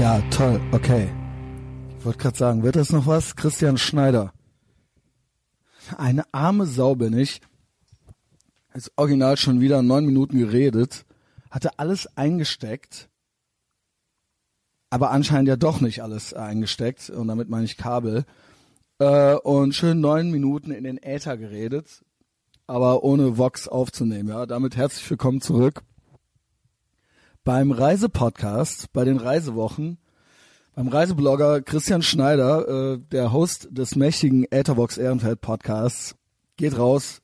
Ja, toll, okay. Ich wollte gerade sagen, wird das noch was? Christian Schneider. Eine arme Sau bin ich. Ist original schon wieder neun Minuten geredet. Hatte alles eingesteckt. Aber anscheinend ja doch nicht alles eingesteckt. Und damit meine ich Kabel. Äh, und schön neun Minuten in den Äther geredet. Aber ohne Vox aufzunehmen. Ja, damit herzlich willkommen zurück beim Reisepodcast, bei den Reisewochen, beim Reiseblogger Christian Schneider, äh, der Host des mächtigen Etherbox Ehrenfeld Podcasts, geht raus,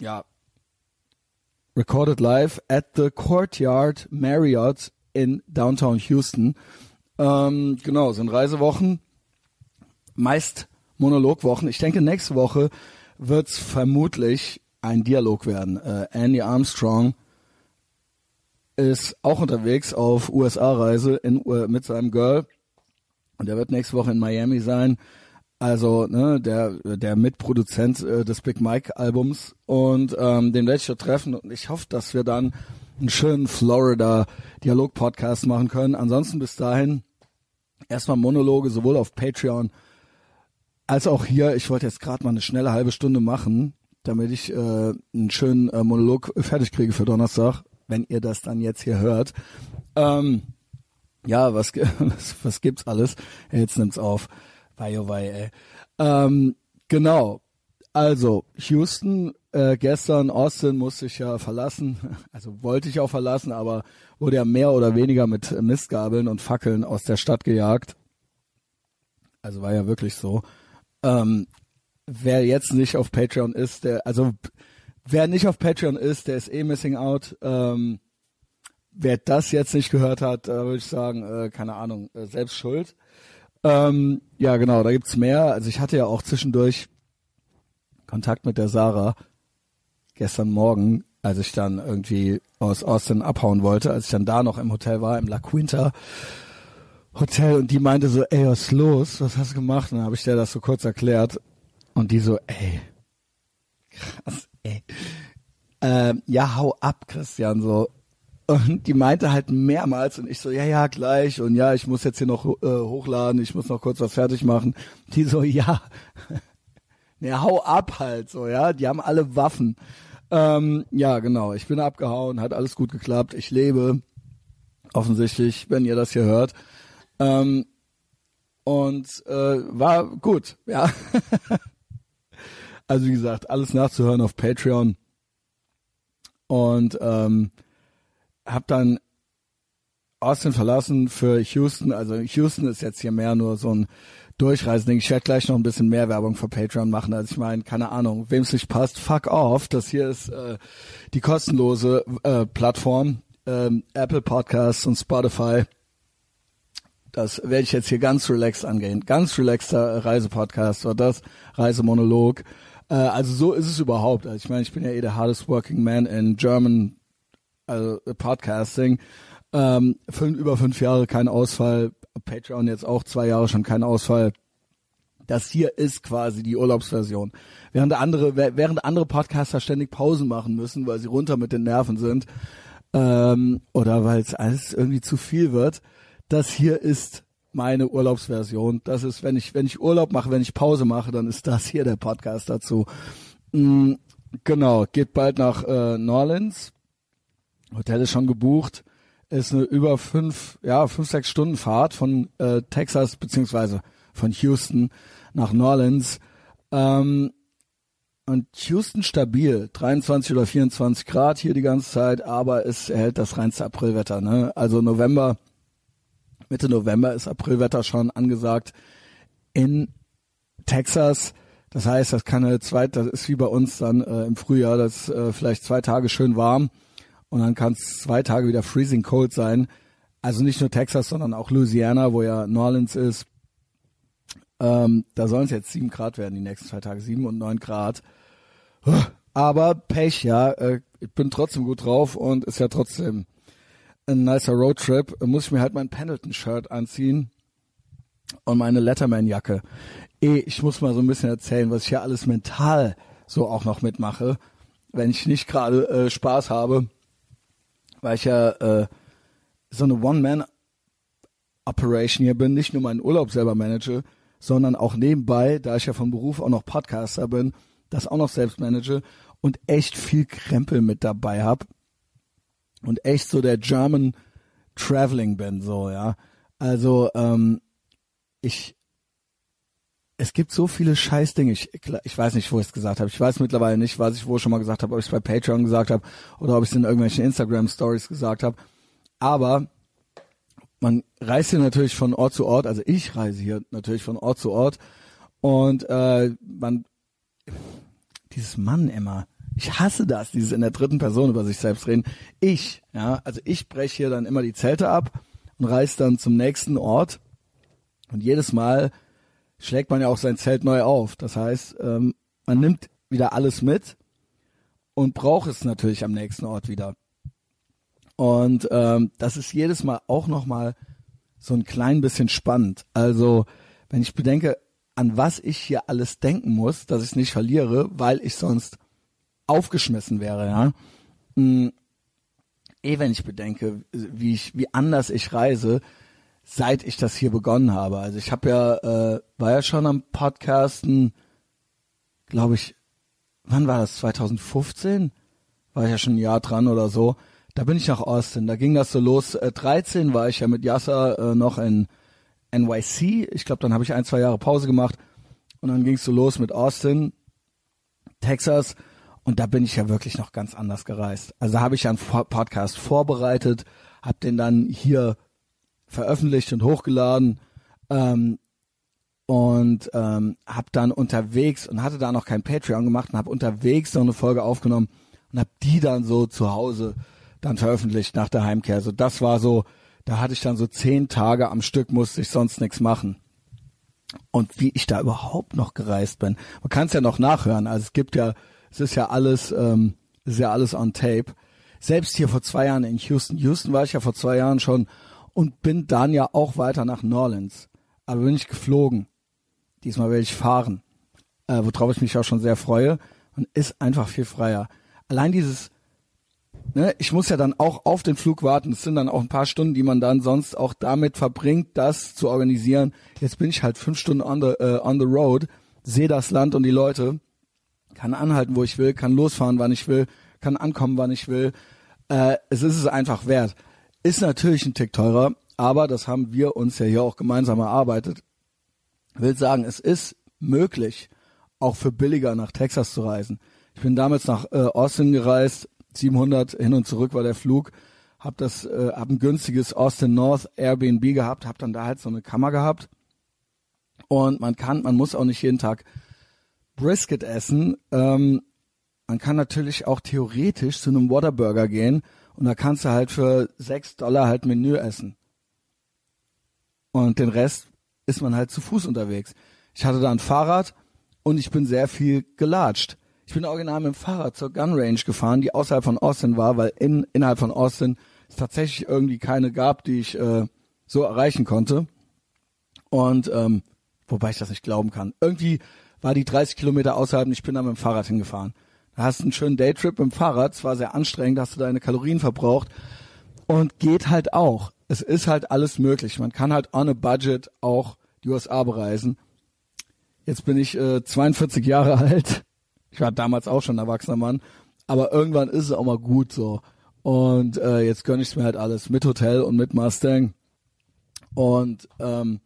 ja, recorded live at the Courtyard Marriott in Downtown Houston. Ähm, genau, sind Reisewochen, meist Monologwochen. Ich denke, nächste Woche wird's vermutlich ein Dialog werden. Äh, Andy Armstrong ist auch unterwegs auf USA-Reise äh, mit seinem Girl. Und der wird nächste Woche in Miami sein. Also ne, der der Mitproduzent äh, des Big Mike Albums und ähm, den werde ich da treffen und ich hoffe, dass wir dann einen schönen Florida Dialog Podcast machen können. Ansonsten bis dahin erstmal Monologe sowohl auf Patreon als auch hier. Ich wollte jetzt gerade mal eine schnelle halbe Stunde machen, damit ich äh, einen schönen äh, Monolog fertig kriege für Donnerstag wenn ihr das dann jetzt hier hört. Ähm, ja, was, was, was gibt's alles? Jetzt nimmt's auf. Wei, oh wei, ey. Ähm, genau. Also, Houston, äh, gestern, Austin musste ich ja verlassen. Also wollte ich auch verlassen, aber wurde ja mehr oder weniger mit Mistgabeln und Fackeln aus der Stadt gejagt. Also war ja wirklich so. Ähm, wer jetzt nicht auf Patreon ist, der, also Wer nicht auf Patreon ist, der ist eh missing out. Ähm, wer das jetzt nicht gehört hat, äh, würde ich sagen, äh, keine Ahnung, äh, selbst schuld. Ähm, ja, genau, da gibt's mehr. Also ich hatte ja auch zwischendurch Kontakt mit der Sarah gestern Morgen, als ich dann irgendwie aus Austin abhauen wollte, als ich dann da noch im Hotel war, im La Quinta Hotel und die meinte so, ey, was ist los? Was hast du gemacht? Und dann habe ich der das so kurz erklärt und die so, ey, krass, ey. Ähm, ja, hau ab, Christian, so. Und die meinte halt mehrmals und ich so, ja, ja, gleich und ja, ich muss jetzt hier noch äh, hochladen, ich muss noch kurz was fertig machen. Die so, ja, ne, hau ab halt, so, ja, die haben alle Waffen. Ähm, ja, genau, ich bin abgehauen, hat alles gut geklappt, ich lebe, offensichtlich, wenn ihr das hier hört. Ähm, und äh, war gut, ja. Also wie gesagt, alles nachzuhören auf Patreon. Und ähm, habe dann Austin verlassen für Houston. Also Houston ist jetzt hier mehr nur so ein Durchreisending. Ich werde gleich noch ein bisschen mehr Werbung für Patreon machen. Also ich meine, keine Ahnung, wem es nicht passt, fuck off. Das hier ist äh, die kostenlose äh, Plattform. Ähm, Apple Podcasts und Spotify. Das werde ich jetzt hier ganz relaxed angehen. Ganz relaxter Reisepodcast war das. Reisemonolog. Äh, also so ist es überhaupt. Also ich meine, ich bin ja eh der hardest working man in German also Podcasting. Ähm, fünf, über fünf Jahre kein Ausfall. Patreon jetzt auch zwei Jahre schon kein Ausfall. Das hier ist quasi die Urlaubsversion. Während andere, während andere Podcaster ständig Pausen machen müssen, weil sie runter mit den Nerven sind, ähm, oder weil es alles irgendwie zu viel wird, das hier ist meine Urlaubsversion. Das ist, wenn ich, wenn ich Urlaub mache, wenn ich Pause mache, dann ist das hier der Podcast dazu. Mhm, genau, geht bald nach äh, Norlands. Hotel ist schon gebucht. Ist eine über fünf, ja, fünf, sechs Stunden Fahrt von äh, Texas beziehungsweise von Houston nach Norlands. Ähm, und Houston stabil, 23 oder 24 Grad hier die ganze Zeit, aber es erhält das reinste Aprilwetter. Ne? Also November Mitte November ist Aprilwetter schon angesagt in Texas. Das heißt, das kann eine zweite, das ist wie bei uns dann äh, im Frühjahr, das äh, vielleicht zwei Tage schön warm und dann kann es zwei Tage wieder freezing cold sein. Also nicht nur Texas, sondern auch Louisiana, wo ja New Orleans ist. Ähm, da sollen es jetzt sieben Grad werden, die nächsten zwei Tage, sieben und neun Grad. Aber Pech, ja, äh, ich bin trotzdem gut drauf und ist ja trotzdem ein nicer Roadtrip, muss ich mir halt mein Pendleton-Shirt anziehen und meine Letterman-Jacke. Eh, ich muss mal so ein bisschen erzählen, was ich hier alles mental so auch noch mitmache, wenn ich nicht gerade äh, Spaß habe, weil ich ja äh, so eine One-Man Operation hier bin, nicht nur meinen Urlaub selber manage, sondern auch nebenbei, da ich ja von Beruf auch noch Podcaster bin, das auch noch selbst manage und echt viel Krempel mit dabei hab und echt so der German Traveling bin, so, ja. Also, ähm, ich, es gibt so viele Scheißdinge. Ich, ich weiß nicht, wo ich es gesagt habe. Ich weiß mittlerweile nicht, was ich wo schon mal gesagt habe, ob ich es bei Patreon gesagt habe oder ob ich es in irgendwelchen Instagram Stories gesagt habe. Aber man reist hier natürlich von Ort zu Ort. Also ich reise hier natürlich von Ort zu Ort und äh, man dieses Mann immer. Ich hasse das, dieses in der dritten Person über sich selbst reden. Ich, ja, also ich breche hier dann immer die Zelte ab und reise dann zum nächsten Ort. Und jedes Mal schlägt man ja auch sein Zelt neu auf. Das heißt, ähm, man nimmt wieder alles mit und braucht es natürlich am nächsten Ort wieder. Und ähm, das ist jedes Mal auch nochmal so ein klein bisschen spannend. Also, wenn ich bedenke, an was ich hier alles denken muss, dass ich es nicht verliere, weil ich sonst aufgeschmissen wäre, ja. Mhm. Eh, wenn ich bedenke, wie ich, wie anders ich reise, seit ich das hier begonnen habe. Also ich habe ja, äh, war ja schon am Podcasten, glaube ich, wann war das? 2015? War ich ja schon ein Jahr dran oder so. Da bin ich nach Austin. Da ging das so los. Äh, 13 war ich ja mit Yasser äh, noch in NYC. Ich glaube, dann habe ich ein, zwei Jahre Pause gemacht. Und dann ging es so los mit Austin, Texas. Und da bin ich ja wirklich noch ganz anders gereist. Also habe ich ja einen Podcast vorbereitet, habe den dann hier veröffentlicht und hochgeladen ähm, und ähm, habe dann unterwegs und hatte da noch kein Patreon gemacht und habe unterwegs noch eine Folge aufgenommen und habe die dann so zu Hause dann veröffentlicht nach der Heimkehr. Also das war so, da hatte ich dann so zehn Tage am Stück, musste ich sonst nichts machen. Und wie ich da überhaupt noch gereist bin. Man kann es ja noch nachhören. Also es gibt ja es ist ja alles, ähm, ist ja alles on tape. Selbst hier vor zwei Jahren in Houston. Houston war ich ja vor zwei Jahren schon und bin dann ja auch weiter nach New Orleans. Aber bin ich geflogen. Diesmal werde ich fahren. Äh, worauf ich mich auch schon sehr freue. Und ist einfach viel freier. Allein dieses, ne, ich muss ja dann auch auf den Flug warten. Es sind dann auch ein paar Stunden, die man dann sonst auch damit verbringt, das zu organisieren. Jetzt bin ich halt fünf Stunden on the, uh, on the road, sehe das Land und die Leute kann anhalten, wo ich will, kann losfahren, wann ich will, kann ankommen, wann ich will. Äh, es ist es einfach wert. Ist natürlich ein Tick teurer, aber das haben wir uns ja hier auch gemeinsam erarbeitet. Will sagen, es ist möglich, auch für billiger nach Texas zu reisen. Ich bin damals nach äh, Austin gereist, 700 hin und zurück war der Flug, hab das, äh, hab ein günstiges Austin North Airbnb gehabt, hab dann da halt so eine Kammer gehabt und man kann, man muss auch nicht jeden Tag Brisket essen. Ähm, man kann natürlich auch theoretisch zu einem Waterburger gehen und da kannst du halt für sechs Dollar halt Menü essen. Und den Rest ist man halt zu Fuß unterwegs. Ich hatte da ein Fahrrad und ich bin sehr viel gelatscht. Ich bin original mit dem Fahrrad zur Gun Range gefahren, die außerhalb von Austin war, weil in, innerhalb von Austin es tatsächlich irgendwie keine gab, die ich äh, so erreichen konnte. Und ähm, wobei ich das nicht glauben kann. Irgendwie war die 30 Kilometer außerhalb und ich bin da mit dem Fahrrad hingefahren. Da hast du einen schönen Daytrip mit dem Fahrrad, es war sehr anstrengend, hast du deine Kalorien verbraucht und geht halt auch. Es ist halt alles möglich. Man kann halt on a budget auch die USA bereisen. Jetzt bin ich äh, 42 Jahre alt. Ich war damals auch schon ein erwachsener Mann. Aber irgendwann ist es auch mal gut so. Und äh, jetzt gönne ich mir halt alles mit Hotel und mit Mustang. Und ähm,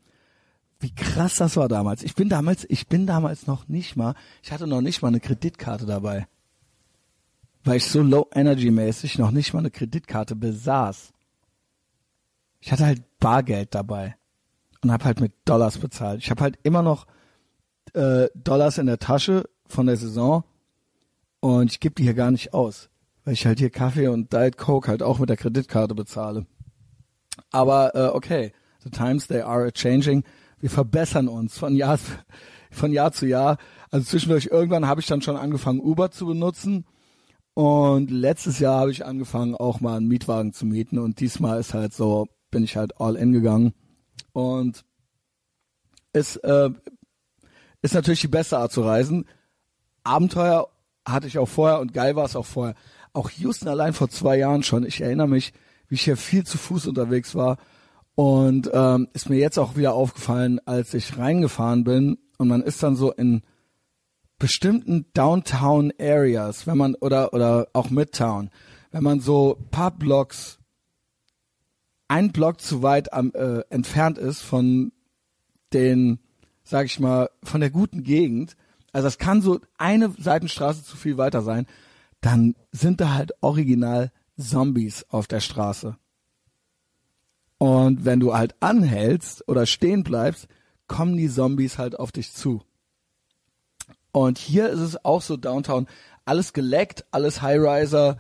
wie krass das war damals. Ich bin damals, ich bin damals noch nicht mal, ich hatte noch nicht mal eine Kreditkarte dabei. Weil ich so low energy mäßig noch nicht mal eine Kreditkarte besaß. Ich hatte halt Bargeld dabei und habe halt mit Dollars bezahlt. Ich habe halt immer noch äh, Dollars in der Tasche von der Saison und ich gebe die hier gar nicht aus, weil ich halt hier Kaffee und Diet Coke halt auch mit der Kreditkarte bezahle. Aber äh, okay, the times they are a changing wir verbessern uns von Jahr, von Jahr zu Jahr. Also zwischendurch irgendwann habe ich dann schon angefangen, Uber zu benutzen. Und letztes Jahr habe ich angefangen, auch mal einen Mietwagen zu mieten. Und diesmal ist halt so, bin ich halt all in gegangen. Und es äh, ist natürlich die beste Art zu reisen. Abenteuer hatte ich auch vorher und geil war es auch vorher. Auch Houston allein vor zwei Jahren schon. Ich erinnere mich, wie ich hier viel zu Fuß unterwegs war Und ähm, ist mir jetzt auch wieder aufgefallen, als ich reingefahren bin und man ist dann so in bestimmten Downtown Areas, wenn man oder oder auch Midtown, wenn man so paar Blocks ein Block zu weit am, äh, entfernt ist von den, sag ich mal, von der guten Gegend, also das kann so eine Seitenstraße zu viel weiter sein, dann sind da halt original Zombies auf der Straße. Und wenn du halt anhältst oder stehen bleibst, kommen die Zombies halt auf dich zu. Und hier ist es auch so Downtown, alles geleckt, alles Highriser,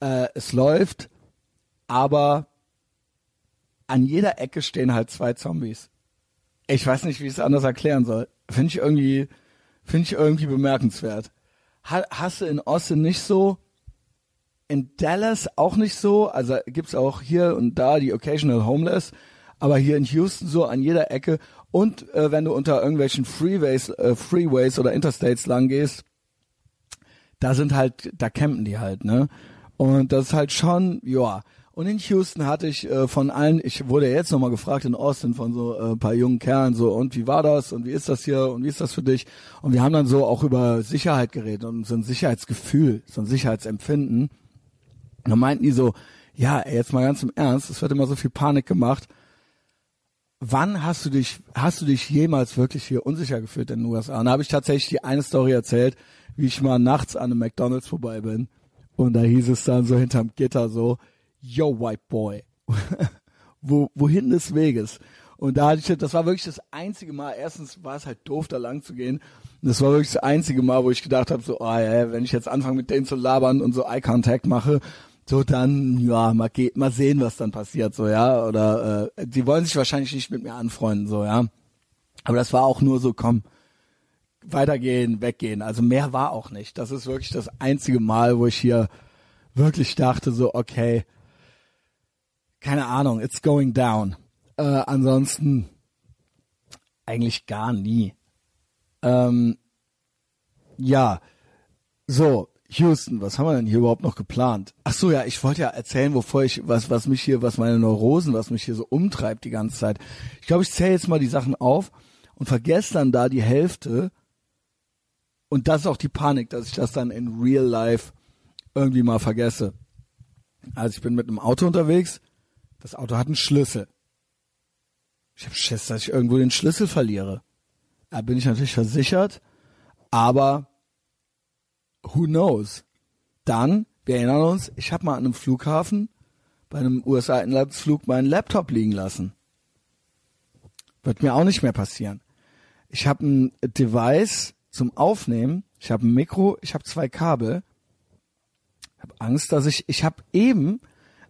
äh, es läuft, aber an jeder Ecke stehen halt zwei Zombies. Ich weiß nicht, wie ich es anders erklären soll. Finde ich irgendwie, finde ich irgendwie bemerkenswert. Ha du in Austin nicht so? In Dallas auch nicht so? Also gibt's auch hier und da die Occasional Homeless, aber hier in Houston so an jeder Ecke. Und äh, wenn du unter irgendwelchen Freeways, äh, Freeways oder Interstates lang gehst, da sind halt, da campen die halt, ne? Und das ist halt schon, ja. Und in Houston hatte ich äh, von allen, ich wurde jetzt nochmal gefragt in Austin von so äh, ein paar jungen Kerlen, so, und wie war das und wie ist das hier und wie ist das für dich? Und wir haben dann so auch über Sicherheit geredet und so ein Sicherheitsgefühl, so ein Sicherheitsempfinden. Und dann meinten die so, ja, jetzt mal ganz im Ernst, es wird immer so viel Panik gemacht. Wann hast du dich, hast du dich jemals wirklich hier unsicher gefühlt in den USA? Und da habe ich tatsächlich die eine Story erzählt, wie ich mal nachts an einem McDonalds vorbei bin. Und da hieß es dann so hinterm Gitter so, yo, white boy. Wo, wohin des Weges? Und da hatte ich, das war wirklich das einzige Mal, erstens war es halt doof, da lang zu gehen. Und das war wirklich das einzige Mal, wo ich gedacht habe, so, oh ja, wenn ich jetzt anfange mit denen zu labern und so Eye Contact mache, so dann, ja, mal, geht, mal sehen, was dann passiert, so, ja. Oder äh, die wollen sich wahrscheinlich nicht mit mir anfreunden, so, ja. Aber das war auch nur so, komm, weitergehen, weggehen. Also mehr war auch nicht. Das ist wirklich das einzige Mal, wo ich hier wirklich dachte, so, okay, keine Ahnung, it's going down. Äh, ansonsten eigentlich gar nie. Ähm, ja, so, Houston, was haben wir denn hier überhaupt noch geplant? Ach so, ja, ich wollte ja erzählen, wovor ich, was, was mich hier, was meine Neurosen, was mich hier so umtreibt die ganze Zeit. Ich glaube, ich zähle jetzt mal die Sachen auf und vergesse dann da die Hälfte. Und das ist auch die Panik, dass ich das dann in real life irgendwie mal vergesse. Also ich bin mit einem Auto unterwegs, das Auto hat einen Schlüssel. Ich habe Schiss, dass ich irgendwo den Schlüssel verliere. Da bin ich natürlich versichert, aber who knows? Dann, wir erinnern uns, ich habe mal an einem Flughafen bei einem USA-Inlandsflug meinen Laptop liegen lassen. Wird mir auch nicht mehr passieren. Ich habe ein Device zum Aufnehmen, ich habe ein Mikro, ich habe zwei Kabel. Ich habe Angst, dass ich, ich habe eben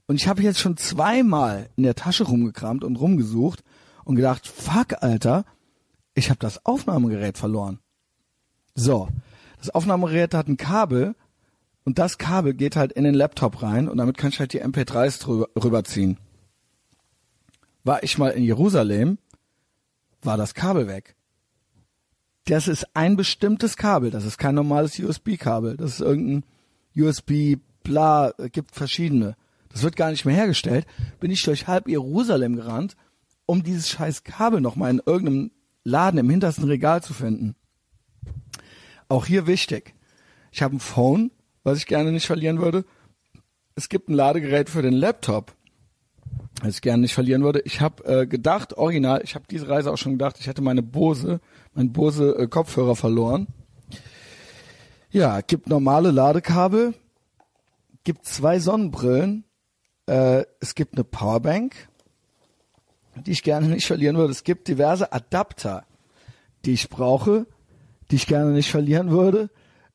und ich habe jetzt schon zweimal in der Tasche rumgekramt und rumgesucht und gedacht, fuck, Alter, ich habe das Aufnahmegerät verloren. So, das Aufnahmegerät hat ein Kabel und das Kabel geht halt in den Laptop rein und damit kann ich halt die MP3s drüber, rüberziehen. War ich mal in Jerusalem, war das Kabel weg. Das ist ein bestimmtes Kabel, das ist kein normales USB-Kabel, das ist irgendein USB, bla, gibt verschiedene das wird gar nicht mehr hergestellt, bin ich durch halb Jerusalem gerannt, um dieses scheiß Kabel nochmal in irgendeinem Laden im hintersten Regal zu finden. Auch hier wichtig. Ich habe ein Phone, was ich gerne nicht verlieren würde. Es gibt ein Ladegerät für den Laptop, was ich gerne nicht verlieren würde. Ich habe äh, gedacht, original, ich habe diese Reise auch schon gedacht, ich hätte meine Bose, mein Bose äh, Kopfhörer verloren. Ja, gibt normale Ladekabel, gibt zwei Sonnenbrillen, äh, es gibt eine Powerbank, die ich gerne nicht verlieren würde. Es gibt diverse Adapter, die ich brauche, die ich gerne nicht verlieren würde.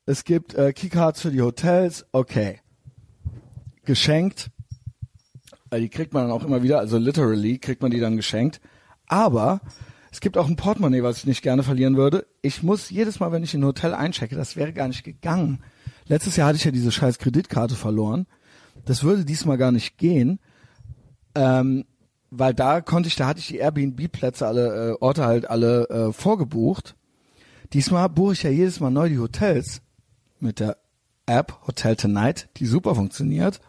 Es gibt äh, Keycards für die Hotels, okay. Geschenkt. Äh, die kriegt man dann auch immer wieder, also literally kriegt man die dann geschenkt. Aber es gibt auch ein Portemonnaie, was ich nicht gerne verlieren würde. Ich muss jedes Mal, wenn ich in ein Hotel einchecke, das wäre gar nicht gegangen. Letztes Jahr hatte ich ja diese scheiß Kreditkarte verloren. Das würde diesmal gar nicht gehen, ähm, weil da konnte ich, da hatte ich die Airbnb-Plätze alle, äh, Orte halt alle äh, vorgebucht. Diesmal buche ich ja jedes Mal neu die Hotels mit der App Hotel Tonight, die super funktioniert.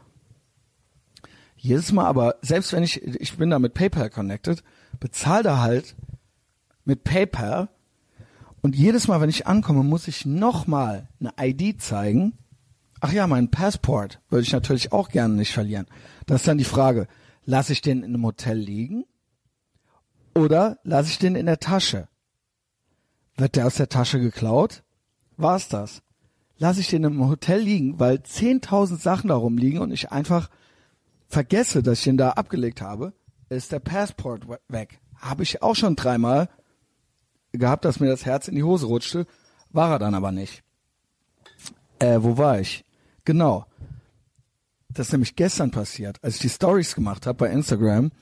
Jedes Mal aber, selbst wenn ich, ich bin da mit PayPal connected, bezahle da halt mit PayPal und jedes Mal, wenn ich ankomme, muss ich nochmal eine ID zeigen. Ach ja, mein Passport würde ich natürlich auch gerne nicht verlieren. Das ist dann die Frage, lasse ich den in einem Hotel liegen oder lasse ich den in der Tasche? Wird der aus der Tasche geklaut? War's das? Lasse ich den im Hotel liegen, weil 10.000 Sachen darum liegen und ich einfach vergesse, dass ich den da abgelegt habe, ist der Passport weg. Habe ich auch schon dreimal gehabt, dass mir das Herz in die Hose rutschte, war er dann aber nicht. Äh, wo war ich? Genau. Das ist nämlich gestern passiert, als ich die Stories gemacht habe bei Instagram,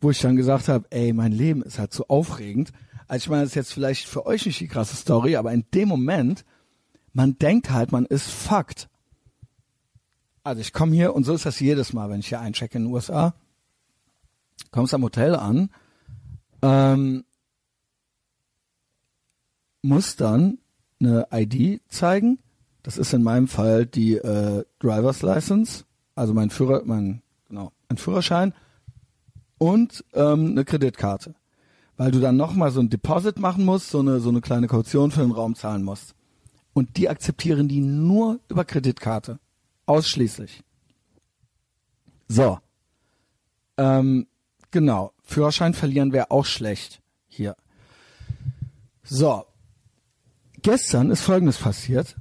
wo ich dann gesagt habe, ey, mein Leben ist halt so aufregend. Also ich meine, das ist jetzt vielleicht für euch nicht die krasse Story, aber in dem Moment, man denkt halt, man ist fucked. Also ich komme hier und so ist das jedes Mal, wenn ich hier einchecke in den USA. Kommst am Hotel an, ähm, muss dann eine ID zeigen. Das ist in meinem Fall die äh, Driver's License, also mein Führer, mein genau, ein Führerschein und ähm, eine Kreditkarte, weil du dann noch mal so ein Deposit machen musst, so eine so eine kleine Kaution für den Raum zahlen musst. Und die akzeptieren die nur über Kreditkarte. Ausschließlich. So. Ähm, genau. Führerschein verlieren wäre auch schlecht hier. So. Gestern ist Folgendes passiert.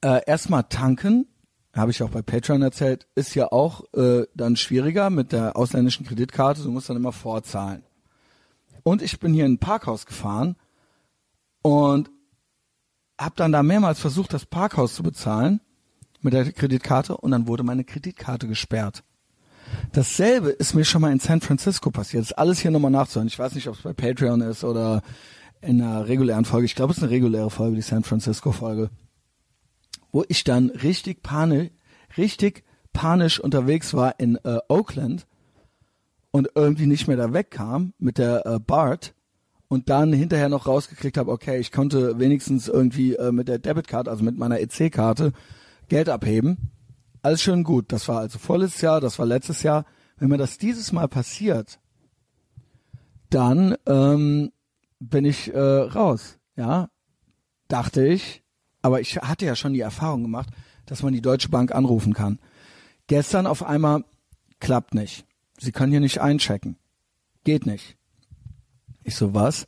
Äh, erstmal tanken, habe ich auch bei Patreon erzählt, ist ja auch äh, dann schwieriger mit der ausländischen Kreditkarte. Du musst dann immer vorzahlen. Und ich bin hier in ein Parkhaus gefahren und habe dann da mehrmals versucht, das Parkhaus zu bezahlen mit der Kreditkarte und dann wurde meine Kreditkarte gesperrt. Dasselbe ist mir schon mal in San Francisco passiert. Das ist alles hier nochmal nachzuhören. Ich weiß nicht, ob es bei Patreon ist oder in einer regulären Folge. Ich glaube, es ist eine reguläre Folge, die San Francisco Folge. Wo ich dann richtig panisch, richtig panisch unterwegs war in äh, Oakland und irgendwie nicht mehr da wegkam mit der äh, BART und dann hinterher noch rausgekriegt habe, okay, ich konnte wenigstens irgendwie äh, mit der Debitkarte, also mit meiner EC-Karte, Geld abheben. Alles schön gut. Das war also vorletztes Jahr, das war letztes Jahr. Wenn mir das dieses Mal passiert, dann ähm, bin ich äh, raus. Ja, dachte ich. Aber ich hatte ja schon die Erfahrung gemacht, dass man die Deutsche Bank anrufen kann. Gestern auf einmal klappt nicht. Sie können hier nicht einchecken. Geht nicht. Ich so, was?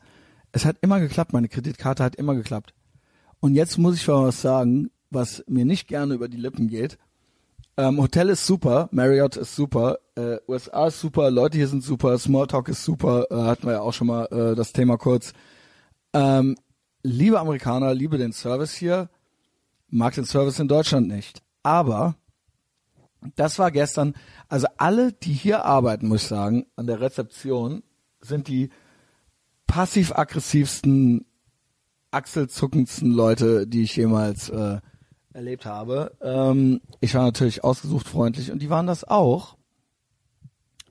Es hat immer geklappt, meine Kreditkarte hat immer geklappt. Und jetzt muss ich mal was sagen, was mir nicht gerne über die Lippen geht. Ähm, Hotel ist super, Marriott ist super, äh, USA ist super, Leute hier sind super, Smalltalk ist super, äh, hatten wir ja auch schon mal äh, das Thema kurz. Ähm, liebe Amerikaner, liebe den Service hier, mag den Service in Deutschland nicht. Aber das war gestern, also alle, die hier arbeiten, muss ich sagen, an der Rezeption, sind die passiv-aggressivsten, achselzuckendsten Leute, die ich jemals äh, erlebt habe. Ähm, ich war natürlich ausgesucht freundlich und die waren das auch.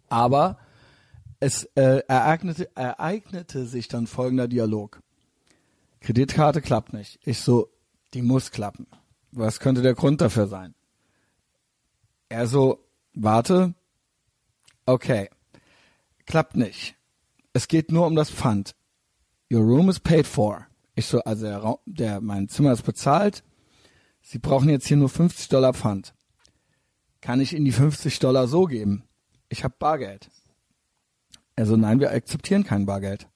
Aber es äh, ereignete, ereignete sich dann folgender Dialog. Kreditkarte klappt nicht. Ich so, die muss klappen. Was könnte der Grund dafür sein? Er so, warte, okay, klappt nicht. Es geht nur um das Pfand. Your room is paid for. Ich so, also der, der mein Zimmer ist bezahlt, Sie brauchen jetzt hier nur 50 Dollar Pfand. Kann ich Ihnen die 50 Dollar so geben? Ich habe Bargeld. Also nein, wir akzeptieren kein Bargeld.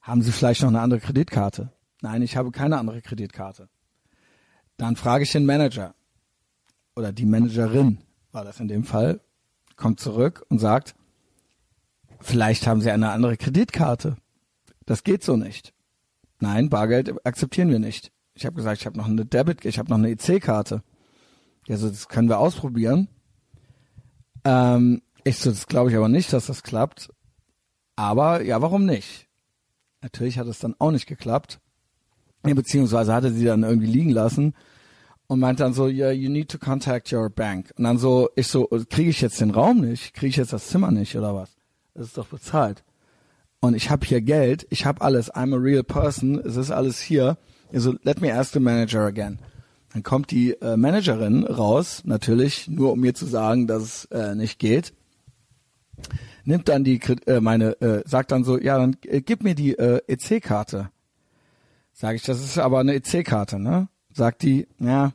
Haben Sie vielleicht noch eine andere Kreditkarte? Nein, ich habe keine andere Kreditkarte. Dann frage ich den Manager oder die Managerin, war das in dem Fall, kommt zurück und sagt, vielleicht haben Sie eine andere Kreditkarte. Das geht so nicht. Nein, Bargeld akzeptieren wir nicht. Ich habe gesagt, ich habe noch eine Debit, ich habe noch eine EC-Karte. Ja, so, das können wir ausprobieren. Ähm, ich so, das glaube ich aber nicht, dass das klappt. Aber ja, warum nicht? Natürlich hat es dann auch nicht geklappt. Beziehungsweise hatte sie dann irgendwie liegen lassen und meinte dann so, yeah, you need to contact your bank. Und dann so, ich so, kriege ich jetzt den Raum nicht? Kriege ich jetzt das Zimmer nicht oder was? Das ist doch bezahlt. Und ich habe hier Geld, ich habe alles, I'm a real person, es ist alles hier. Also, let me ask the manager again. Dann kommt die äh, Managerin raus, natürlich, nur um mir zu sagen, dass es äh, nicht geht. Nimmt dann die, äh, meine, äh, sagt dann so, ja, dann äh, gib mir die äh, EC-Karte. Sag ich, das ist aber eine EC-Karte, ne? Sagt die, ja,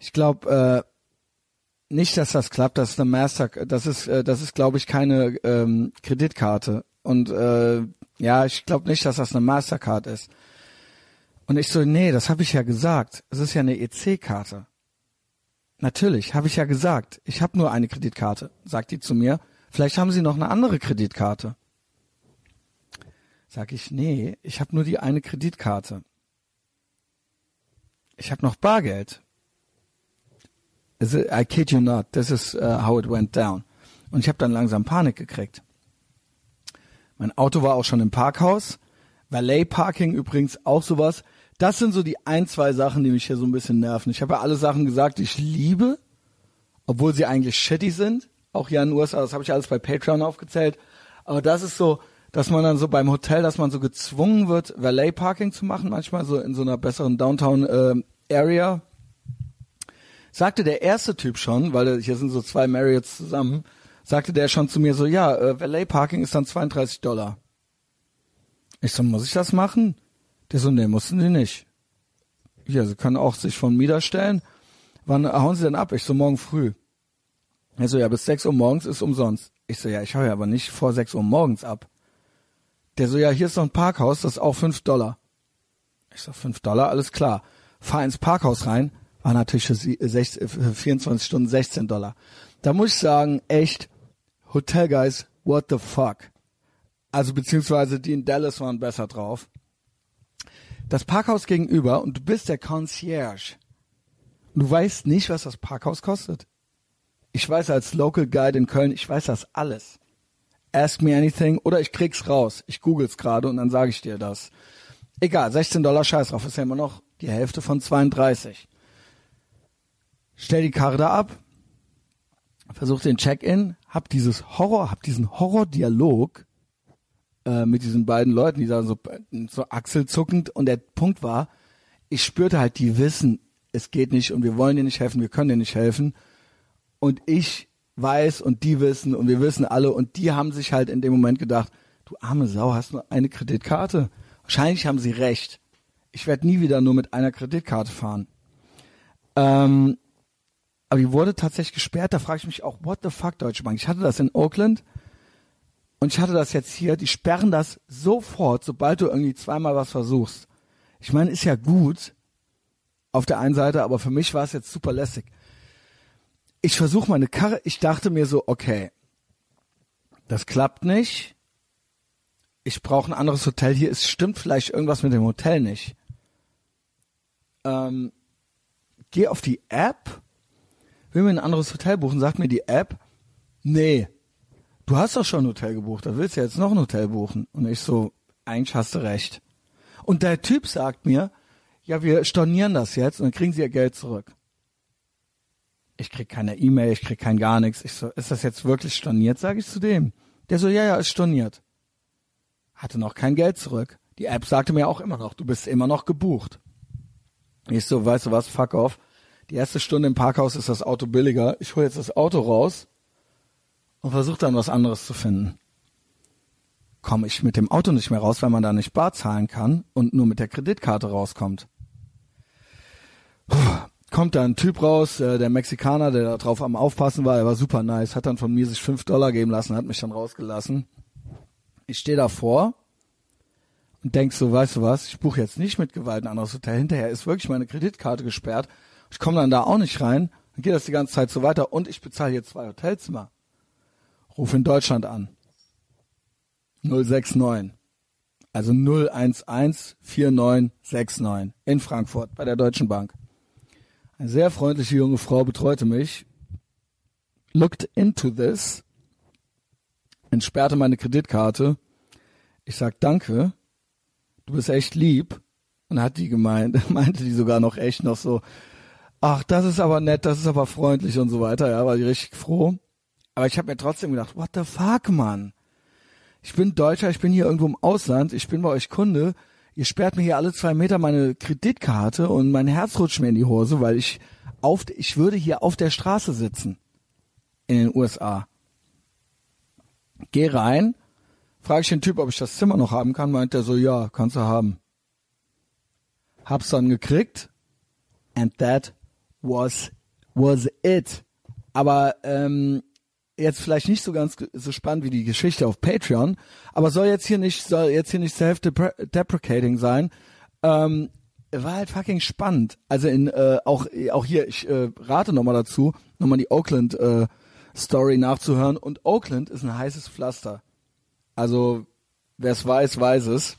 ich glaube äh, nicht, dass das klappt. Das ist eine Master, das ist, äh, das ist, glaube ich, keine ähm, Kreditkarte. Und äh, ja, ich glaube nicht, dass das eine Mastercard ist. Und ich so, nee, das habe ich ja gesagt. Es ist ja eine EC-Karte. Natürlich, habe ich ja gesagt. Ich habe nur eine Kreditkarte, sagt die zu mir. Vielleicht haben Sie noch eine andere Kreditkarte. Sag ich, nee, ich habe nur die eine Kreditkarte. Ich habe noch Bargeld. I kid you not, this is uh, how it went down. Und ich habe dann langsam Panik gekriegt. Mein Auto war auch schon im Parkhaus. Valet Parking übrigens auch sowas. Das sind so die ein, zwei Sachen, die mich hier so ein bisschen nerven. Ich habe ja alle Sachen gesagt, die ich liebe, obwohl sie eigentlich shitty sind. Auch hier in den USA, das habe ich alles bei Patreon aufgezählt. Aber das ist so, dass man dann so beim Hotel, dass man so gezwungen wird, Valet Parking zu machen, manchmal so in so einer besseren Downtown äh, Area. Sagte der erste Typ schon, weil hier sind so zwei Marriotts zusammen, sagte der schon zu mir so, ja, äh, Valet Parking ist dann 32 Dollar. Ich so, muss ich das machen? Der so, nee, mussten sie nicht. Ja, sie können auch sich von Mieter stellen. Wann hauen sie denn ab? Ich so, morgen früh. Er so, ja, bis 6 Uhr morgens ist umsonst. Ich so, ja, ich hau ja aber nicht vor 6 Uhr morgens ab. Der so, ja, hier ist noch ein Parkhaus, das ist auch 5 Dollar. Ich so, 5 Dollar, alles klar. Fahr ins Parkhaus rein, war natürlich für, 16, für 24 Stunden 16 Dollar. Da muss ich sagen, echt, Hotel Guys, what the fuck? Also beziehungsweise die in Dallas waren besser drauf. Das Parkhaus gegenüber und du bist der Concierge. Du weißt nicht, was das Parkhaus kostet. Ich weiß als Local Guide in Köln, ich weiß das alles. Ask me anything oder ich krieg's raus. Ich google's gerade und dann sage ich dir das. Egal, 16 Dollar Scheiß drauf, ist ja immer noch die Hälfte von 32. Stell die Karre da ab, versuch den Check-in, hab dieses Horror, hab diesen Horror-Dialog äh, mit diesen beiden Leuten, die da so, so achselzuckend und der Punkt war, ich spürte halt, die wissen, es geht nicht und wir wollen dir nicht helfen, wir können dir nicht helfen und ich weiß und die wissen und wir wissen alle und die haben sich halt in dem Moment gedacht, du arme Sau, hast nur eine Kreditkarte. Wahrscheinlich haben sie recht. Ich werde nie wieder nur mit einer Kreditkarte fahren. Ähm, aber die wurde tatsächlich gesperrt. Da frage ich mich auch, what the fuck, Deutsche Bank? Ich hatte das in Oakland und ich hatte das jetzt hier. Die sperren das sofort, sobald du irgendwie zweimal was versuchst. Ich meine, ist ja gut auf der einen Seite, aber für mich war es jetzt super lässig. Ich versuche meine Karre. Ich dachte mir so, okay, das klappt nicht. Ich brauche ein anderes Hotel hier. Es stimmt vielleicht irgendwas mit dem Hotel nicht. Ähm, geh auf die App will mir ein anderes Hotel buchen, sagt mir die App, nee, du hast doch schon ein Hotel gebucht, da willst du jetzt noch ein Hotel buchen. Und ich so, eigentlich hast du recht. Und der Typ sagt mir, ja, wir stornieren das jetzt und dann kriegen sie ihr Geld zurück. Ich krieg keine E-Mail, ich krieg kein gar nichts. Ich so, ist das jetzt wirklich storniert, sage ich zu dem. Der so, ja, ja, ist storniert. Hatte noch kein Geld zurück. Die App sagte mir auch immer noch, du bist immer noch gebucht. Ich so, weißt du was, fuck off. Die erste Stunde im Parkhaus ist das Auto billiger. Ich hole jetzt das Auto raus und versuche dann was anderes zu finden. Komme ich mit dem Auto nicht mehr raus, weil man da nicht bar zahlen kann und nur mit der Kreditkarte rauskommt. Puh, kommt da ein Typ raus, äh, der Mexikaner, der da drauf am Aufpassen war, er war super nice, hat dann von mir sich fünf Dollar geben lassen, hat mich dann rausgelassen. Ich stehe davor und denk so, weißt du was, ich buche jetzt nicht mit Gewalt ein anderes Hotel. Hinterher ist wirklich meine Kreditkarte gesperrt ich komme dann da auch nicht rein. Dann geht das die ganze Zeit so weiter und ich bezahle hier zwei Hotelzimmer. Ruf in Deutschland an. 069. Also 0114969 in Frankfurt bei der Deutschen Bank. Eine sehr freundliche junge Frau betreute mich, looked into this, entsperrte meine Kreditkarte. Ich sag danke, du bist echt lieb. Und hat die gemeint, meinte die sogar noch echt noch so, ach, das ist aber nett, das ist aber freundlich und so weiter, ja, war ich richtig froh. Aber ich habe mir trotzdem gedacht, what the fuck, Mann? Ich bin Deutscher, ich bin hier irgendwo im Ausland, ich bin bei euch Kunde, ihr sperrt mir hier alle zwei Meter meine Kreditkarte und mein Herz rutscht mir in die Hose, weil ich auf, ich würde hier auf der Straße sitzen in den USA. Geh rein, frage ich den Typ, ob ich das Zimmer noch haben kann, meint er so, ja, kannst du haben. Hab's dann gekriegt and that was was it. Aber ähm, jetzt vielleicht nicht so ganz so spannend wie die Geschichte auf Patreon, aber soll jetzt hier nicht soll jetzt hier nicht self-deprecating sein. Ähm, war halt fucking spannend. Also in äh, auch auch hier ich äh, rate nochmal dazu, nochmal die Oakland äh, Story nachzuhören und Oakland ist ein heißes Pflaster. Also wer es weiß, weiß es.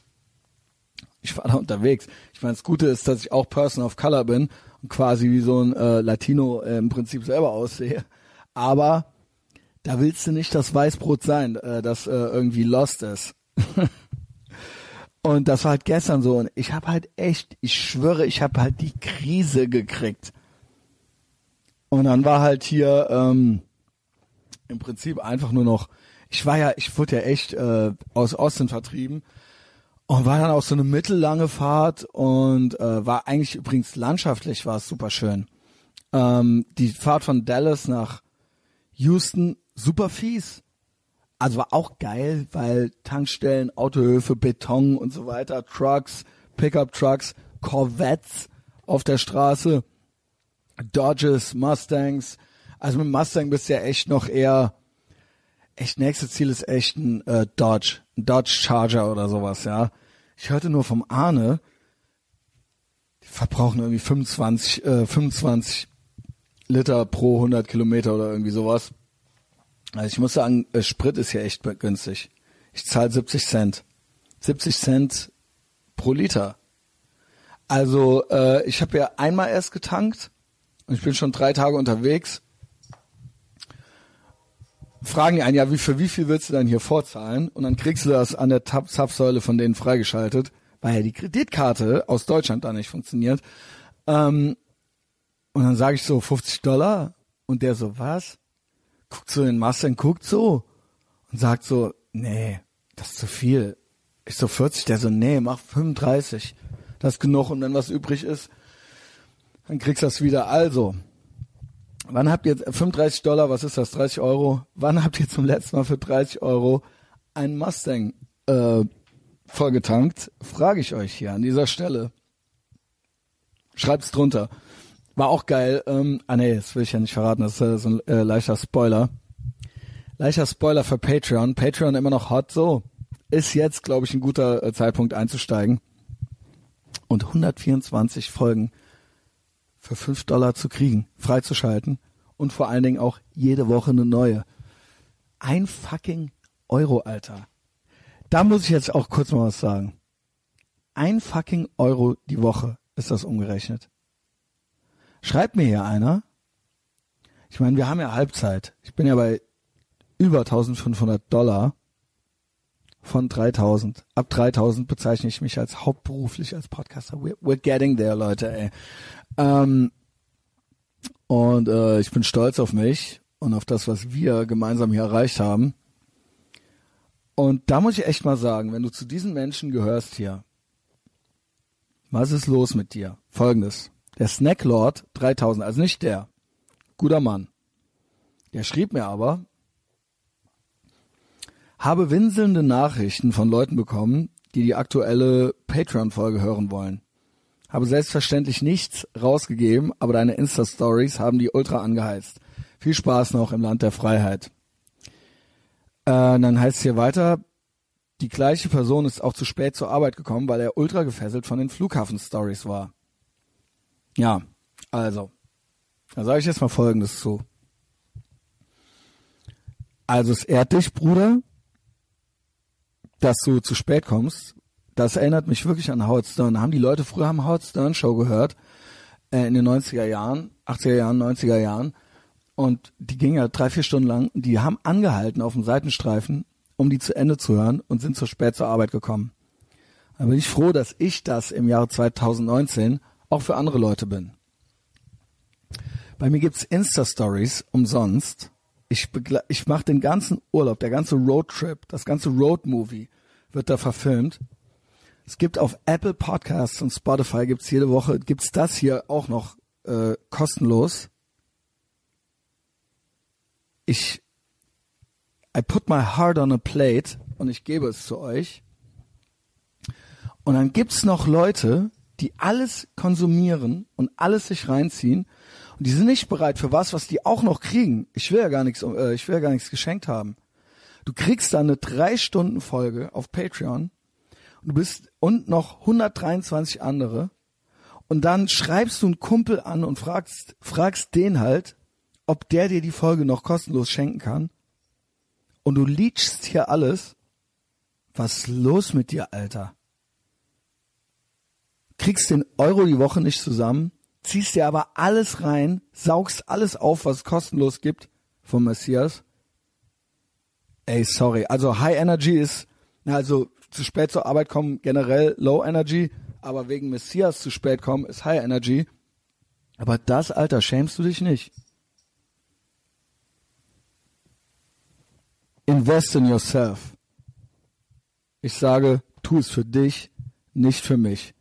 Ich war da unterwegs. Ich meine, das Gute ist, dass ich auch Person of Color bin und quasi wie so ein äh, Latino äh, im Prinzip selber aussehe. Aber da willst du nicht das Weißbrot sein, äh, das äh, irgendwie lost ist. und das war halt gestern so. Und ich habe halt echt, ich schwöre, ich habe halt die Krise gekriegt. Und dann war halt hier ähm, im Prinzip einfach nur noch, ich war ja, ich wurde ja echt äh, aus Osten vertrieben und war dann auch so eine mittellange Fahrt und äh, war eigentlich übrigens landschaftlich war es super schön. Ähm, die Fahrt von Dallas nach Houston super fies. Also war auch geil, weil Tankstellen, Autohöfe, Beton und so weiter, Trucks, Pickup Trucks, Corvettes auf der Straße, Dodges, Mustangs. Also mit Mustang bist du ja echt noch eher, echt nächstes Ziel ist echt ein äh, Dodge, ein Dodge Charger oder sowas, ja. Ich hörte nur vom Arne, die verbrauchen irgendwie 25, äh, 25 Liter pro 100 Kilometer oder irgendwie sowas. Also ich muss sagen, äh, Sprit ist hier echt günstig. Ich zahle 70 Cent. 70 Cent pro Liter. Also äh, ich habe ja einmal erst getankt und ich bin schon drei Tage unterwegs. Fragen die einen, ja, wie für wie viel willst du dann hier vorzahlen? Und dann kriegst du das an der Zapfsäule von denen freigeschaltet, weil ja die Kreditkarte aus Deutschland da nicht funktioniert. Ähm, und dann sage ich so 50 Dollar und der so, was? guckt so in den Mustang, guckt so und sagt so, nee, das ist zu viel. Ich so 40, der so, nee, mach 35. Das ist genug und wenn was übrig ist, dann kriegst du das wieder. Also, wann habt ihr jetzt 35 Dollar, was ist das, 30 Euro? Wann habt ihr zum letzten Mal für 30 Euro einen Mustang äh, vollgetankt? Frage ich euch hier an dieser Stelle. Schreibt's drunter. War auch geil. Ähm, ah nee, das will ich ja nicht verraten. Das ist äh, so ein äh, leichter Spoiler. Leichter Spoiler für Patreon. Patreon immer noch hot. So ist jetzt, glaube ich, ein guter äh, Zeitpunkt einzusteigen und 124 Folgen für 5 Dollar zu kriegen, freizuschalten und vor allen Dingen auch jede Woche eine neue. Ein fucking Euro, Alter. Da muss ich jetzt auch kurz mal was sagen. Ein fucking Euro die Woche ist das umgerechnet. Schreibt mir hier einer. Ich meine, wir haben ja Halbzeit. Ich bin ja bei über 1500 Dollar von 3000. Ab 3000 bezeichne ich mich als hauptberuflich als Podcaster. We're, we're getting there, Leute, ey. Ähm, und äh, ich bin stolz auf mich und auf das, was wir gemeinsam hier erreicht haben. Und da muss ich echt mal sagen, wenn du zu diesen Menschen gehörst hier, was ist los mit dir? Folgendes. Der Snacklord 3000, also nicht der. Guter Mann. Der schrieb mir aber, habe winselnde Nachrichten von Leuten bekommen, die die aktuelle Patreon-Folge hören wollen. Habe selbstverständlich nichts rausgegeben, aber deine Insta-Stories haben die ultra angeheizt. Viel Spaß noch im Land der Freiheit. Äh, dann heißt es hier weiter, die gleiche Person ist auch zu spät zur Arbeit gekommen, weil er ultra gefesselt von den Flughafen-Stories war. Ja, also, da sage ich jetzt mal Folgendes zu. Also es ehrt dich, Bruder, dass du zu spät kommst. Das erinnert mich wirklich an Howard Stern. Haben die Leute früher haben Howard Stern Show gehört äh, in den 90er Jahren, 80er Jahren, 90er Jahren und die ging ja drei, vier Stunden lang. Die haben angehalten auf dem Seitenstreifen, um die zu Ende zu hören und sind zu spät zur Arbeit gekommen. Da bin ich froh, dass ich das im Jahre 2019 auch für andere Leute bin. Bei mir gibt's Insta-Stories umsonst. Ich, ich mache den ganzen Urlaub, der ganze Roadtrip, das ganze Roadmovie wird da verfilmt. Es gibt auf Apple Podcasts und Spotify gibt's jede Woche, gibt's das hier auch noch äh, kostenlos. Ich I put my heart on a plate und ich gebe es zu euch. Und dann gibt's noch Leute, die alles konsumieren und alles sich reinziehen und die sind nicht bereit für was, was die auch noch kriegen. Ich will ja gar nichts, äh, ich will ja gar nichts geschenkt haben. Du kriegst dann eine drei Stunden Folge auf Patreon du bist und noch 123 andere und dann schreibst du einen Kumpel an und fragst fragst den halt, ob der dir die Folge noch kostenlos schenken kann und du leechst hier alles. Was ist los mit dir, Alter? Kriegst den Euro die Woche nicht zusammen, ziehst dir aber alles rein, saugst alles auf, was kostenlos gibt vom Messias. Ey, sorry. Also High Energy ist, also zu spät zur Arbeit kommen generell Low Energy, aber wegen Messias zu spät kommen ist High Energy. Aber das, Alter, schämst du dich nicht? Invest in yourself. Ich sage, tu es für dich, nicht für mich.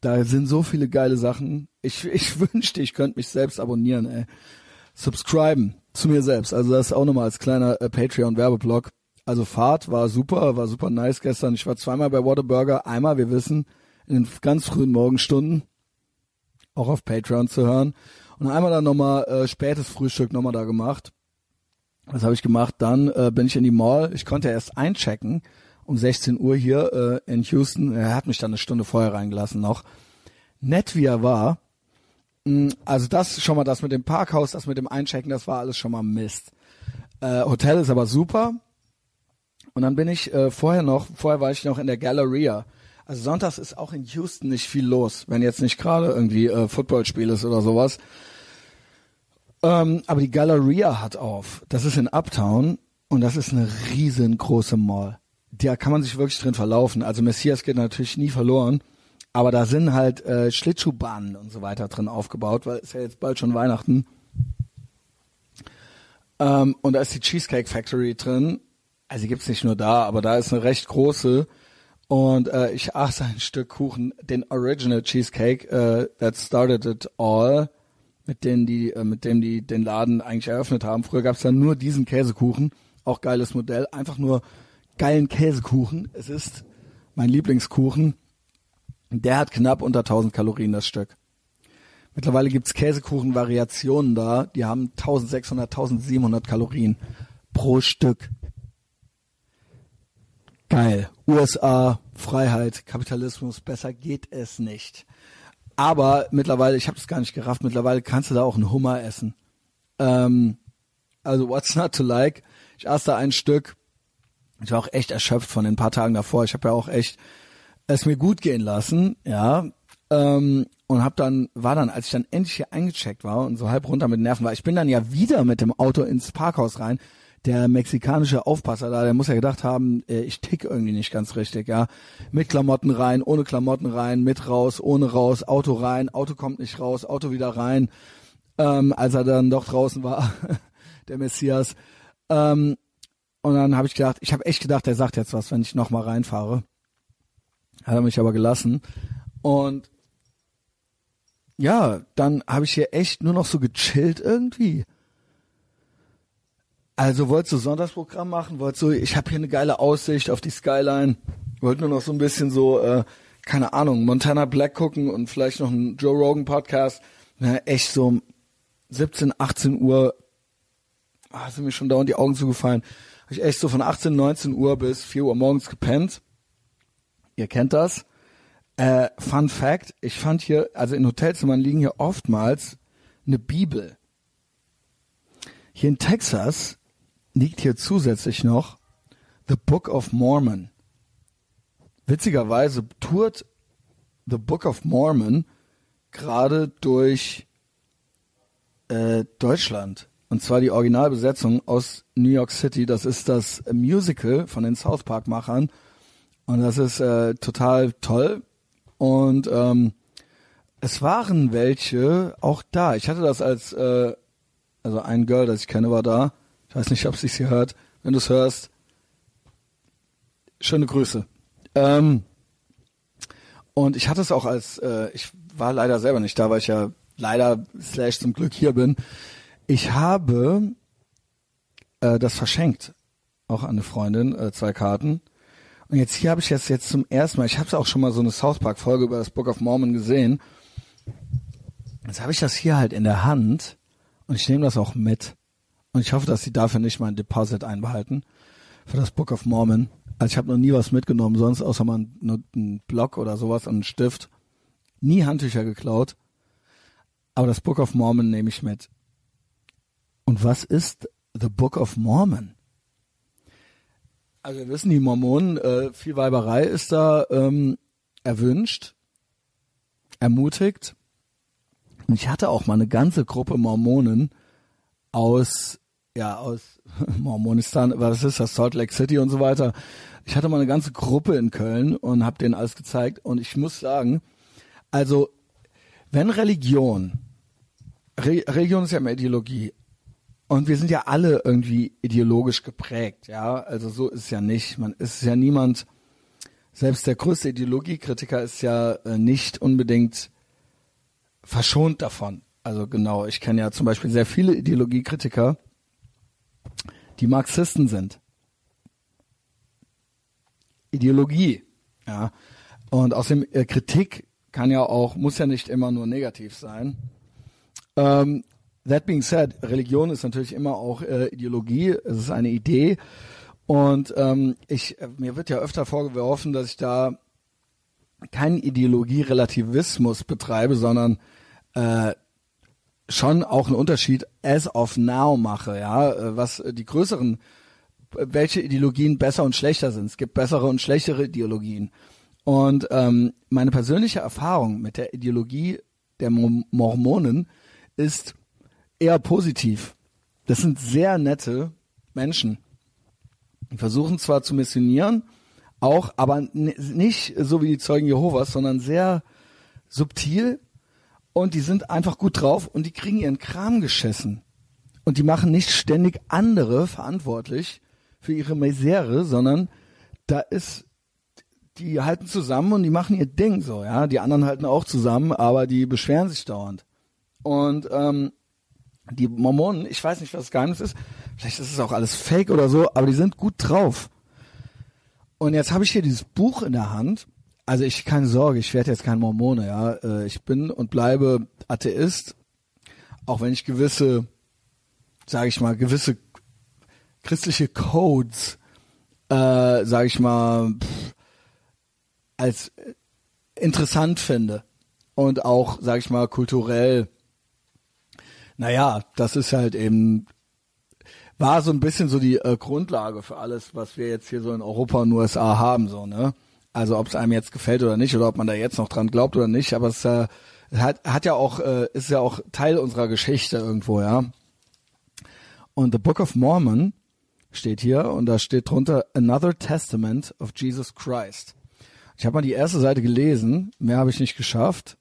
Da sind so viele geile Sachen. Ich, ich wünschte, ich könnte mich selbst abonnieren, ey. Subscriben zu mir selbst. Also das auch nochmal als kleiner äh, Patreon-Werbeblock. Also Fahrt war super, war super nice gestern. Ich war zweimal bei Whataburger. Einmal, wir wissen, in den ganz frühen Morgenstunden. Auch auf Patreon zu hören. Und einmal dann nochmal äh, spätes Frühstück nochmal da gemacht. Was habe ich gemacht? Dann äh, bin ich in die Mall. Ich konnte erst einchecken um 16 Uhr hier äh, in Houston. Er hat mich dann eine Stunde vorher reingelassen noch. Nett wie er war. Mm, also das schon mal das mit dem Parkhaus, das mit dem Einchecken, das war alles schon mal Mist. Äh, Hotel ist aber super. Und dann bin ich äh, vorher noch, vorher war ich noch in der Galleria. Also sonntags ist auch in Houston nicht viel los, wenn jetzt nicht gerade irgendwie äh, Footballspiel ist oder sowas. Ähm, aber die Galleria hat auf. Das ist in Uptown und das ist eine riesengroße Mall. Da kann man sich wirklich drin verlaufen. Also Messias geht natürlich nie verloren. Aber da sind halt äh, Schlittschuhbahnen und so weiter drin aufgebaut, weil es ja jetzt bald schon Weihnachten. Ähm, und da ist die Cheesecake Factory drin. Also gibt's nicht nur da, aber da ist eine recht große. Und äh, ich aß ein Stück Kuchen, den Original Cheesecake, äh, that started it all mit denen die, äh, mit dem die den Laden eigentlich eröffnet haben. Früher gab es dann nur diesen Käsekuchen, auch geiles Modell, einfach nur geilen Käsekuchen. Es ist mein Lieblingskuchen. Der hat knapp unter 1000 Kalorien das Stück. Mittlerweile gibt's Käsekuchen-Variationen da, die haben 1600, 1700 Kalorien pro Stück. Geil. USA, Freiheit, Kapitalismus, besser geht es nicht. Aber mittlerweile, ich habe es gar nicht gerafft, mittlerweile kannst du da auch einen Hummer essen. Ähm, also what's not to like? Ich aß da ein Stück. Ich war auch echt erschöpft von den paar Tagen davor. Ich habe ja auch echt es mir gut gehen lassen, ja. Ähm, und hab dann war dann, als ich dann endlich hier eingecheckt war und so halb runter mit Nerven war, ich bin dann ja wieder mit dem Auto ins Parkhaus rein der mexikanische Aufpasser da, der muss ja gedacht haben, äh, ich tick irgendwie nicht ganz richtig, ja. Mit Klamotten rein, ohne Klamotten rein, mit raus, ohne raus, Auto rein, Auto kommt nicht raus, Auto wieder rein. Ähm, als er dann doch draußen war, der Messias. Ähm, und dann habe ich gedacht, ich habe echt gedacht, der sagt jetzt was, wenn ich nochmal reinfahre. Hat er mich aber gelassen. Und ja, dann habe ich hier echt nur noch so gechillt irgendwie. Also wolltest du Sonntagsprogramm machen? Wolltest du, ich habe hier eine geile Aussicht auf die Skyline. Wollte nur noch so ein bisschen so, äh, keine Ahnung, Montana Black gucken und vielleicht noch einen Joe Rogan Podcast. Ja, echt so 17, 18 Uhr, ah, sind mir schon dauernd die Augen zugefallen. Habe ich echt so von 18, 19 Uhr bis 4 Uhr morgens gepennt. Ihr kennt das. Äh, Fun Fact, ich fand hier, also in Hotelzimmern liegen hier oftmals eine Bibel. Hier in Texas liegt hier zusätzlich noch The Book of Mormon. Witzigerweise tourt The Book of Mormon gerade durch äh, Deutschland. Und zwar die Originalbesetzung aus New York City. Das ist das Musical von den South Park-Machern. Und das ist äh, total toll. Und ähm, es waren welche auch da. Ich hatte das als, äh, also ein Girl, das ich kenne, war da. Ich weiß nicht, ob sie es hier hört. Wenn du es hörst, schöne Grüße. Ähm, und ich hatte es auch als, äh, ich war leider selber nicht da, weil ich ja leider slash zum Glück hier bin. Ich habe äh, das verschenkt, auch an eine Freundin, äh, zwei Karten. Und jetzt hier habe ich jetzt jetzt zum ersten Mal, ich habe auch schon mal so eine South Park Folge über das Book of Mormon gesehen. Jetzt habe ich das hier halt in der Hand und ich nehme das auch mit. Und ich hoffe, dass sie dafür nicht mein Deposit einbehalten für das Book of Mormon. Also ich habe noch nie was mitgenommen, sonst außer mal einen Block oder sowas und einen Stift. Nie Handtücher geklaut. Aber das Book of Mormon nehme ich mit. Und was ist The Book of Mormon? Also wir wissen, die Mormonen, äh, viel Weiberei ist da ähm, erwünscht, ermutigt. Und ich hatte auch mal eine ganze Gruppe Mormonen aus, ja, aus Mormonistan, was ist das, Salt Lake City und so weiter. Ich hatte mal eine ganze Gruppe in Köln und habe denen alles gezeigt. Und ich muss sagen, also wenn Religion, Re Religion ist ja immer Ideologie. Und wir sind ja alle irgendwie ideologisch geprägt, ja. Also so ist es ja nicht. Man ist ja niemand, selbst der größte Ideologiekritiker ist ja äh, nicht unbedingt verschont davon. Also genau, ich kenne ja zum Beispiel sehr viele Ideologiekritiker, die Marxisten sind. Ideologie, ja. Und außerdem äh, Kritik kann ja auch, muss ja nicht immer nur negativ sein. Ähm, that being said, Religion ist natürlich immer auch äh, Ideologie, es ist eine Idee. Und ähm, ich, äh, mir wird ja öfter vorgeworfen, dass ich da keinen Ideologie-Relativismus betreibe, sondern äh, schon auch einen Unterschied as of now mache, ja, äh, was die größeren, welche Ideologien besser und schlechter sind. Es gibt bessere und schlechtere Ideologien. Und ähm, meine persönliche Erfahrung mit der Ideologie der Mormonen ist eher positiv. Das sind sehr nette Menschen. Die versuchen zwar zu missionieren, auch, aber nicht so wie die Zeugen Jehovas, sondern sehr subtil und die sind einfach gut drauf und die kriegen ihren Kram geschissen. Und die machen nicht ständig andere verantwortlich für ihre Misere, sondern da ist die halten zusammen und die machen ihr Ding so, ja. Die anderen halten auch zusammen, aber die beschweren sich dauernd. Und ähm, die Mormonen, ich weiß nicht, was das Geheimnis ist, vielleicht ist es auch alles Fake oder so, aber die sind gut drauf. Und jetzt habe ich hier dieses Buch in der Hand. Also ich keine Sorge, ich werde jetzt kein Mormone, ja. Äh, ich bin und bleibe Atheist, auch wenn ich gewisse, sage ich mal, gewisse christliche Codes, äh, sage ich mal, pff, als interessant finde und auch, sag ich mal, kulturell. Naja, das ist halt eben war so ein bisschen so die äh, Grundlage für alles, was wir jetzt hier so in Europa und USA haben, so ne. Also ob es einem jetzt gefällt oder nicht oder ob man da jetzt noch dran glaubt oder nicht, aber es äh, hat, hat ja auch äh, ist ja auch Teil unserer Geschichte irgendwo, ja. Und the Book of Mormon steht hier und da steht drunter Another Testament of Jesus Christ. Ich habe mal die erste Seite gelesen, mehr habe ich nicht geschafft.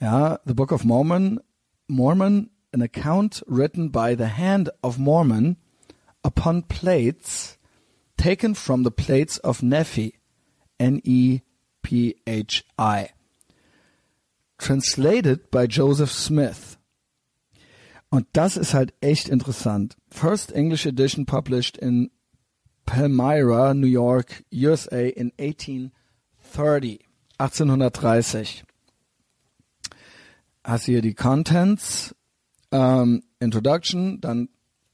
Ja, The Book of Mormon, Mormon, an account written by the hand of Mormon upon plates taken from the plates of Nephi, N-E-P-H-I. Translated by Joseph Smith. Und das ist halt echt interessant. First English edition published in Palmyra, New York, USA in 1830. 1830. Hast hier die Contents, ähm, Introduction, dann,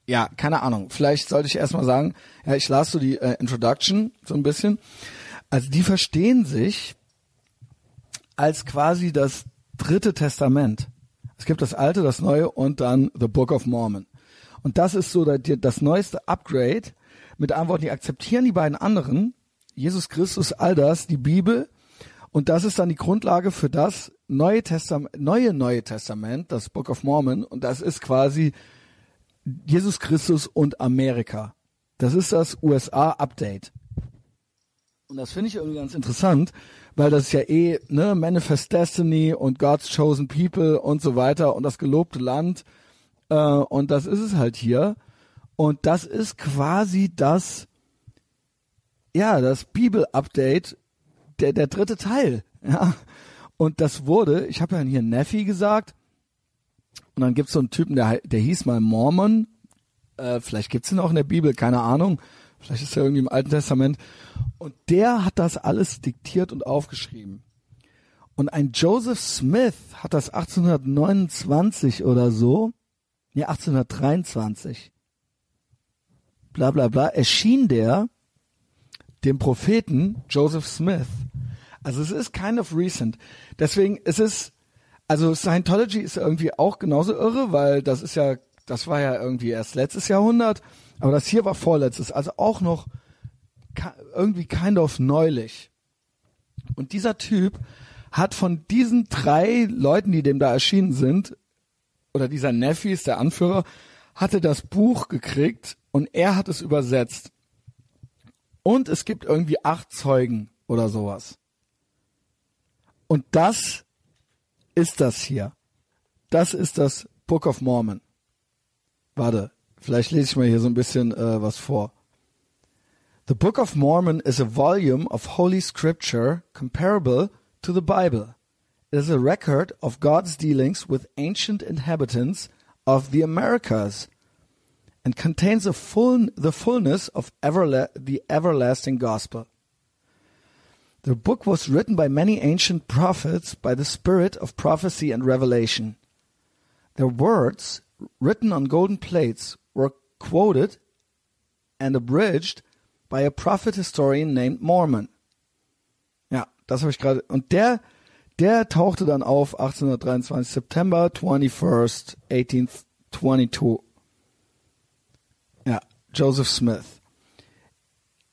ja, keine Ahnung. Vielleicht sollte ich erstmal sagen, ja, ich las so die äh, Introduction so ein bisschen. Also die verstehen sich als quasi das dritte Testament. Es gibt das alte, das neue und dann The Book of Mormon. Und das ist so das, neueste Upgrade mit anderen Worten, die akzeptieren die beiden anderen, Jesus Christus, all das, die Bibel, und das ist dann die Grundlage für das Neue Testament, neue Neue Testament, das Book of Mormon, und das ist quasi Jesus Christus und Amerika. Das ist das USA-Update. Und das finde ich irgendwie ganz interessant, weil das ist ja eh, ne, Manifest Destiny und God's Chosen People und so weiter und das gelobte Land. Äh, und das ist es halt hier. Und das ist quasi das, ja, das Bibel-Update, der, der dritte Teil. Ja. Und das wurde, ich habe ja hier Nephi gesagt, und dann gibt's so einen Typen, der, der hieß mal Mormon. Äh, vielleicht gibt's ihn auch in der Bibel, keine Ahnung. Vielleicht ist er irgendwie im Alten Testament. Und der hat das alles diktiert und aufgeschrieben. Und ein Joseph Smith hat das 1829 oder so, nee, 1823, bla bla bla, erschien der dem Propheten Joseph Smith. Also es ist kind of recent. Deswegen, es ist, also Scientology ist irgendwie auch genauso irre, weil das ist ja, das war ja irgendwie erst letztes Jahrhundert, aber das hier war vorletztes, also auch noch irgendwie kind of neulich. Und dieser Typ hat von diesen drei Leuten, die dem da erschienen sind, oder dieser Nephi ist der Anführer, hatte das Buch gekriegt und er hat es übersetzt. Und es gibt irgendwie acht Zeugen oder sowas. Und das ist das hier. Das ist das Book of Mormon. Warte, vielleicht lese ich mal hier so ein bisschen äh, was vor. The Book of Mormon is a volume of Holy Scripture comparable to the Bible. It is a record of God's dealings with ancient inhabitants of the Americas and contains full, the fullness of everla- the everlasting gospel. The book was written by many ancient prophets by the spirit of prophecy and revelation. Their words, written on golden plates, quoted and abridged by a prophet historian named Mormon. Ja, das habe ich gerade. Und der, der tauchte dann auf 1823, September 21st, 1822. Yeah, Joseph Smith.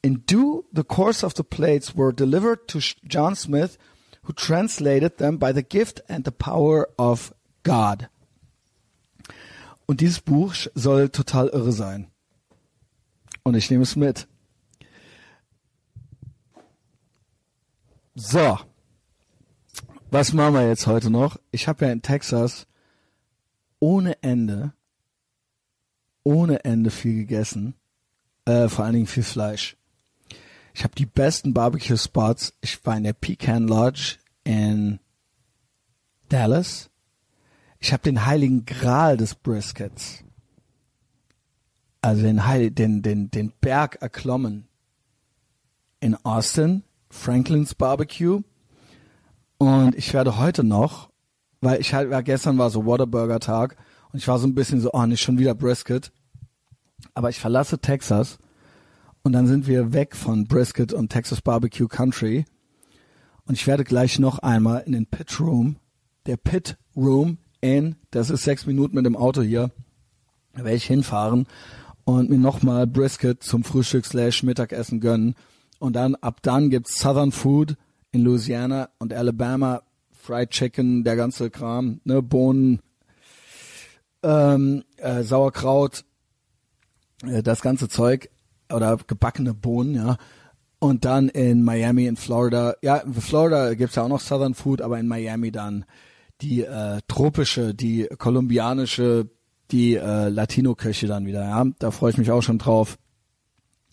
In due the course of the plates were delivered to John Smith, who translated them by the gift and the power of God. Und dieses Buch soll total irre sein. Und ich nehme es mit. So. Was machen wir jetzt heute noch? Ich habe ja in Texas ohne Ende ohne Ende viel gegessen. Äh, vor allen Dingen viel Fleisch. Ich habe die besten Barbecue-Spots. Ich war in der Pecan Lodge in Dallas. Ich habe den heiligen Gral des Briskets. Also den, Heil den, den, den Berg erklommen. In Austin, Franklin's Barbecue. Und ich werde heute noch, weil ich halt, ja, gestern war so Waterburger Tag und ich war so ein bisschen so, oh, nicht schon wieder Brisket. Aber ich verlasse Texas und dann sind wir weg von Brisket und Texas Barbecue Country. Und ich werde gleich noch einmal in den Pit Room, der Pit Room in, das ist sechs Minuten mit dem Auto hier, da werde ich hinfahren und mir nochmal Brisket zum Frühstück slash Mittagessen gönnen. Und dann, ab dann gibt's Southern Food in Louisiana und Alabama, Fried Chicken, der ganze Kram, ne, Bohnen, ähm, äh, Sauerkraut, äh, das ganze Zeug oder gebackene Bohnen, ja. Und dann in Miami, in Florida, ja, in Florida gibt's ja auch noch Southern Food, aber in Miami dann die äh, tropische, die kolumbianische, die äh, Latino-Köche dann wieder, ja. Da freue ich mich auch schon drauf.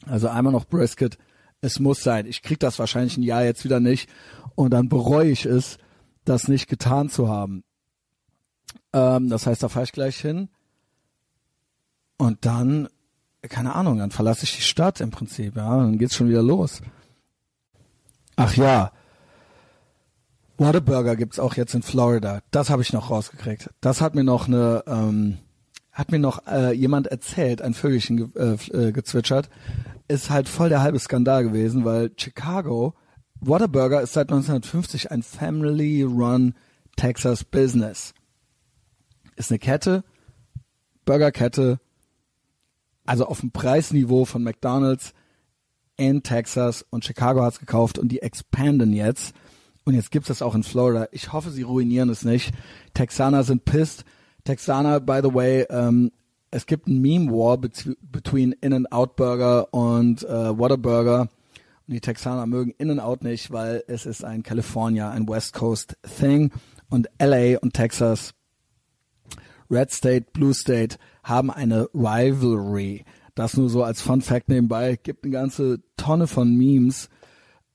Also einmal noch Brisket. Es muss sein. Ich krieg das wahrscheinlich ein Jahr jetzt wieder nicht. Und dann bereue ich es, das nicht getan zu haben. Ähm, das heißt, da fahre ich gleich hin. Und dann keine Ahnung, dann verlasse ich die Stadt im Prinzip, ja, dann geht's schon wieder los. Ach ja, Whataburger gibt's auch jetzt in Florida. Das habe ich noch rausgekriegt. Das hat mir noch eine, ähm, hat mir noch äh, jemand erzählt, ein Vögelchen ge äh, äh gezwitschert. Ist halt voll der halbe Skandal gewesen, weil Chicago, Whataburger ist seit 1950 ein Family-Run Texas Business. Ist eine Kette, Burgerkette, also auf dem Preisniveau von McDonald's in Texas und Chicago hat's gekauft und die expanden jetzt. Und jetzt gibt's das auch in Florida. Ich hoffe, sie ruinieren es nicht. Texaner sind pissed. Texaner, by the way, ähm, es gibt ein Meme War between In-N-Out Burger und äh, Whataburger. Und die Texaner mögen In-N-Out nicht, weil es ist ein California, ein West Coast Thing. Und LA und Texas, Red State, Blue State, haben eine Rivalry. Das nur so als Fun Fact nebenbei. Gibt eine ganze Tonne von Memes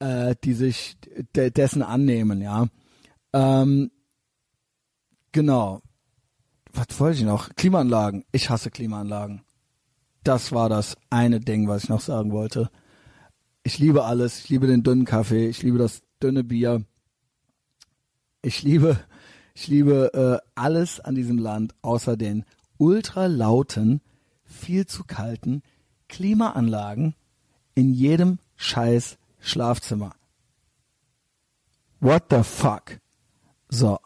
äh, die sich de dessen annehmen, ja. Ähm, genau. Was wollte ich noch? Klimaanlagen. Ich hasse Klimaanlagen. Das war das eine Ding, was ich noch sagen wollte. Ich liebe alles. Ich liebe den dünnen Kaffee. Ich liebe das dünne Bier. Ich liebe, ich liebe äh, alles an diesem Land, außer den ultra lauten, viel zu kalten Klimaanlagen in jedem scheiß Schlafzimmer. What the fuck? So.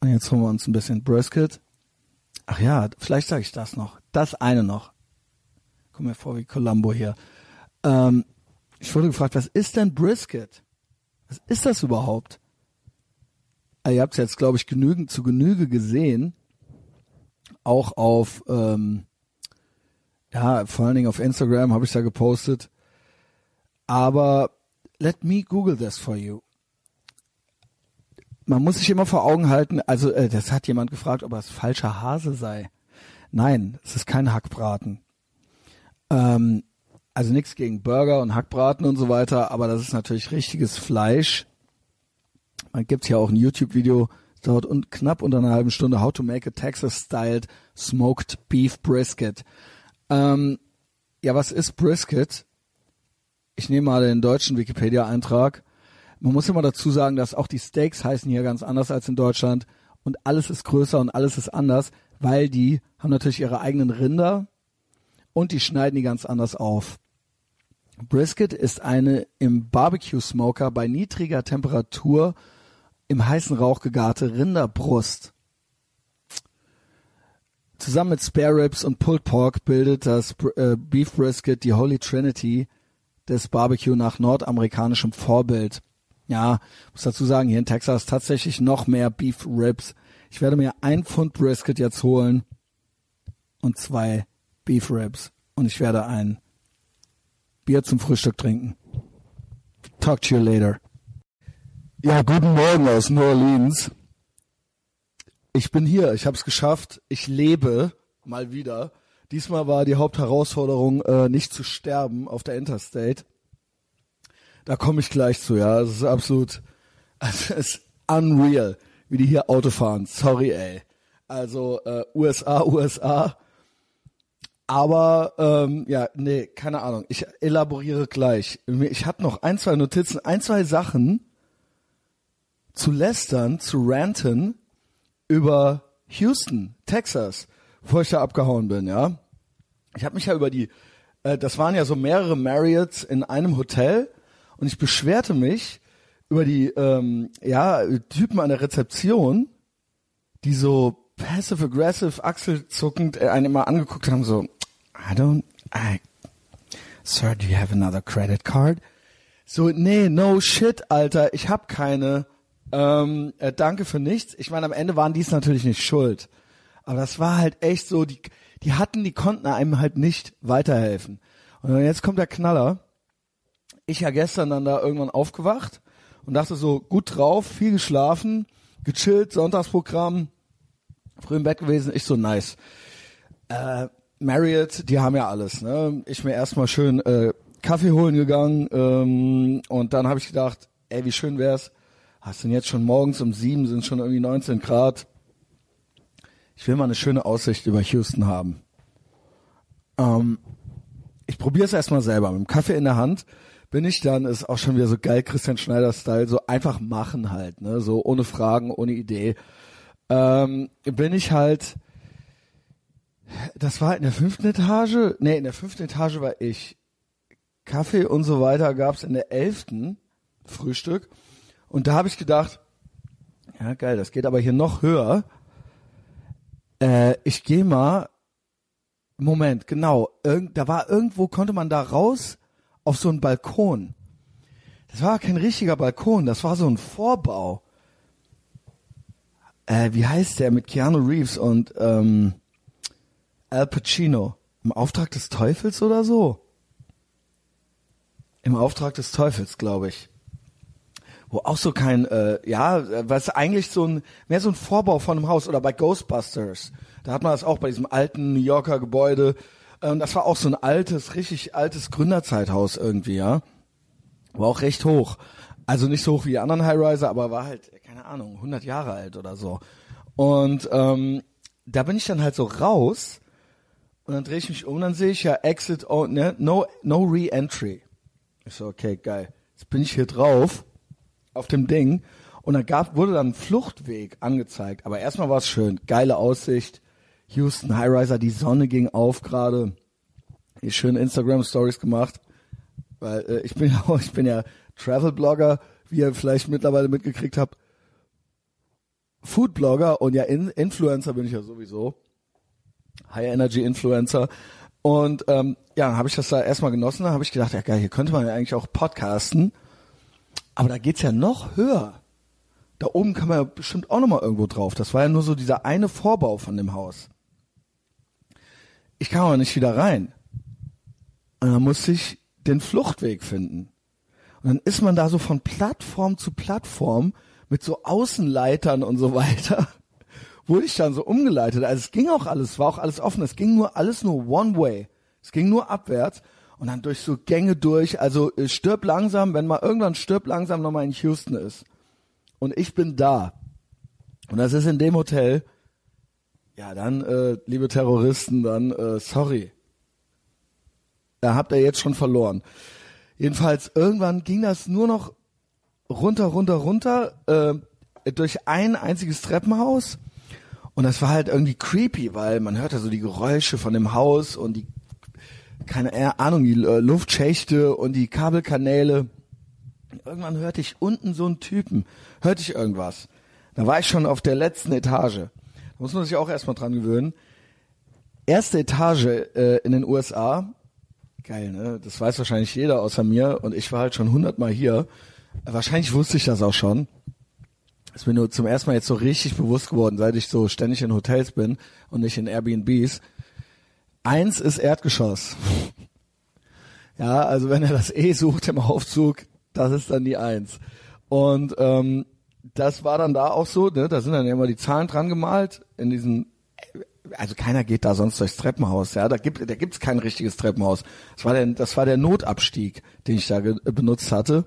Und jetzt holen wir uns ein bisschen Brisket. Ach ja, vielleicht sage ich das noch. Das eine noch. Komm mir vor wie Columbo hier. Ähm, ich wurde gefragt, was ist denn Brisket? Was ist das überhaupt? Also ihr habt es jetzt, glaube ich, genügend zu Genüge gesehen. Auch auf, ähm, ja, vor allen Dingen auf Instagram habe ich da gepostet. Aber let me Google this for you. Man muss sich immer vor Augen halten, also äh, das hat jemand gefragt, ob es falscher Hase sei. Nein, es ist kein Hackbraten. Ähm, also nichts gegen Burger und Hackbraten und so weiter, aber das ist natürlich richtiges Fleisch. Man gibt ja auch ein YouTube-Video, dauert un knapp unter einer halben Stunde, How to make a Texas-styled smoked beef brisket. Ähm, ja, was ist Brisket? ich nehme mal den deutschen Wikipedia-Eintrag. Man muss immer dazu sagen, dass auch die Steaks heißen hier ganz anders als in Deutschland und alles ist größer und alles ist anders, weil die haben natürlich ihre eigenen Rinder und die schneiden die ganz anders auf. Brisket ist eine im Barbecue Smoker bei niedriger Temperatur im heißen Rauch gegarte Rinderbrust. Zusammen mit Spare Ribs und Pulled Pork bildet das äh, Beef Brisket die Holy Trinity des Barbecue nach nordamerikanischem Vorbild. Ja, muss dazu sagen, hier in Texas tatsächlich noch mehr Beef Ribs. Ich werde mir ein Pfund Brisket jetzt holen und zwei Beef Ribs und ich werde ein Bier zum Frühstück trinken. Talk to you later. Ja, guten Morgen aus New Orleans. Ich bin hier, ich habe es geschafft. Ich lebe mal wieder. Diesmal war die Hauptherausforderung, äh, nicht zu sterben auf der Interstate. Da komme ich gleich zu, ja. Es ist absolut, es ist unreal, wie die hier Auto fahren. Sorry, ey. Also äh, USA, USA. Aber ähm, ja, nee, keine Ahnung. Ich elaboriere gleich. Ich habe noch ein, zwei Notizen, ein, zwei Sachen zu lästern, zu ranten über Houston, Texas bevor ich da abgehauen bin, ja. Ich habe mich ja über die, äh, das waren ja so mehrere Marriotts in einem Hotel und ich beschwerte mich über die, ähm, ja, Typen an der Rezeption, die so passive-aggressive, achselzuckend äh, einen immer angeguckt haben, so, I don't, I, Sir, do you have another credit card? So, nee, no shit, Alter, ich hab keine. Ähm, äh, danke für nichts. Ich meine, am Ende waren die es natürlich nicht schuld. Aber das war halt echt so, die, die hatten, die konnten einem halt nicht weiterhelfen. Und jetzt kommt der Knaller. Ich ja gestern dann da irgendwann aufgewacht und dachte so, gut drauf, viel geschlafen, gechillt, Sonntagsprogramm, früh im Bett gewesen, ich so nice. Äh, Marriott, die haben ja alles, ne? Ich mir erstmal schön äh, Kaffee holen gegangen ähm, und dann habe ich gedacht, ey, wie schön wär's. Hast denn jetzt schon morgens um sieben, sind schon irgendwie 19 Grad ich will mal eine schöne Aussicht über Houston haben. Ähm, ich probiere es erstmal selber. Mit dem Kaffee in der Hand bin ich dann, ist auch schon wieder so geil Christian Schneider-Style, so einfach machen halt, ne, so ohne Fragen, ohne Idee. Ähm, bin ich halt, das war in der fünften Etage, nee, in der fünften Etage war ich. Kaffee und so weiter gab's in der elften Frühstück. Und da habe ich gedacht, ja geil, das geht aber hier noch höher. Äh, ich gehe mal. Moment, genau. Irgend, da war irgendwo, konnte man da raus auf so einen Balkon. Das war kein richtiger Balkon, das war so ein Vorbau. Äh, wie heißt der mit Keanu Reeves und ähm, Al Pacino? Im Auftrag des Teufels oder so? Im Auftrag des Teufels, glaube ich wo auch so kein, äh, ja, was eigentlich so ein, mehr so ein Vorbau von einem Haus oder bei Ghostbusters. Da hat man das auch bei diesem alten New Yorker Gebäude. Ähm, das war auch so ein altes, richtig altes Gründerzeithaus irgendwie, ja. War auch recht hoch. Also nicht so hoch wie die anderen Highriser, aber war halt, keine Ahnung, 100 Jahre alt oder so. Und ähm, da bin ich dann halt so raus und dann drehe ich mich um dann sehe ich ja Exit, oh, ne, no, no Re-Entry. Ich so, okay, geil. Jetzt bin ich hier drauf auf dem Ding und dann gab, wurde dann ein Fluchtweg angezeigt. Aber erstmal war es schön, geile Aussicht. Houston Highriser, die Sonne ging auf gerade. Schön Instagram Stories gemacht, weil äh, ich bin ja auch, ich bin ja Travel Blogger, wie ihr vielleicht mittlerweile mitgekriegt habt. Food Blogger und ja In Influencer bin ich ja sowieso. High Energy Influencer. Und ähm, ja, habe ich das da erstmal genossen, da habe ich gedacht, ja geil, hier könnte man ja eigentlich auch podcasten. Aber da geht's ja noch höher. Da oben kann man ja bestimmt auch nochmal irgendwo drauf. Das war ja nur so dieser eine Vorbau von dem Haus. Ich kam aber nicht wieder rein. Und dann musste ich den Fluchtweg finden. Und dann ist man da so von Plattform zu Plattform mit so Außenleitern und so weiter wurde ich dann so umgeleitet. Also es ging auch alles, war auch alles offen. Es ging nur alles nur one way. Es ging nur abwärts und dann durch so Gänge durch. Also äh, stirb langsam, wenn mal irgendwann stirb langsam nochmal in Houston ist. Und ich bin da. Und das ist in dem Hotel. Ja, dann, äh, liebe Terroristen, dann, äh, sorry. Da habt ihr jetzt schon verloren. Jedenfalls, irgendwann ging das nur noch runter, runter, runter, äh, durch ein einziges Treppenhaus und das war halt irgendwie creepy, weil man hörte so die Geräusche von dem Haus und die, keine Ahnung, die äh, Luftschächte und die Kabelkanäle. Irgendwann hörte ich unten so einen Typen, hörte ich irgendwas. Da war ich schon auf der letzten Etage. Muss man sich auch erstmal dran gewöhnen. Erste Etage äh, in den USA. Geil, ne? Das weiß wahrscheinlich jeder außer mir und ich war halt schon hundertmal hier. Wahrscheinlich wusste ich das auch schon ist mir nur zum ersten Mal jetzt so richtig bewusst geworden, seit ich so ständig in Hotels bin und nicht in Airbnbs. Eins ist Erdgeschoss. ja, also wenn er das E sucht im Aufzug, das ist dann die Eins. Und ähm, das war dann da auch so, ne? da sind dann immer die Zahlen dran gemalt in diesen also keiner geht da sonst durchs Treppenhaus, ja, da gibt da gibt's kein richtiges Treppenhaus. Das war der das war der Notabstieg, den ich da benutzt hatte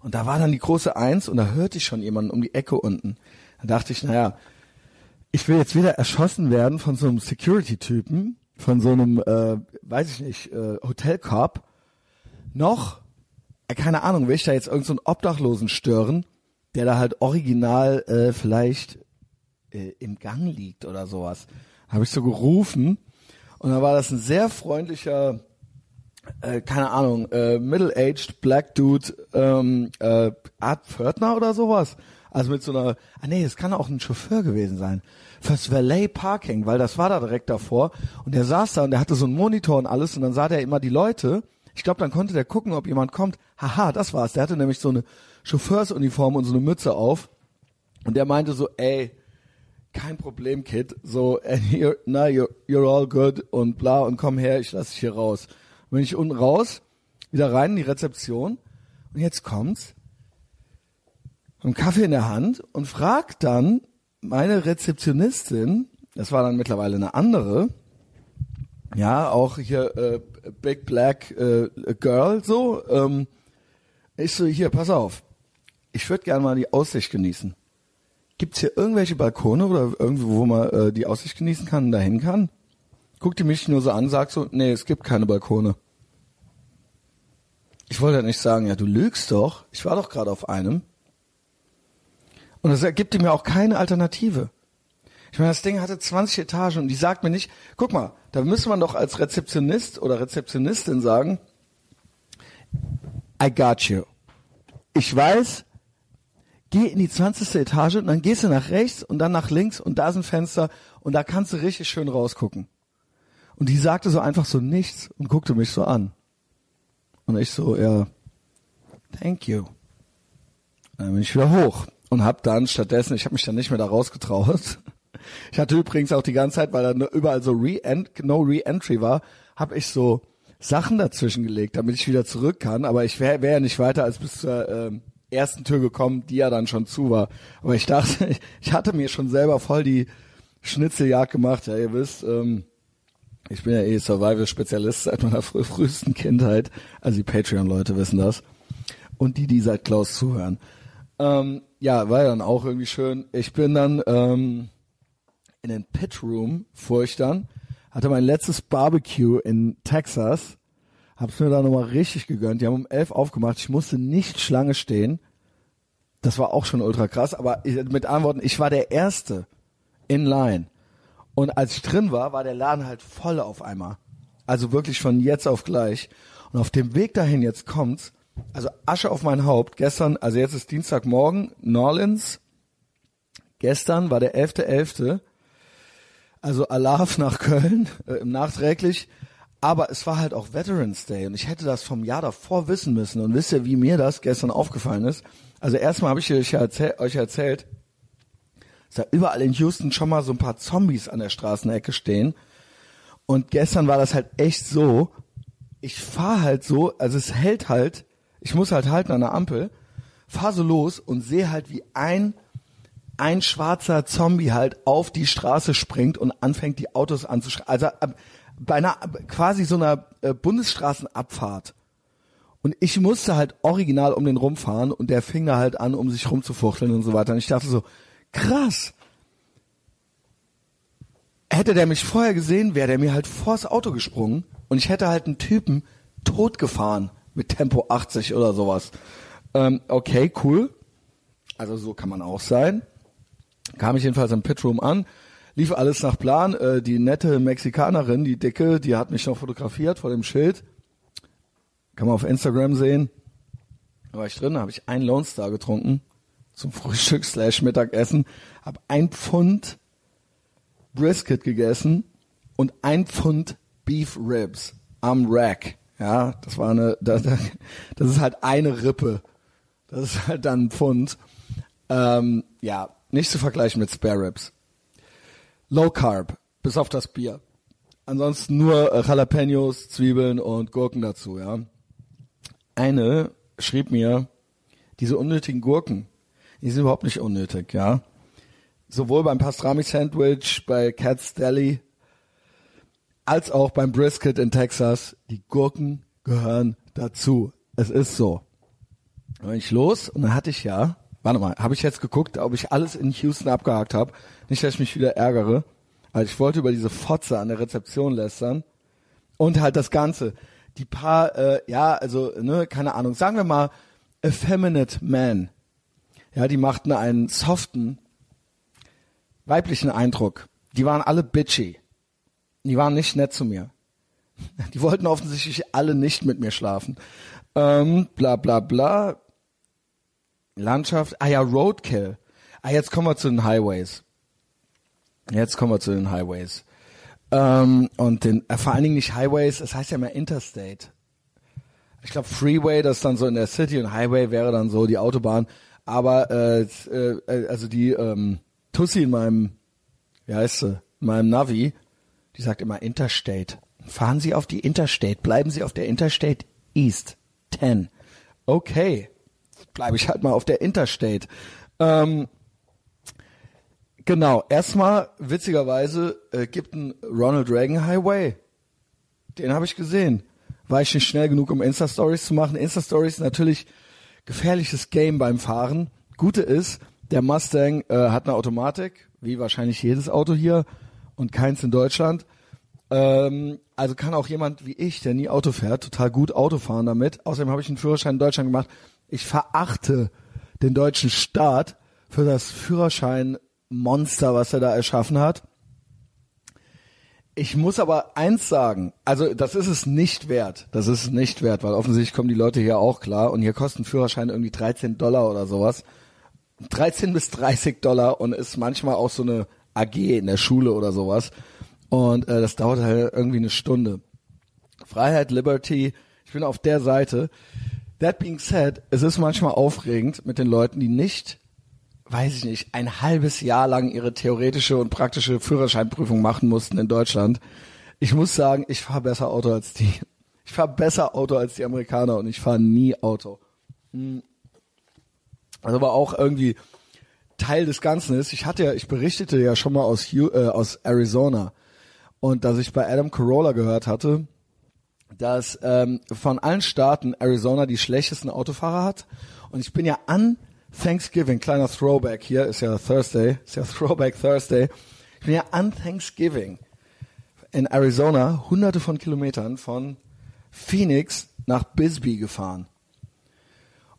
und da war dann die große Eins und da hörte ich schon jemanden um die Ecke unten. Da dachte ich, naja, ich will jetzt weder erschossen werden von so einem Security-Typen, von so einem, äh, weiß ich nicht, äh, Hotelkorb, noch, äh, keine Ahnung, will ich da jetzt irgendeinen so Obdachlosen stören, der da halt original äh, vielleicht äh, im Gang liegt oder sowas. Habe ich so gerufen und dann war das ein sehr freundlicher äh, keine Ahnung, äh, middle-aged Black Dude, ähm, äh, Art Pförtner oder sowas. Also mit so einer, ah nee, es kann auch ein Chauffeur gewesen sein. Fürs Valet Parking, weil das war da direkt davor. Und der saß da und der hatte so einen Monitor und alles und dann sah der immer die Leute. Ich glaube, dann konnte der gucken, ob jemand kommt. Haha, das war's. Der hatte nämlich so eine Chauffeursuniform und so eine Mütze auf. Und der meinte so, ey, kein Problem, Kid. So, you're, na, you're, you're all good und bla und komm her, ich lass dich hier raus bin ich unten raus, wieder rein in die Rezeption und jetzt kommt's. Einen Kaffee in der Hand und fragt dann meine Rezeptionistin, das war dann mittlerweile eine andere, ja, auch hier äh, Big Black äh, Girl so, ähm, ich so, hier, pass auf, ich würde gerne mal die Aussicht genießen. Gibt's hier irgendwelche Balkone oder irgendwo, wo man äh, die Aussicht genießen kann und dahin kann? guckte mich nur so an, sagt so, nee, es gibt keine Balkone. Ich wollte ja nicht sagen, ja, du lügst doch. Ich war doch gerade auf einem. Und das ergibt mir auch keine Alternative. Ich meine, das Ding hatte 20 Etagen und die sagt mir nicht, guck mal, da müsste man doch als Rezeptionist oder Rezeptionistin sagen, I got you. Ich weiß, geh in die 20. Etage und dann gehst du nach rechts und dann nach links und da ist ein Fenster und da kannst du richtig schön rausgucken. Und die sagte so einfach so nichts und guckte mich so an. Und ich so, ja, thank you. Dann bin ich wieder hoch und hab dann stattdessen, ich habe mich dann nicht mehr da rausgetraut. Ich hatte übrigens auch die ganze Zeit, weil da überall so Re no Re-Entry war, habe ich so Sachen dazwischen gelegt, damit ich wieder zurück kann. Aber ich wäre wär ja nicht weiter als bis zur ähm, ersten Tür gekommen, die ja dann schon zu war. Aber ich dachte, ich hatte mir schon selber voll die Schnitzeljagd gemacht. Ja, ihr wisst, ähm, Ich bin ja eh Survival-Spezialist seit meiner frü frühesten Kindheit. Also die Patreon-Leute wissen das. Und die, die seit Klaus zuhören. Ähm, ja, war ja dann auch irgendwie schön. Ich bin dann ähm, in den Pit Room, fuhr ich dann, hatte mein letztes Barbecue in Texas, hab's mir da nochmal richtig gegönnt. Die haben um elf aufgemacht. Ich musste nicht Schlange stehen. Das war auch schon ultra krass. Aber ich, mit Antworten, ich war der Erste in Line. Und als ich drin war, war der Laden halt voll auf einmal. Also wirklich von jetzt auf gleich. Und auf dem Weg dahin jetzt kommt's. Also Asche auf mein Haupt. Gestern, also jetzt ist Dienstagmorgen, Norlins. Gestern war der 11.11. .11. Also Alarv nach Köln, äh, nachträglich. Aber es war halt auch Veterans Day und ich hätte das vom Jahr davor wissen müssen. Und wisst ihr, wie mir das gestern aufgefallen ist? Also erstmal habe ich euch, erzähl euch erzählt, dass da überall in Houston schon mal so ein paar Zombies an der Straßenecke stehen. Und gestern war das halt echt so, ich fahr halt so, also es hält halt, ich muss halt halten an der Ampel, fahr so los und sehe halt, wie ein ein schwarzer Zombie halt auf die Straße springt und anfängt die Autos anzuschreien. Also äh, bei einer quasi so einer äh, Bundesstraßenabfahrt. Und ich musste halt original um den rumfahren und der fing da halt an, um sich rumzufuchteln und so weiter. Und ich dachte so, krass. Hätte der mich vorher gesehen, wäre der mir halt vors Auto gesprungen und ich hätte halt einen Typen totgefahren mit Tempo 80 oder sowas. Ähm, okay, cool. Also so kann man auch sein. Kam ich jedenfalls im Pitroom an, lief alles nach Plan. Äh, die nette Mexikanerin, die dicke, die hat mich noch fotografiert vor dem Schild. Kann man auf Instagram sehen. Da war ich drin, habe ich einen Lone Star getrunken zum Frühstück slash Mittagessen, habe ein Pfund Brisket gegessen und ein Pfund Beef Ribs am Rack. Ja, das war eine, das, das ist halt eine Rippe. Das ist halt dann ein Pfund. Ähm, ja, nicht zu vergleichen mit Spare Ribs. Low Carb, bis auf das Bier. Ansonsten nur äh, Jalapenos, Zwiebeln und Gurken dazu, ja. Eine schrieb mir, diese unnötigen Gurken, die sind überhaupt nicht unnötig, ja. Sowohl beim Pastrami Sandwich, bei Cat's Deli, als auch beim Brisket in Texas, die Gurken gehören dazu. Es ist so. Dann bin ich los und dann hatte ich ja Warte mal, habe ich jetzt geguckt, ob ich alles in Houston abgehakt habe? Nicht, dass ich mich wieder ärgere. Also ich wollte über diese Fotze an der Rezeption lästern. Und halt das Ganze. Die paar, äh, ja, also, ne, keine Ahnung, sagen wir mal, effeminate man. Ja, die machten einen soften, weiblichen Eindruck. Die waren alle bitchy. Die waren nicht nett zu mir. Die wollten offensichtlich alle nicht mit mir schlafen. Ähm, bla bla bla. Landschaft, ah ja, Roadkill. Ah, jetzt kommen wir zu den Highways. Jetzt kommen wir zu den Highways. Ähm, und den, äh, vor allen Dingen nicht Highways, es das heißt ja immer Interstate. Ich glaube Freeway, das ist dann so in der City und Highway wäre dann so die Autobahn. Aber äh, äh, also die ähm, Tussi in meinem, wie heißt sie, in meinem Navi, die sagt immer Interstate. Fahren Sie auf die Interstate, bleiben Sie auf der Interstate East 10. Okay bleibe ich halt mal auf der Interstate. Ähm, genau, erstmal witzigerweise äh, gibt ein Ronald Reagan Highway. Den habe ich gesehen. War ich nicht schnell genug, um Insta-Stories zu machen. Insta-Stories natürlich gefährliches Game beim Fahren. Gute ist, der Mustang äh, hat eine Automatik, wie wahrscheinlich jedes Auto hier und keins in Deutschland. Ähm, also kann auch jemand wie ich, der nie Auto fährt, total gut Auto fahren damit. Außerdem habe ich einen Führerschein in Deutschland gemacht. Ich verachte den deutschen Staat für das Führerschein-Monster, was er da erschaffen hat. Ich muss aber eins sagen, also das ist es nicht wert. Das ist es nicht wert, weil offensichtlich kommen die Leute hier auch klar und hier kosten Führerschein irgendwie 13 Dollar oder sowas. 13 bis 30 Dollar und ist manchmal auch so eine AG in der Schule oder sowas. Und äh, das dauert halt irgendwie eine Stunde. Freiheit, Liberty, ich bin auf der Seite. That being said, es ist manchmal aufregend mit den Leuten, die nicht, weiß ich nicht, ein halbes Jahr lang ihre theoretische und praktische Führerscheinprüfung machen mussten in Deutschland. Ich muss sagen, ich fahre besser Auto als die. Ich fahre besser Auto als die Amerikaner und ich fahre nie Auto. Hm. Also aber auch irgendwie Teil des Ganzen ist, ich hatte ja, ich berichtete ja schon mal aus, äh, aus Arizona und dass ich bei Adam Carolla gehört hatte, dass ähm, von allen Staaten Arizona die schlechtesten Autofahrer hat. Und ich bin ja an Thanksgiving, kleiner Throwback hier, ist ja Thursday, ist ja Throwback Thursday. Ich bin ja an Thanksgiving in Arizona hunderte von Kilometern von Phoenix nach Bisbee gefahren.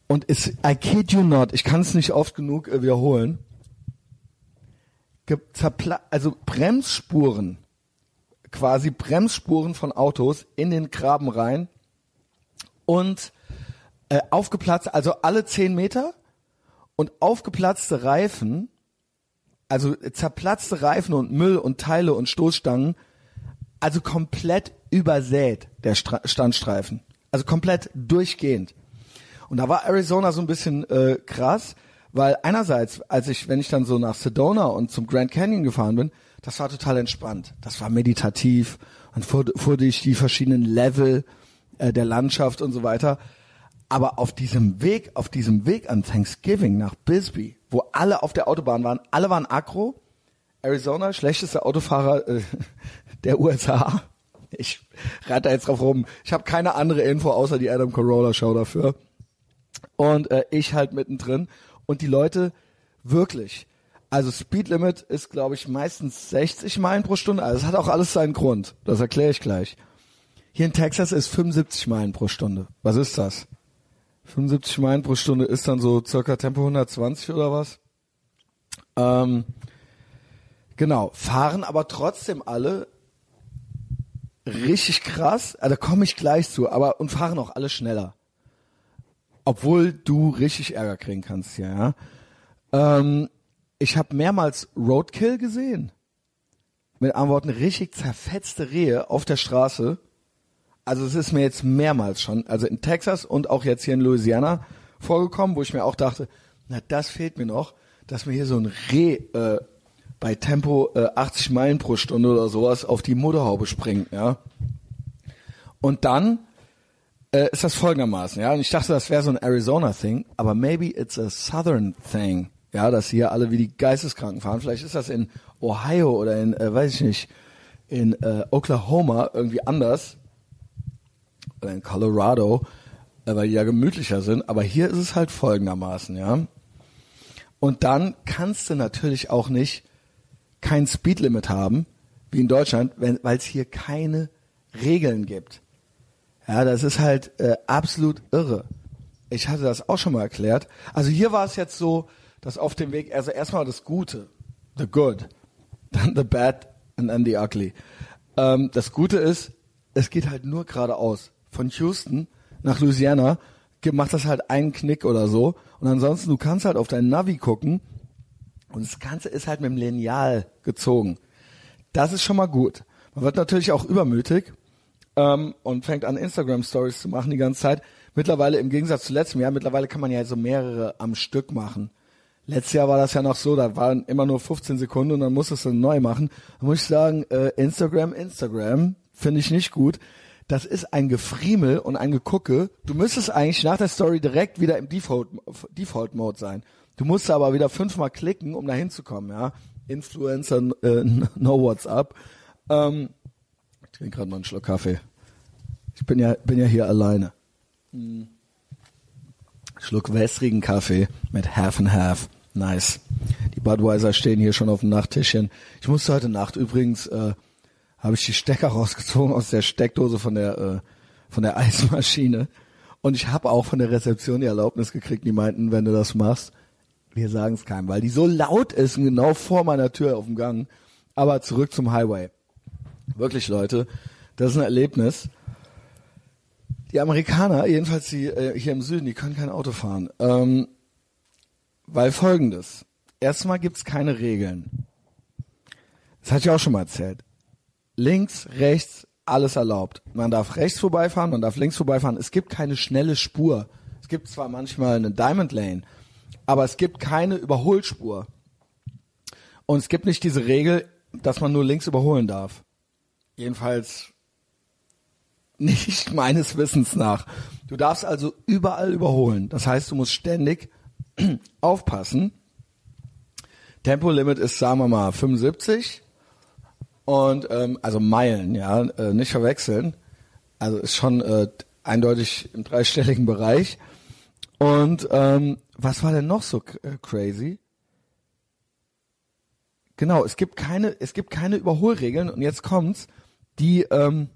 Und es, I kid you not, ich kann es nicht oft genug äh, wiederholen. also Bremsspuren, quasi Bremsspuren von Autos in den Graben rein und äh, aufgeplatzt, also alle zehn Meter und aufgeplatzte Reifen, also zerplatzte Reifen und Müll und Teile und Stoßstangen, also komplett übersät, der Stra Standstreifen. Also komplett durchgehend. Und da war Arizona so ein bisschen äh, krass, weil einerseits, als ich, wenn ich dann so nach Sedona und zum Grand Canyon gefahren bin, das war total entspannt. Das war meditativ und fuhr, fuhr durch die verschiedenen Level äh, der Landschaft und so weiter. Aber auf diesem Weg, auf diesem Weg an Thanksgiving nach Bisbee, wo alle auf der Autobahn waren, alle waren aggro. Arizona, schlechteste Autofahrer äh, der USA. Ich reite jetzt drauf rum. Ich habe keine andere Info außer die Adam Corolla Show dafür und äh, ich halt mittendrin und die Leute wirklich. Also Speed Limit ist, glaube ich, meistens 60 Meilen pro Stunde. Also es hat auch alles seinen Grund. Das erkläre ich gleich. Hier in Texas ist 75 Meilen pro Stunde. Was ist das? 75 Meilen pro Stunde ist dann so circa Tempo 120 oder was? Ähm, genau. Fahren aber trotzdem alle richtig krass. Also da komme ich gleich zu. Aber und fahren auch alle schneller obwohl du richtig Ärger kriegen kannst hier, ja. Ähm, ich habe mehrmals Roadkill gesehen. Mit anderen Worten, richtig zerfetzte Rehe auf der Straße. Also es ist mir jetzt mehrmals schon, also in Texas und auch jetzt hier in Louisiana vorgekommen, wo ich mir auch dachte, na das fehlt mir noch, dass mir hier so ein Reh äh, bei Tempo äh, 80 Meilen pro Stunde oder sowas auf die Mutterhaube springt, ja. Und dann äh, ist das folgendermaßen, ja. Und ich dachte, das wäre so ein Arizona-Thing, aber maybe it's a Southern thing, ja, dass hier alle wie die Geisteskranken fahren. Vielleicht ist das in Ohio oder in, äh, weiß ich nicht, in äh, Oklahoma irgendwie anders oder in Colorado, äh, weil die ja gemütlicher sind. Aber hier ist es halt folgendermaßen, ja. Und dann kannst du natürlich auch nicht kein Speedlimit haben, wie in Deutschland, weil es hier keine Regeln gibt. Ja, das ist halt äh, absolut irre. Ich hatte das auch schon mal erklärt. Also hier war es jetzt so, dass auf dem Weg, also erstmal das Gute, the good, dann the bad and then the ugly. Ähm, das Gute ist, es geht halt nur geradeaus. Von Houston nach Louisiana macht das halt einen Knick oder so. Und ansonsten, du kannst halt auf dein Navi gucken und das Ganze ist halt mit dem Lineal gezogen. Das ist schon mal gut. Man wird natürlich auch übermütig ähm, und fängt an, Instagram-Stories zu machen die ganze Zeit. Mittlerweile, im Gegensatz zu letztem Jahr, mittlerweile kann man ja so mehrere am Stück machen. Letztes Jahr war das ja noch so, da waren immer nur 15 Sekunden und dann musstest du neu machen. Da muss ich sagen, äh, Instagram, Instagram, finde ich nicht gut. Das ist ein Gefriemel und ein Gegucke. Du müsstest eigentlich nach der Story direkt wieder im Default, Default Mode sein. Du musst aber wieder fünfmal klicken, um da hinzukommen, ja. Influencer, äh, no WhatsApp. Ähm, ich trinke gerade mal einen Schluck Kaffee. Ich bin ja, bin ja hier alleine. Mhm. Schluck wässrigen Kaffee mit Half and Half. Nice. Die Budweiser stehen hier schon auf dem Nachttischchen. Ich musste heute Nacht übrigens, äh, habe ich die Stecker rausgezogen aus der Steckdose von der, äh, von der Eismaschine. Und ich habe auch von der Rezeption die Erlaubnis gekriegt, die meinten, wenn du das machst, wir sagen es keinem, weil die so laut ist und genau vor meiner Tür auf dem Gang. Aber zurück zum Highway. Wirklich, Leute, das ist ein Erlebnis. Die Amerikaner, jedenfalls die äh, hier im Süden, die können kein Auto fahren. Ähm, weil folgendes. Erstmal gibt's keine Regeln. Das hatte ich auch schon mal erzählt. Links, rechts, alles erlaubt. Man darf rechts vorbeifahren, man darf links vorbeifahren. Es gibt keine schnelle Spur. Es gibt zwar manchmal eine Diamond Lane, aber es gibt keine Überholspur. Und es gibt nicht diese Regel, dass man nur links überholen darf. Jedenfalls nicht meines Wissens nach. Du darfst also überall überholen. Das heißt, du musst ständig aufpassen. Tempolimit ist, sagen wir mal, 75. Und ähm, also Meilen, ja, äh, nicht verwechseln. Also ist schon äh, eindeutig im dreistelligen Bereich. Und ähm, was war denn noch so äh, crazy? Genau, es gibt keine, es gibt keine Überholregeln und jetzt kommt's. Die ähm,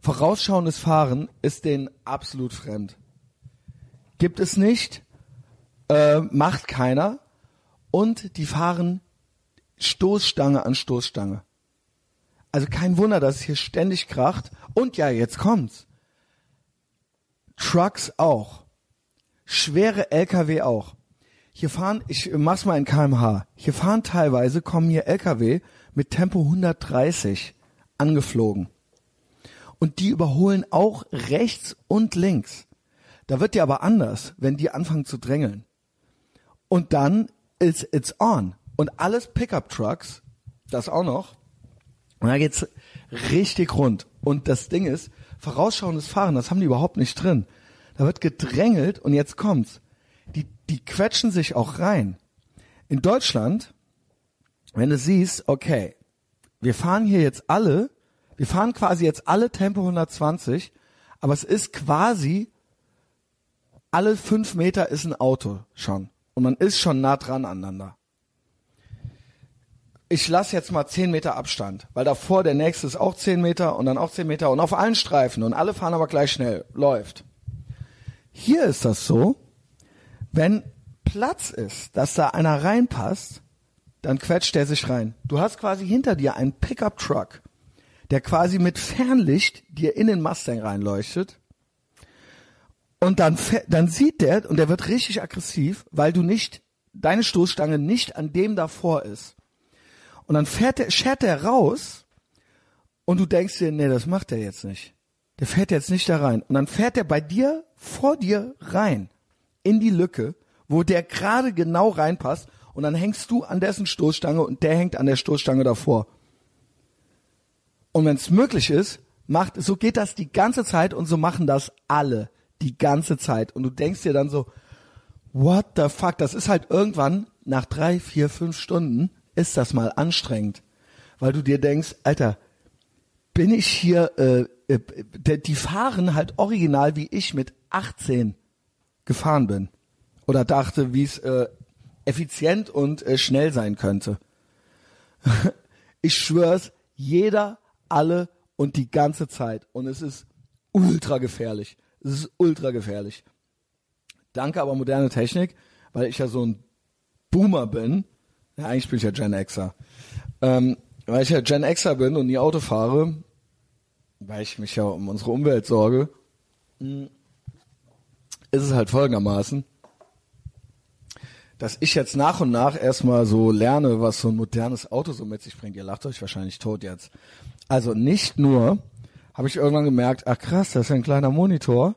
vorausschauendes Fahren ist denen absolut fremd. Gibt es nicht, äh, macht keiner und die fahren Stoßstange an Stoßstange. Also kein Wunder, dass es hier ständig kracht. Und ja, jetzt kommt's. Trucks auch. Schwere LKW auch. Hier fahren, ich mach's mal in kmh. Hier fahren teilweise, kommen hier LKW mit Tempo 130 angeflogen. Und die überholen auch rechts und links. Da wird dir aber anders, wenn die anfangen zu drängeln. Und dann ist it's on. Und alles Pickup Trucks, das auch noch. Und da geht's richtig rund. Und das Ding ist, vorausschauendes Fahren, das haben die überhaupt nicht drin. Da wird gedrängelt und jetzt kommt's. Die, die quetschen sich auch rein. In Deutschland, wenn du siehst, okay, wir fahren hier jetzt alle, wir fahren quasi jetzt alle Tempo 120, aber es ist quasi alle fünf Meter ist ein Auto schon. Und man ist schon nah dran aneinander. Ich lasse jetzt mal zehn Meter Abstand, weil davor der nächste ist auch zehn Meter und dann auch zehn Meter und auf allen Streifen und alle fahren aber gleich schnell. Läuft. Hier ist das so, wenn Platz ist, dass da einer reinpasst, dann quetscht der sich rein. Du hast quasi hinter dir einen Pickup-Truck, der quasi mit Fernlicht dir in den Mustang reinleuchtet. Und dann, dann sieht der, und der wird richtig aggressiv, weil du nicht, deine Stoßstange nicht an dem davor ist. Und dann fährt der, schert der raus, und du denkst dir, nee, das macht er jetzt nicht. Der fährt jetzt nicht da rein. Und dann fährt er bei dir, vor dir rein, in die Lücke, wo der gerade genau reinpasst, und dann hängst du an dessen Stoßstange und der hängt an der Stoßstange davor. Und wenn es möglich ist, macht, so geht das die ganze Zeit und so machen das alle die ganze Zeit. Und du denkst dir dann so, what the fuck, das ist halt irgendwann nach drei, vier, fünf Stunden ist das mal anstrengend, weil du dir denkst, Alter, bin ich hier, äh, äh, die fahren halt original wie ich mit 18 gefahren bin oder dachte, wie es äh, effizient und äh, schnell sein könnte. ich schwör's, jeder, alle und die ganze Zeit und es ist ultra gefährlich. Es ist ultra gefährlich. Danke aber moderne Technik, weil ich ja so ein Boomer bin. Ja, eigentlich bin ich ja Gen Xer. Ähm, weil ich ja Gen Xer bin und nie Auto fahre, weil ich mich ja um unsere Umwelt sorge, hm, ist es halt folgendermaßen, dass ich jetzt nach und nach erstmal so lerne, was so ein modernes Auto so mit sich bringt. Ihr lacht euch wahrscheinlich tot jetzt. Also nicht nur habe ich irgendwann gemerkt, ach krass, das ist ein kleiner Monitor.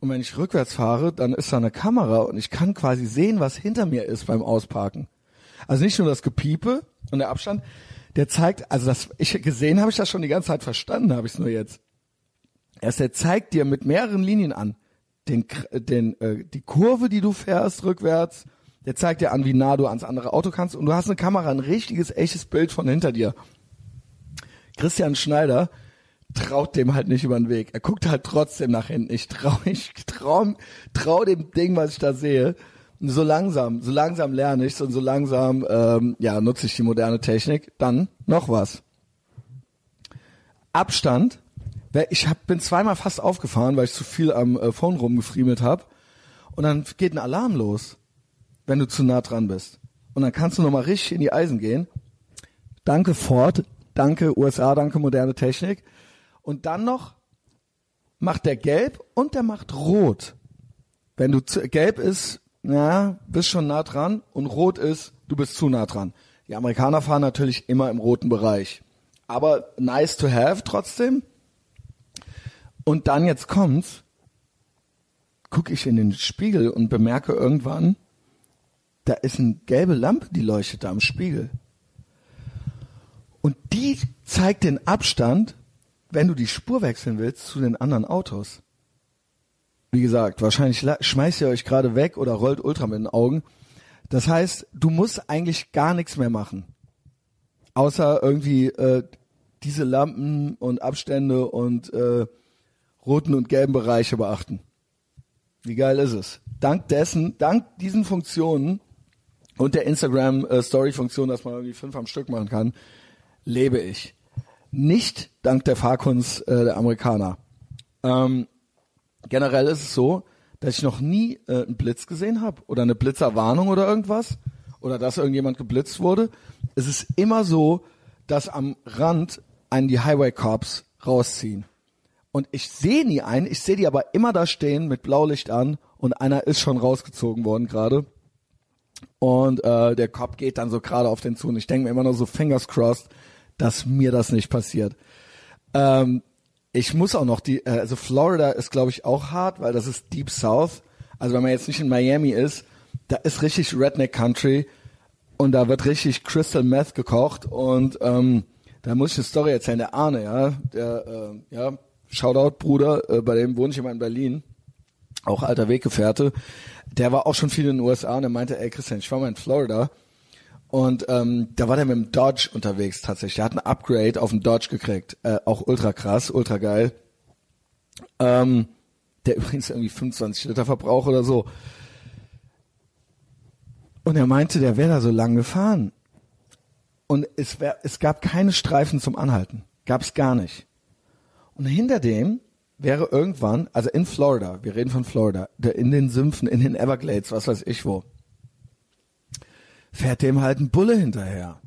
Und wenn ich rückwärts fahre, dann ist da eine Kamera und ich kann quasi sehen, was hinter mir ist beim Ausparken. Also nicht nur das Gepiepe und der Abstand, der zeigt, also das, ich gesehen habe ich das schon die ganze Zeit verstanden, habe ich es nur jetzt. Erst der zeigt dir mit mehreren Linien an, den, den, äh, die Kurve, die du fährst rückwärts, der zeigt dir an, wie nah du ans andere Auto kannst und du hast eine Kamera, ein richtiges, echtes Bild von hinter dir. Christian Schneider, traut dem halt nicht über den Weg. Er guckt halt trotzdem nach hinten. Ich trau, ich trau, trau dem Ding, was ich da sehe. So langsam, so langsam lerne ich's und so langsam, ähm, ja, nutze ich die moderne Technik. Dann noch was. Abstand. Ich hab, bin zweimal fast aufgefahren, weil ich zu viel am äh, Phone rumgefriemelt habe. Und dann geht ein Alarm los, wenn du zu nah dran bist. Und dann kannst du nochmal richtig in die Eisen gehen. Danke Ford, danke USA, danke moderne Technik. Und dann noch macht der gelb und der macht rot. Wenn du zu, gelb ist, ja, bist schon nah dran und rot ist, du bist zu nah dran. Die Amerikaner fahren natürlich immer im roten Bereich. Aber nice to have trotzdem. Und dann jetzt kommt's, gucke ich in den Spiegel und bemerke irgendwann, da ist eine gelbe Lampe, die leuchtet da am Spiegel. Und die zeigt den Abstand wenn du die Spur wechseln willst zu den anderen Autos, wie gesagt, wahrscheinlich schmeißt ihr euch gerade weg oder rollt Ultra mit den Augen. Das heißt, du musst eigentlich gar nichts mehr machen. außer irgendwie äh, diese Lampen und Abstände und äh, roten und gelben Bereiche beachten. Wie geil ist es? Dank dessen, dank diesen Funktionen und der Instagram äh, Story Funktion, dass man irgendwie fünf am Stück machen kann, lebe ich. Nicht dank der Fahrkunst äh, der Amerikaner. Ähm, generell ist es so, dass ich noch nie äh, einen Blitz gesehen habe oder eine Blitzerwarnung oder irgendwas oder dass irgendjemand geblitzt wurde. Es ist immer so, dass am Rand einen die Highway Cops rausziehen. Und ich sehe nie einen, ich sehe die aber immer da stehen mit Blaulicht an und einer ist schon rausgezogen worden gerade. Und äh, der Cop geht dann so gerade auf den zu und ich denke mir immer nur so fingers crossed, dass mir das nicht passiert. Ähm, ich muss auch noch die, äh, also Florida ist glaube ich auch hart, weil das ist Deep South. Also wenn man jetzt nicht in Miami ist, da ist richtig Redneck Country und da wird richtig Crystal Meth gekocht und ähm, da muss ich eine Story erzählen. Der Arne, ja, der, äh, ja, Shoutout Bruder, äh, bei dem wohne ich immer in Berlin, auch alter Weggefährte. Der war auch schon viel in den USA und er meinte, ey Christian, ich war mal in Florida und ähm, da war der mit dem Dodge unterwegs tatsächlich. Der hat ein Upgrade auf dem Dodge gekriegt. Äh, auch ultra krass, ultra geil. Ähm, der übrigens irgendwie 25 Liter Verbrauch oder so. Und er meinte, der wäre da so lang gefahren. Und es, wär, es gab keine Streifen zum Anhalten. Gab es gar nicht. Und hinter dem wäre irgendwann, also in Florida, wir reden von Florida, in den Sümpfen, in den Everglades, was weiß ich wo, fährt dem halt ein Bulle hinterher.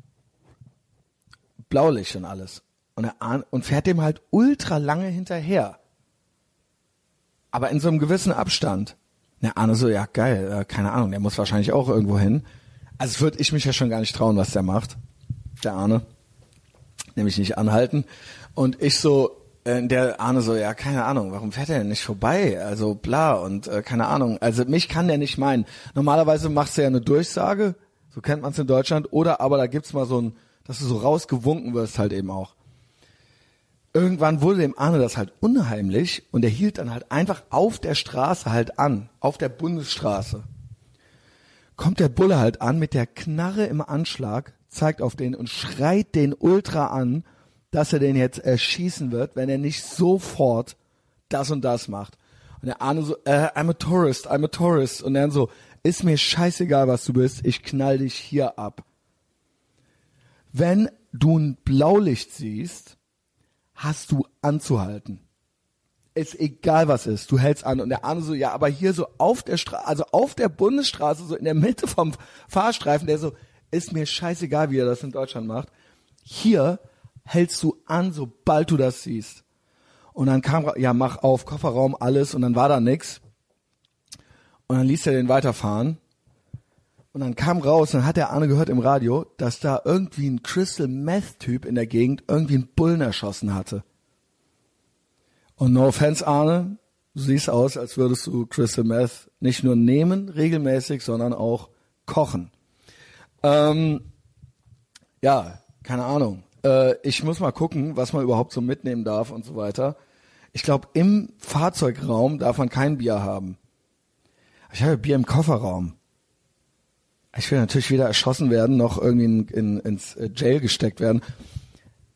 Blaulicht und alles. Und, er, und fährt dem halt ultra lange hinterher. Aber in so einem gewissen Abstand. Der Arne so, ja geil, äh, keine Ahnung, der muss wahrscheinlich auch irgendwo hin. Also würde ich mich ja schon gar nicht trauen, was der macht. Der Arne. Nämlich nicht anhalten. Und ich so, äh, der Arne so, ja, keine Ahnung, warum fährt er denn nicht vorbei? Also bla und äh, keine Ahnung. Also mich kann der nicht meinen. Normalerweise machst du ja eine Durchsage, so kennt man es in Deutschland, oder aber da gibt's mal so ein, dass du so rausgewunken wirst halt eben auch. Irgendwann wurde dem Arne das halt unheimlich und er hielt dann halt einfach auf der Straße halt an, auf der Bundesstraße. Kommt der Bulle halt an mit der Knarre im Anschlag, zeigt auf den und schreit den Ultra an, dass er den jetzt erschießen wird, wenn er nicht sofort das und das macht. Und der Arne so, äh, I'm a tourist, I'm a tourist. Und dann so, ist mir scheißegal, was du bist, ich knall dich hier ab. Wenn du ein Blaulicht siehst, hast du anzuhalten. Ist egal was ist, du hältst an und der andere so, ja, aber hier so auf der Straße, also auf der Bundesstraße, so in der Mitte vom Fahrstreifen, der so, ist mir scheißegal, wie er das in Deutschland macht. Hier hältst du an, sobald du das siehst. Und dann kam, ja, mach auf, Kofferraum, alles, und dann war da nix. Und dann ließ er den weiterfahren. Und dann kam raus, und dann hat der Arne gehört im Radio, dass da irgendwie ein Crystal Meth Typ in der Gegend irgendwie einen Bullen erschossen hatte. Und no offense, Arne, du siehst aus, als würdest du Crystal Meth nicht nur nehmen regelmäßig, sondern auch kochen. Ähm, ja, keine Ahnung. Äh, ich muss mal gucken, was man überhaupt so mitnehmen darf und so weiter. Ich glaube, im Fahrzeugraum darf man kein Bier haben. Ich habe Bier im Kofferraum. Ich will natürlich weder erschossen werden, noch irgendwie in, in, ins äh, Jail gesteckt werden.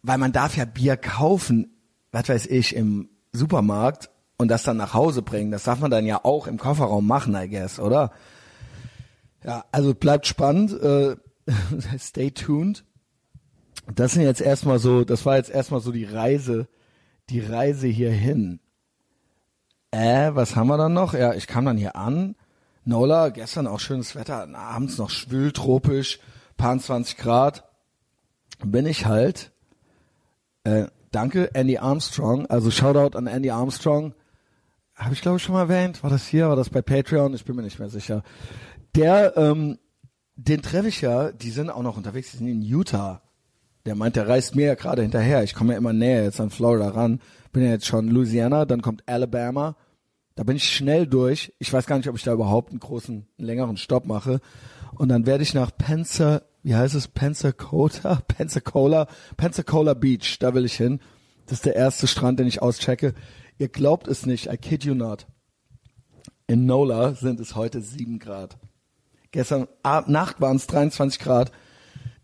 Weil man darf ja Bier kaufen, was weiß ich, im Supermarkt und das dann nach Hause bringen. Das darf man dann ja auch im Kofferraum machen, I guess, oder? Ja, also bleibt spannend. Äh, stay tuned. Das sind jetzt erstmal so, das war jetzt erstmal so die Reise, die Reise hierhin. Äh, was haben wir dann noch? Ja, ich kam dann hier an Nola, gestern auch schönes Wetter, abends noch schwül, tropisch, paar 20 Grad. Bin ich halt, äh, danke Andy Armstrong, also Shoutout an Andy Armstrong. Habe ich glaube ich schon mal erwähnt, war das hier, war das bei Patreon, ich bin mir nicht mehr sicher. Der, ähm, den treffe ich ja, die sind auch noch unterwegs, die sind in Utah. Der meint, der reist mir ja gerade hinterher. Ich komme ja immer näher jetzt an Florida ran. Bin ja jetzt schon Louisiana, dann kommt Alabama da bin ich schnell durch. Ich weiß gar nicht, ob ich da überhaupt einen großen, einen längeren Stopp mache. Und dann werde ich nach Pensa, wie heißt es, Pensacola, Pensacola, Pensacola Beach, da will ich hin. Das ist der erste Strand, den ich auschecke. Ihr glaubt es nicht, I kid you not. In Nola sind es heute sieben Grad. Gestern Nacht waren es 23 Grad.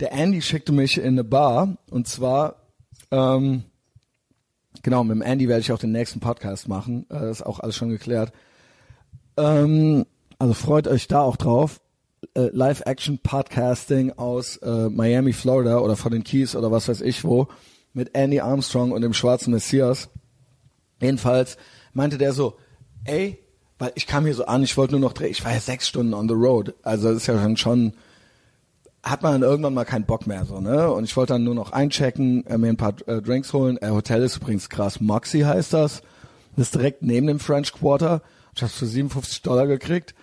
der Andy schickte mich in eine Bar und zwar, ähm, genau, mit dem Andy werde ich auch den nächsten Podcast machen. Äh, das ist auch alles schon geklärt. Ähm, also freut euch da auch drauf. Äh, Live-Action-Podcasting aus äh, Miami, Florida oder von den Keys oder was weiß ich wo mit Andy Armstrong und dem schwarzen Messias. Jedenfalls meinte der so, ey, weil ich kam hier so an, ich wollte nur noch drehen, ich war ja sechs Stunden on the road, also das ist ja schon schon, hat man dann irgendwann mal keinen Bock mehr so, ne? Und ich wollte dann nur noch einchecken, äh, mir ein paar äh, Drinks holen. Äh, Hotel ist übrigens krass, Moxie heißt das. Das ist direkt neben dem French Quarter. Ich hab's für 57 Dollar gekriegt.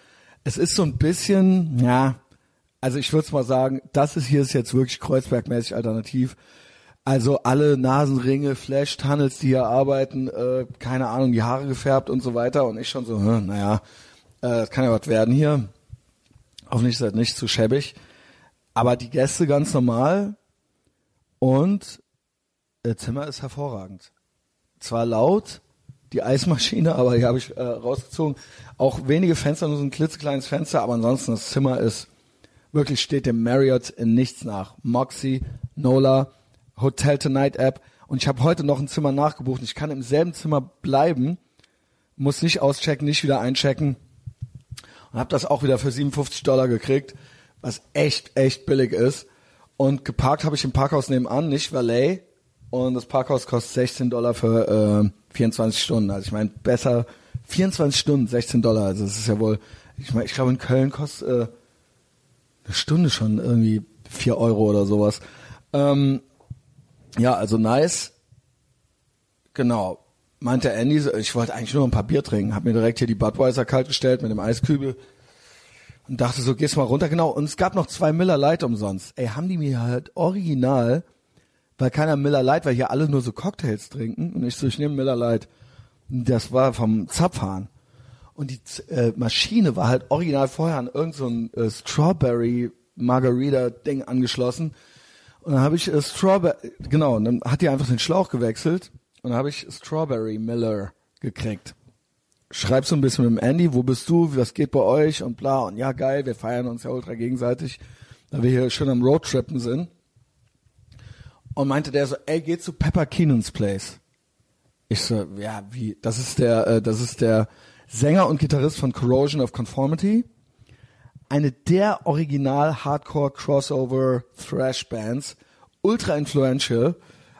Es ist so ein bisschen, ja, also ich würde mal sagen, das ist hier ist jetzt wirklich Kreuzbergmäßig alternativ. Also alle Nasenringe, Flash-Tunnels, die hier arbeiten, äh, keine Ahnung, die Haare gefärbt und so weiter. Und ich schon so, hm, naja, äh, kann ja was werden hier. Hoffentlich ist das nicht zu schäbig. Aber die Gäste ganz normal und das Zimmer ist hervorragend. Zwar laut, die Eismaschine, aber die habe ich äh, rausgezogen. Auch wenige Fenster, nur so ein klitzekleines Fenster, aber ansonsten das Zimmer ist wirklich steht dem Marriott in nichts nach. Moxie, Nola, Hotel Tonight App und ich habe heute noch ein Zimmer nachgebucht. Ich kann im selben Zimmer bleiben, muss nicht auschecken, nicht wieder einchecken und habe das auch wieder für 57 Dollar gekriegt, was echt, echt billig ist. Und geparkt habe ich im Parkhaus nebenan, nicht Valet. Und das Parkhaus kostet 16 Dollar für äh, 24 Stunden. Also ich meine, besser 24 Stunden, 16 Dollar. Also das ist ja wohl, ich meine, ich glaube in Köln kostet äh, eine Stunde schon irgendwie 4 Euro oder sowas. Ähm, ja, also nice. Genau. Meinte Andy, ich wollte eigentlich nur ein paar Bier trinken, hab mir direkt hier die Budweiser kalt gestellt mit dem Eiskübel und dachte so, gehst mal runter, genau. Und es gab noch zwei Miller Light umsonst. Ey, haben die mir halt original, weil keiner Miller Light, weil hier alle nur so Cocktails trinken und ich so, ich nehme Miller Light. Das war vom Zapfhahn. Und die äh, Maschine war halt original vorher an irgendein so äh, Strawberry Margarita Ding angeschlossen und dann habe ich äh, Strawberry, genau, und dann hat die einfach den Schlauch gewechselt und dann habe ich Strawberry Miller gekriegt. Schreib so ein bisschen mit dem Andy, wo bist du, was geht bei euch und bla und ja geil, wir feiern uns ja ultra gegenseitig, da wir hier schön am Roadtrippen sind. Und meinte der so, ey, geh zu Pepper Keenan's Place. Ich so, ja, wie, das ist der, äh, das ist der Sänger und Gitarrist von Corrosion of Conformity eine der Original Hardcore Crossover Thrash Bands, ultra influential.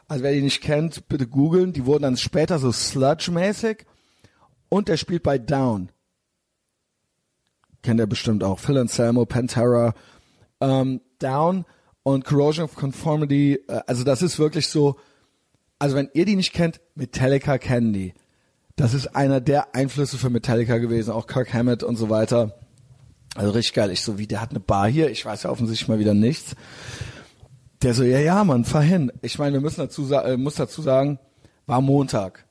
Also wer die nicht kennt, bitte googeln. Die wurden dann später so sludge-mäßig. Und der spielt bei Down. Kennt ihr bestimmt auch. Phil Anselmo, Pantera, ähm, Down und Corrosion of Conformity. Äh, also das ist wirklich so. Also wenn ihr die nicht kennt, Metallica kennen die. Das ist einer der Einflüsse für Metallica gewesen, auch Kirk Hammett und so weiter. Also richtig geil. Ich so, wie, der hat eine Bar hier? Ich weiß ja offensichtlich mal wieder nichts. Der so, ja, ja, Mann, fahr hin. Ich meine, wir müssen dazu, äh, muss dazu sagen, war Montag.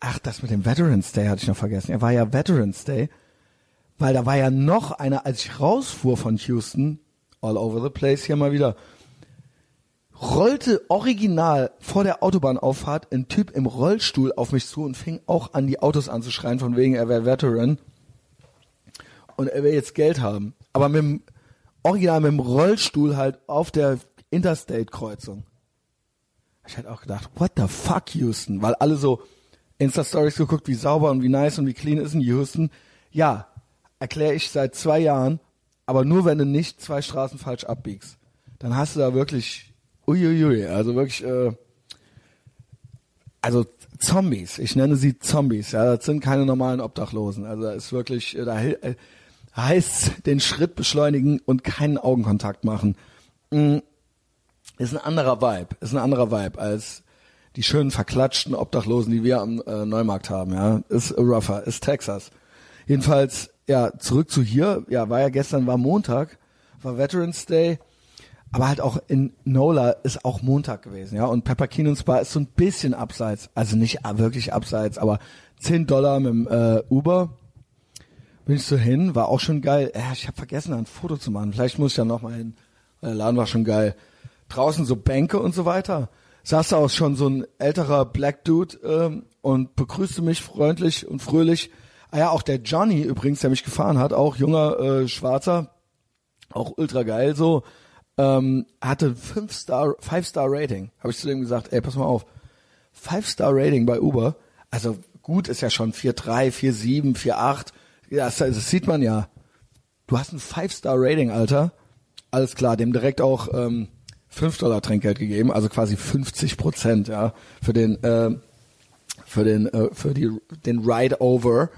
Ach, das mit dem Veterans Day hatte ich noch vergessen. Er war ja Veterans Day, weil da war ja noch einer, als ich rausfuhr von Houston, all over the place hier mal wieder, rollte original vor der Autobahnauffahrt ein Typ im Rollstuhl auf mich zu und fing auch an, die Autos anzuschreien, von wegen er wäre Veteran und er will jetzt Geld haben. Aber mit dem, original mit dem Rollstuhl halt auf der Interstate-Kreuzung. Ich hätte auch gedacht, what the fuck, Houston? Weil alle so Insta-Stories geguckt, wie sauber und wie nice und wie clean ist in Houston. Ja, erkläre ich seit zwei Jahren, aber nur wenn du nicht zwei Straßen falsch abbiegst. Dann hast du da wirklich, uiuiui, also wirklich, äh, also Zombies, ich nenne sie Zombies, ja, das sind keine normalen Obdachlosen. Also da ist wirklich, äh, da, äh, heißt den Schritt beschleunigen und keinen Augenkontakt machen. Mm, ist ein anderer Vibe, ist ein anderer Vibe als die schönen verklatschten Obdachlosen, die wir am äh, Neumarkt haben, ja. Ist rougher, ist Texas. Jedenfalls, ja, zurück zu hier, ja, war ja gestern, war Montag, war Veterans Day, aber halt auch in Nola ist auch Montag gewesen, ja, und Pepper Keenan's Bar ist so ein bisschen abseits, also nicht wirklich abseits, aber 10 Dollar mit dem äh, Uber, bin ich so hin, war auch schon geil. Ja, ich habe vergessen, ein Foto zu machen. Vielleicht muss ich ja noch mal hin. Der Laden war schon geil. Draußen so Bänke und so weiter. Saß da auch schon so ein älterer Black Dude ähm, und begrüßte mich freundlich und fröhlich. Ah ja, auch der Johnny übrigens, der mich gefahren hat, auch junger äh, Schwarzer, auch ultra geil so. ähm, hatte fünf Star, Five Star Rating. Habe ich zu dem gesagt, ey, pass mal auf, Five Star Rating bei Uber. Also gut ist ja schon 4,3, 4,7, 4,8. Ja, das, das sieht man ja. Du hast ein Five Star Rating, Alter. Alles klar, dem direkt auch ähm, 5 Dollar Trinkgeld gegeben, also quasi 50 Prozent, ja, für den äh, für den äh, für die den Ride Over.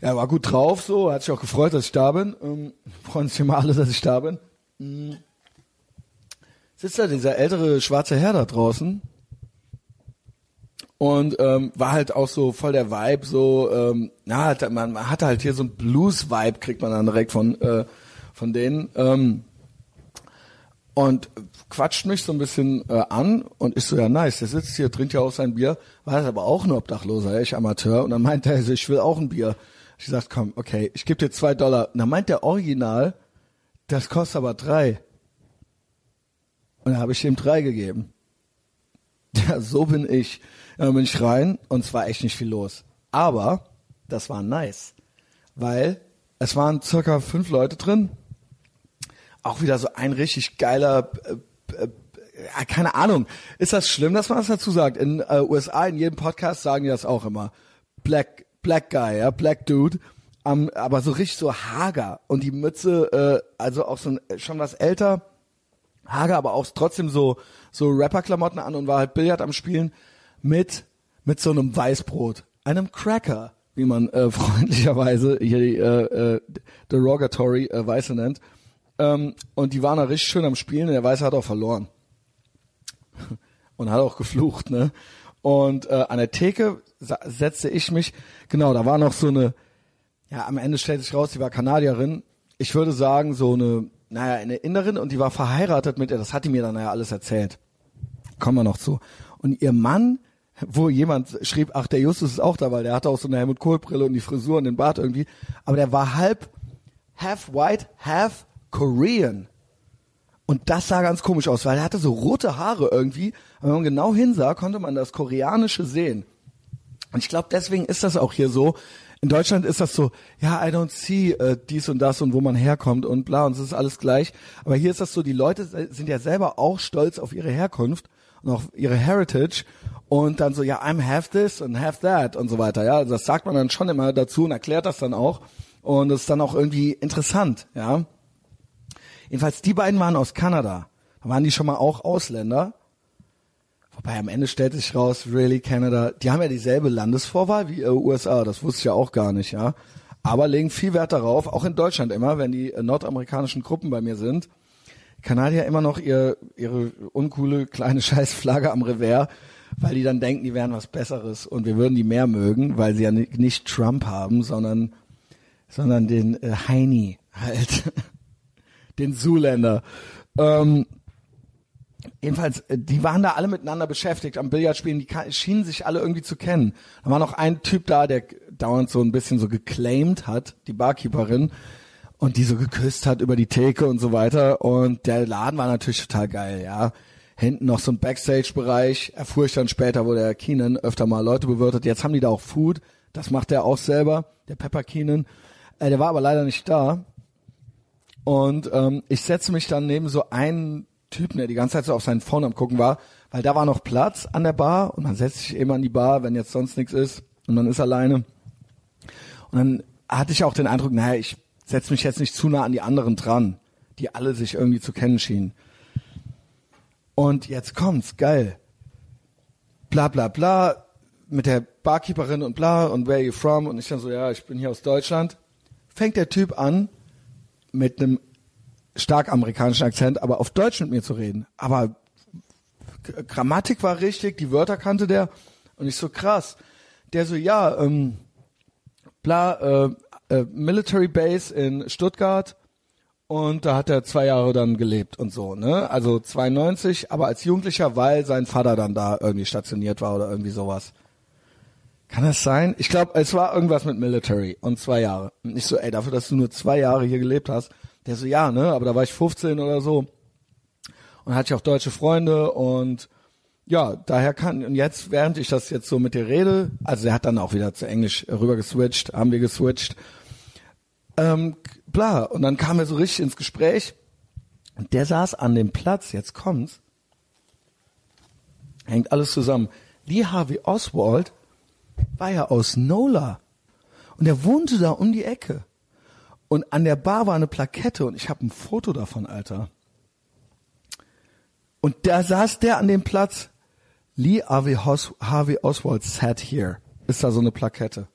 Ja, war gut drauf, so, hat sich auch gefreut, dass ich da bin. Ähm, freuen sich immer alle, dass ich da bin. Mhm. Sitzt da dieser ältere schwarze Herr da draußen und ähm, war halt auch so voll der Vibe, so, ähm, na, man, man hatte halt hier so ein Blues-Vibe, kriegt man dann direkt von äh, von denen. Ähm, und quatscht mich so ein bisschen äh, an und ich so, ja nice, der sitzt hier, trinkt ja auch sein Bier, war das aber auch ein Obdachloser, ich Amateur. Und dann meint er, ich will auch ein Bier. Ich gesagt, komm, okay, ich gebe dir zwei Dollar. Und dann meint der Original, das kostet aber drei. Und dann habe ich ihm drei gegeben. Ja, so bin ich. Dann bin ich rein und es war echt nicht viel los. Aber das war nice, weil es waren circa fünf Leute drin auch wieder so ein richtig geiler, äh, äh, keine Ahnung. Ist das schlimm, dass man das dazu sagt? In äh, USA, in jedem Podcast sagen die das auch immer. Black, Black Guy, ja, Black Dude. Um, aber so richtig so hager. Und die Mütze, äh, also auch so ein, schon was älter, hager, aber auch trotzdem so, so Rapper-Klamotten an und war halt Billard am Spielen mit, mit so einem Weißbrot. Einem Cracker, wie man äh, freundlicherweise hier die äh, äh, derogatory äh, Weiße nennt. Ähm, und die waren da richtig schön am Spielen und der Weiße hat auch verloren. und hat auch geflucht, ne? Und äh, an der Theke setzte ich mich, genau, da war noch so eine, ja, am Ende stellte sich raus, die war Kanadierin. Ich würde sagen, so eine, naja, eine Innerin und die war verheiratet mit ihr, das hat die mir dann ja alles erzählt. Kommen wir noch zu. Und ihr Mann, wo jemand schrieb, ach, der Justus ist auch da, weil der hatte auch so eine Helmut Kohl Brille und die Frisur und den Bart irgendwie, aber der war halb half white, half Korean. Und das sah ganz komisch aus, weil er hatte so rote Haare irgendwie. Aber wenn man genau hinsah, konnte man das Koreanische sehen. Und ich glaube, deswegen ist das auch hier so. In Deutschland ist das so, ja, I don't see äh, dies und das und wo man herkommt und bla und es ist alles gleich. Aber hier ist das so, die Leute sind ja selber auch stolz auf ihre Herkunft und auf ihre Heritage und dann so, ja, I'm have this and have that und so weiter. Ja, also das sagt man dann schon immer dazu und erklärt das dann auch. Und das ist dann auch irgendwie interessant, ja. Jedenfalls die beiden waren aus Kanada. Da waren die schon mal auch Ausländer. Wobei am Ende stellte sich raus, really Canada, die haben ja dieselbe Landesvorwahl wie äh, USA, das wusste ich ja auch gar nicht, ja. Aber legen viel Wert darauf, auch in Deutschland immer, wenn die äh, nordamerikanischen Gruppen bei mir sind, Kanadier immer noch ihr, ihre uncoole kleine Scheißflagge am Revers, weil die dann denken, die wären was Besseres und wir würden die mehr mögen, weil sie ja nicht Trump haben, sondern, sondern den äh, Heini halt. den Zuländer. Ähm, jedenfalls, äh, die waren da alle miteinander beschäftigt am Billardspielen, die schienen sich alle irgendwie zu kennen. Da war noch ein Typ da, der dauernd so ein bisschen so geclaimed hat, die Barkeeperin, und die so geküsst hat über die Theke und so weiter. Und der Laden war natürlich total geil, ja. Hinten noch so ein Backstage-Bereich, erfuhr ich dann später, wo der Keenan öfter mal Leute bewirtet. Jetzt haben die da auch Food, das macht er auch selber, der Pepper Keenan. Äh, der war aber leider nicht da. Und ähm, ich setze mich dann neben so einen Typen, der die ganze Zeit so auf seinen Phone am gucken war, weil da war noch Platz an der Bar und man setzt sich immer an die Bar, wenn jetzt sonst nichts ist und man ist alleine. Und dann hatte ich auch den Eindruck, naja, ich setze mich jetzt nicht zu nah an die anderen dran, die alle sich irgendwie zu kennen schienen. Und jetzt kommt's, geil. Bla bla bla, mit der Barkeeperin und bla und where are you from? Und ich dann so, ja, ich bin hier aus Deutschland. Fängt der Typ an, mit einem stark amerikanischen Akzent, aber auf Deutsch mit mir zu reden. Aber Grammatik war richtig, die Wörter kannte der und ich so krass. Der so, ja, ähm, bla, äh, äh, Military Base in Stuttgart und da hat er zwei Jahre dann gelebt und so, ne? Also 92, aber als Jugendlicher, weil sein Vater dann da irgendwie stationiert war oder irgendwie sowas. Kann das sein? Ich glaube, es war irgendwas mit Military und zwei Jahre. Und ich so, ey, dafür, dass du nur zwei Jahre hier gelebt hast. Der so, ja, ne, aber da war ich 15 oder so. Und hatte ich auch deutsche Freunde und ja, daher kann, und jetzt, während ich das jetzt so mit dir rede, also er hat dann auch wieder zu Englisch rüber geswitcht, haben wir geswitcht, ähm, bla, und dann kam er so richtig ins Gespräch Und der saß an dem Platz, jetzt kommt's, hängt alles zusammen. Lee Harvey Oswald war ja aus Nola. Und er wohnte da um die Ecke. Und an der Bar war eine Plakette und ich habe ein Foto davon, Alter. Und da saß der an dem Platz. Lee Harvey, Os Harvey Oswald sat here. Ist da so eine Plakette.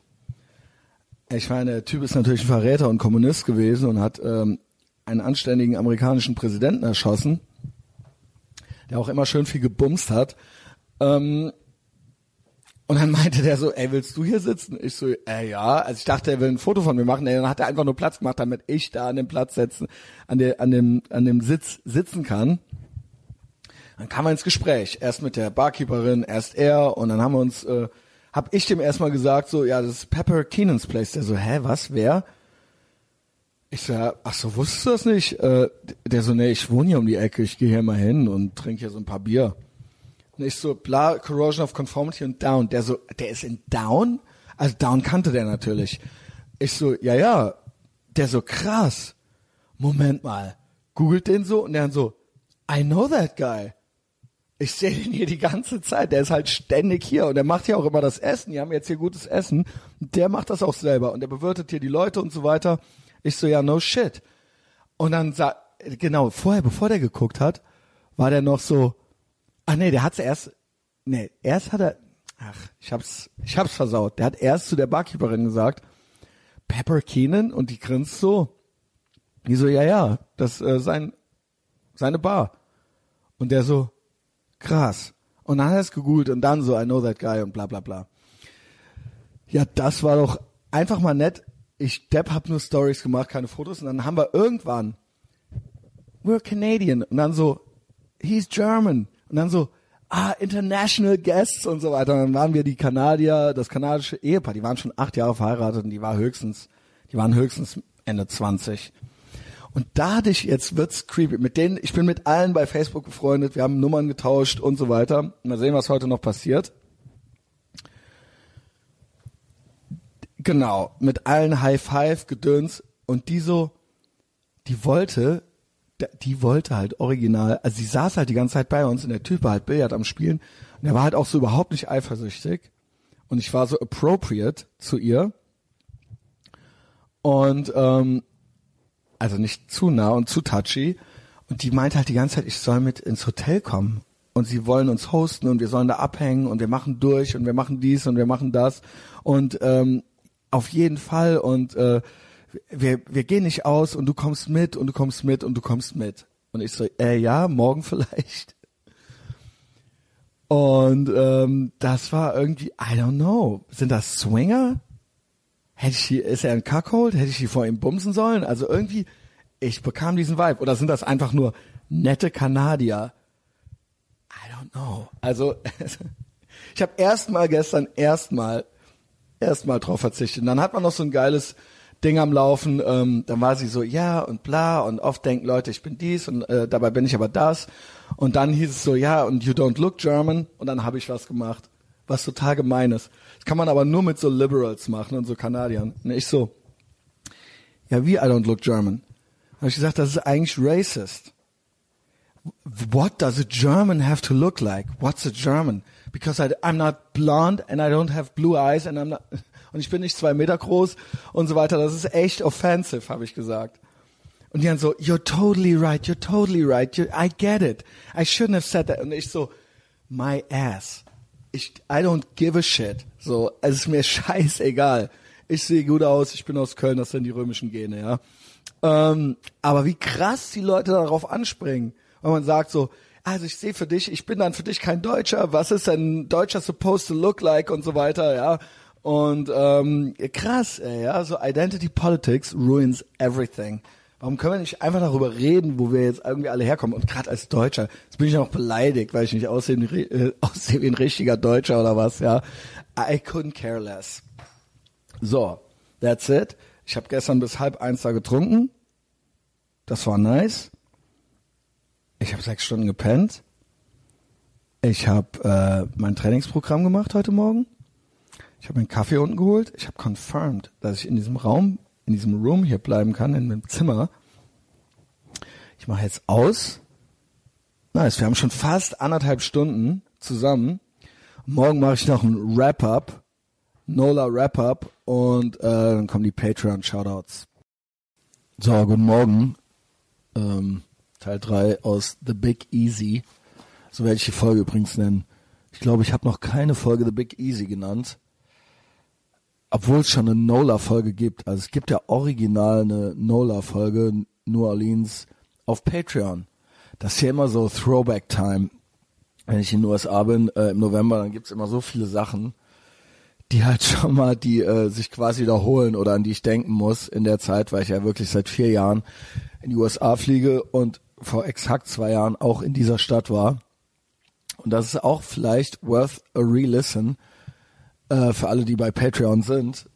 Ich meine, der Typ ist natürlich ein Verräter und Kommunist gewesen und hat ähm, einen anständigen amerikanischen Präsidenten erschossen, der auch immer schön viel gebumst hat. Ähm, und dann meinte der so, ey, willst du hier sitzen? Ich so, äh, ja. Also ich dachte, er will ein Foto von mir machen. Ey, dann hat er einfach nur Platz gemacht, damit ich da an dem Platz sitzen, an, der, an dem, an dem Sitz sitzen kann. Dann kam er ins Gespräch. Erst mit der Barkeeperin, erst er und dann haben wir uns, äh, hab ich dem erstmal gesagt, so, ja, das ist Pepper Keenan's Place. Der so, hä, was, wer? Ich so, ach so, wusstest du das nicht? Äh, der so, nee, ich wohne hier um die Ecke, ich gehe hier mal hin und trinke hier so ein paar Bier. Und ich so, bla, Corrosion of Conformity und Down. Der so, der ist in Down? Also Down kannte der natürlich. Ich so, ja, ja. Der so, krass. Moment mal. Googelt den so und der dann so, I know that guy. Ich sehe den hier die ganze Zeit. Der ist halt ständig hier und der macht ja auch immer das Essen. Die haben jetzt hier gutes Essen. Der macht das auch selber und der bewirtet hier die Leute und so weiter. Ich so, ja, no shit. Und dann sah, genau, vorher, bevor der geguckt hat, war der noch so, Ach nee, der hat's erst, nee, erst hat er, ach, ich hab's, ich hab's versaut. Der hat erst zu der Barkeeperin gesagt, Pepper Keenan und die grinst so. Die so, ja, ja, das äh, sein, seine Bar. Und der so, krass. Und dann hat er es gegoogelt und dann so, I know that guy und bla bla bla. Ja, das war doch einfach mal nett. Ich, Depp, hab nur Stories gemacht, keine Fotos. Und dann haben wir irgendwann, we're Canadian. Und dann so, he's German. Und dann so, ah, International Guests und so weiter. Und dann waren wir die Kanadier, das kanadische Ehepaar, die waren schon acht Jahre verheiratet und die war höchstens, die waren höchstens Ende 20. Und da hatte ich, jetzt wird's creepy. Mit denen, ich bin mit allen bei Facebook befreundet, wir haben Nummern getauscht und so weiter. Mal sehen, was heute noch passiert. Genau, mit allen High Five, Gedöns. Und die so, die wollte die wollte halt original, also sie saß halt die ganze Zeit bei uns und der Typ war halt Billard am Spielen. Und er war halt auch so überhaupt nicht eifersüchtig. Und ich war so appropriate zu ihr. Und ähm, also nicht zu nah und zu touchy. Und die meinte halt die ganze Zeit, ich soll mit ins Hotel kommen. Und sie wollen uns hosten und wir sollen da abhängen und wir machen durch und wir machen dies und wir machen das. Und ähm, auf jeden Fall. Und äh, wir, wir gehen nicht aus und du kommst mit und du kommst mit und du kommst mit. Und ich so, äh, ja, morgen vielleicht. Und ähm, das war irgendwie, I don't know, sind das Swinger? Hätte ich ist er ein Cuckold? Hätte ich die vor ihm bumsen sollen? Also irgendwie, ich bekam diesen Vibe. Oder sind das einfach nur nette Kanadier? I don't know. Also, ich habe erstmal gestern erstmal erstmal drauf verzichtet. Und dann hat man noch so ein geiles Ding am Laufen. Ähm, dann war sie so, ja und bla und oft denken Leute, ich bin dies und äh, dabei bin ich aber das. Und dann hieß es so, ja und you don't look German und dann habe ich was gemacht, was total gemein ist. Das kann man aber nur mit so Liberals machen und so Kanadiern. Und ich so, ja wie I don't look German? Habe ich gesagt, das ist eigentlich racist. What does a German have to look like? What's a German? Because I, I'm not blonde and I don't have blue eyes and I'm not und ich bin nicht zwei Meter groß und so weiter. Das ist echt offensive, habe ich gesagt. Und die dann so, you're totally right, you're totally right, you're, I get it. I shouldn't have said that. Und ich so, my ass. Ich, I don't give a shit. So, es ist mir scheißegal. Ich sehe gut aus, ich bin aus Köln, das sind die römischen Gene, ja. Ähm, aber wie krass die Leute darauf anspringen. Weil man sagt so, also ich sehe für dich, ich bin dann für dich kein Deutscher, was ist denn ein Deutscher supposed to look like und so weiter, ja. Und ähm, krass, ey, ja, so Identity Politics ruins everything. Warum können wir nicht einfach darüber reden, wo wir jetzt irgendwie alle herkommen? Und gerade als Deutscher, jetzt bin ich noch beleidigt, weil ich nicht aussehe, äh, aussehe wie ein richtiger Deutscher oder was, ja. I couldn't care less. So, that's it. Ich habe gestern bis halb eins da getrunken. Das war nice. Ich habe sechs Stunden gepennt. Ich habe äh, mein Trainingsprogramm gemacht heute Morgen. Ich habe einen Kaffee unten geholt. Ich habe confirmed, dass ich in diesem Raum, in diesem Room hier bleiben kann, in meinem Zimmer. Ich mache jetzt aus. Nice, wir haben schon fast anderthalb Stunden zusammen. Morgen mache ich noch ein Wrap-Up, Nola Wrap-Up und äh, dann kommen die Patreon-Shoutouts. So, guten Morgen. Ähm, Teil 3 aus The Big Easy. So werde ich die Folge übrigens nennen. Ich glaube, ich habe noch keine Folge The Big Easy genannt. Obwohl es schon eine Nola-Folge gibt. Also es gibt ja original eine Nola-Folge, New Orleans, auf Patreon. Das ist ja immer so Throwback-Time wenn ich in den USA bin äh, im November, dann gibt's immer so viele Sachen, die halt schon mal, die äh, sich quasi wiederholen oder an die ich denken muss in der Zeit, weil ich ja wirklich seit vier Jahren in die USA fliege und vor exakt zwei Jahren auch in dieser Stadt war. Und das ist auch vielleicht worth a re-listen äh, für alle, die bei Patreon sind.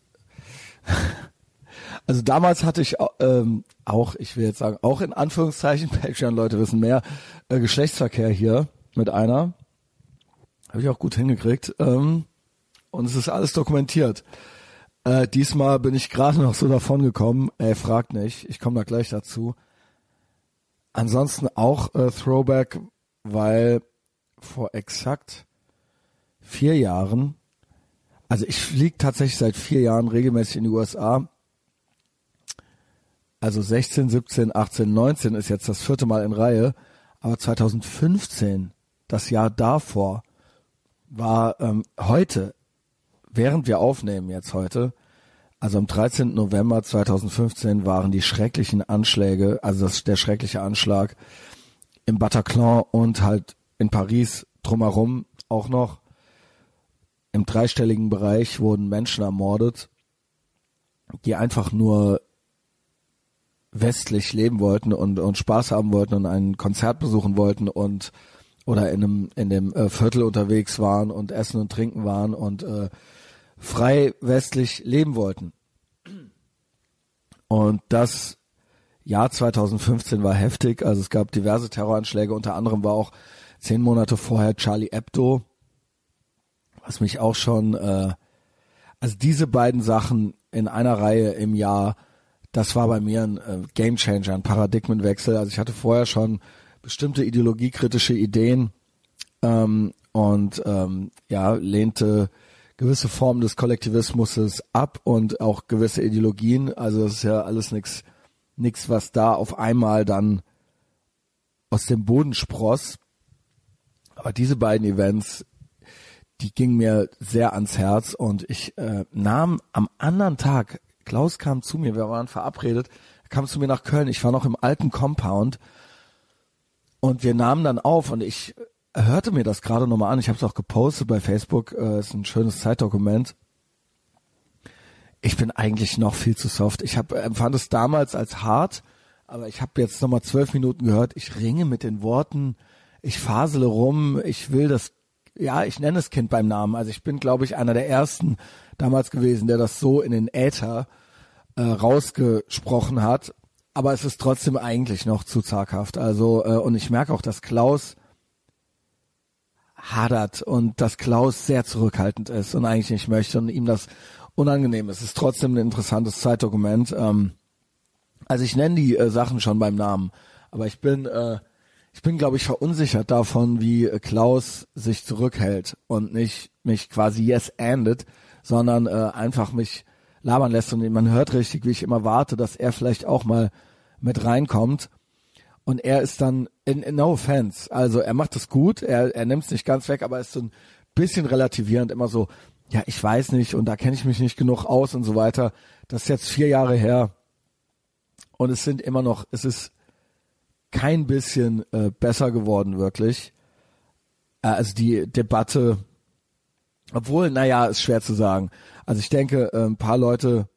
Also damals hatte ich ähm, auch, ich will jetzt sagen, auch in Anführungszeichen, Patreon-Leute wissen mehr, äh, Geschlechtsverkehr hier mit einer. Habe ich auch gut hingekriegt. Ähm, und es ist alles dokumentiert. Äh, diesmal bin ich gerade noch so davon gekommen. Ey, fragt nicht. Ich komme da gleich dazu. Ansonsten auch äh, Throwback, weil vor exakt vier Jahren, also ich fliege tatsächlich seit vier Jahren regelmäßig in die USA. Also 16, 17, 18, 19 ist jetzt das vierte Mal in Reihe. Aber 2015 das Jahr davor war ähm, heute, während wir aufnehmen jetzt heute, also am 13. November 2015 waren die schrecklichen Anschläge, also das, der schreckliche Anschlag im Bataclan und halt in Paris drumherum auch noch. Im dreistelligen Bereich wurden Menschen ermordet, die einfach nur westlich leben wollten und, und Spaß haben wollten und ein Konzert besuchen wollten und oder in einem in dem äh, Viertel unterwegs waren und essen und trinken waren und äh, frei westlich leben wollten. Und das Jahr 2015 war heftig. Also es gab diverse Terroranschläge. Unter anderem war auch zehn Monate vorher Charlie Hebdo, was mich auch schon, äh, also diese beiden Sachen in einer Reihe im Jahr, das war bei mir ein äh, Gamechanger, ein Paradigmenwechsel. Also ich hatte vorher schon bestimmte ideologiekritische Ideen ähm, und ähm, ja lehnte gewisse Formen des Kollektivismus ab und auch gewisse Ideologien. Also das ist ja alles nichts, nichts, was da auf einmal dann aus dem Boden spross. Aber diese beiden Events, die gingen mir sehr ans Herz und ich äh, nahm am anderen Tag, Klaus kam zu mir, wir waren verabredet, kam zu mir nach Köln. Ich war noch im alten Compound und wir nahmen dann auf und ich hörte mir das gerade nochmal an. Ich habe es auch gepostet bei Facebook. Äh, ist ein schönes Zeitdokument. Ich bin eigentlich noch viel zu soft. Ich hab, empfand es damals als hart, aber ich habe jetzt nochmal zwölf Minuten gehört. Ich ringe mit den Worten. Ich fasele rum. Ich will das, ja, ich nenne das Kind beim Namen. Also ich bin, glaube ich, einer der ersten damals gewesen, der das so in den Äther äh, rausgesprochen hat aber es ist trotzdem eigentlich noch zu zaghaft. Also äh, und ich merke auch, dass Klaus hadert und dass Klaus sehr zurückhaltend ist und eigentlich nicht möchte und ihm das unangenehm ist. Es ist trotzdem ein interessantes Zeitdokument. Ähm, also ich nenne die äh, Sachen schon beim Namen, aber ich bin äh, ich bin glaube ich verunsichert davon, wie äh, Klaus sich zurückhält und nicht mich quasi yes endet, sondern äh, einfach mich labern lässt und man hört richtig, wie ich immer warte, dass er vielleicht auch mal mit reinkommt. Und er ist dann, in, in no offense, also er macht es gut, er, er nimmt es nicht ganz weg, aber ist so ein bisschen relativierend, immer so, ja, ich weiß nicht und da kenne ich mich nicht genug aus und so weiter. Das ist jetzt vier Jahre her und es sind immer noch, es ist kein bisschen äh, besser geworden, wirklich. Äh, also die Debatte, obwohl, naja, ist schwer zu sagen. Also ich denke, äh, ein paar Leute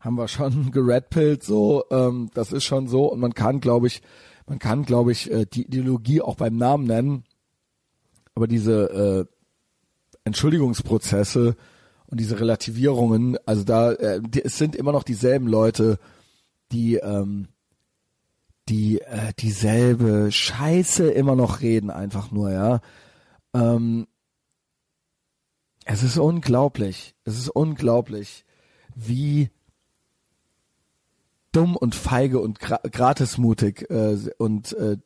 haben wir schon geredpillt, so, ähm, das ist schon so und man kann, glaube ich, man kann, glaube ich, äh, die Ideologie auch beim Namen nennen, aber diese äh, Entschuldigungsprozesse und diese Relativierungen, also da, äh, die, es sind immer noch dieselben Leute, die ähm, die äh, dieselbe Scheiße immer noch reden, einfach nur, ja. Ähm, es ist unglaublich, es ist unglaublich, wie dumm und feige und gra gratismutig äh, und äh,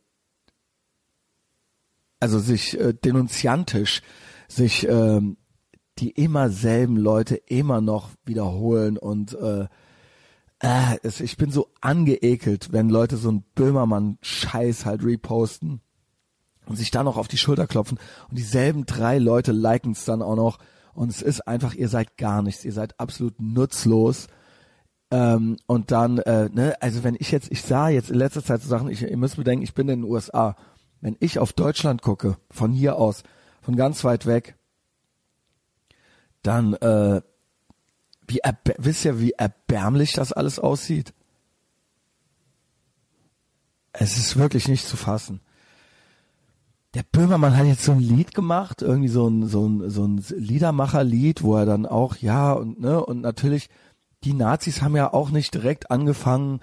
also sich äh, denunziantisch sich ähm, die immer selben Leute immer noch wiederholen und äh, äh, ich bin so angeekelt, wenn Leute so einen Böhmermann-Scheiß halt reposten und sich da noch auf die Schulter klopfen und dieselben drei Leute liken es dann auch noch und es ist einfach, ihr seid gar nichts, ihr seid absolut nutzlos. Ähm, und dann, äh, ne, also wenn ich jetzt, ich sah jetzt in letzter Zeit so Sachen, ich, ihr müsst bedenken, ich bin in den USA. Wenn ich auf Deutschland gucke, von hier aus, von ganz weit weg, dann äh, wie wisst ihr, wie erbärmlich das alles aussieht? Es ist wirklich nicht zu fassen. Der Böhmermann hat jetzt so ein Lied gemacht, irgendwie so ein, so ein, so ein Liedermacherlied, wo er dann auch, ja, und, ne, und natürlich, die Nazis haben ja auch nicht direkt angefangen,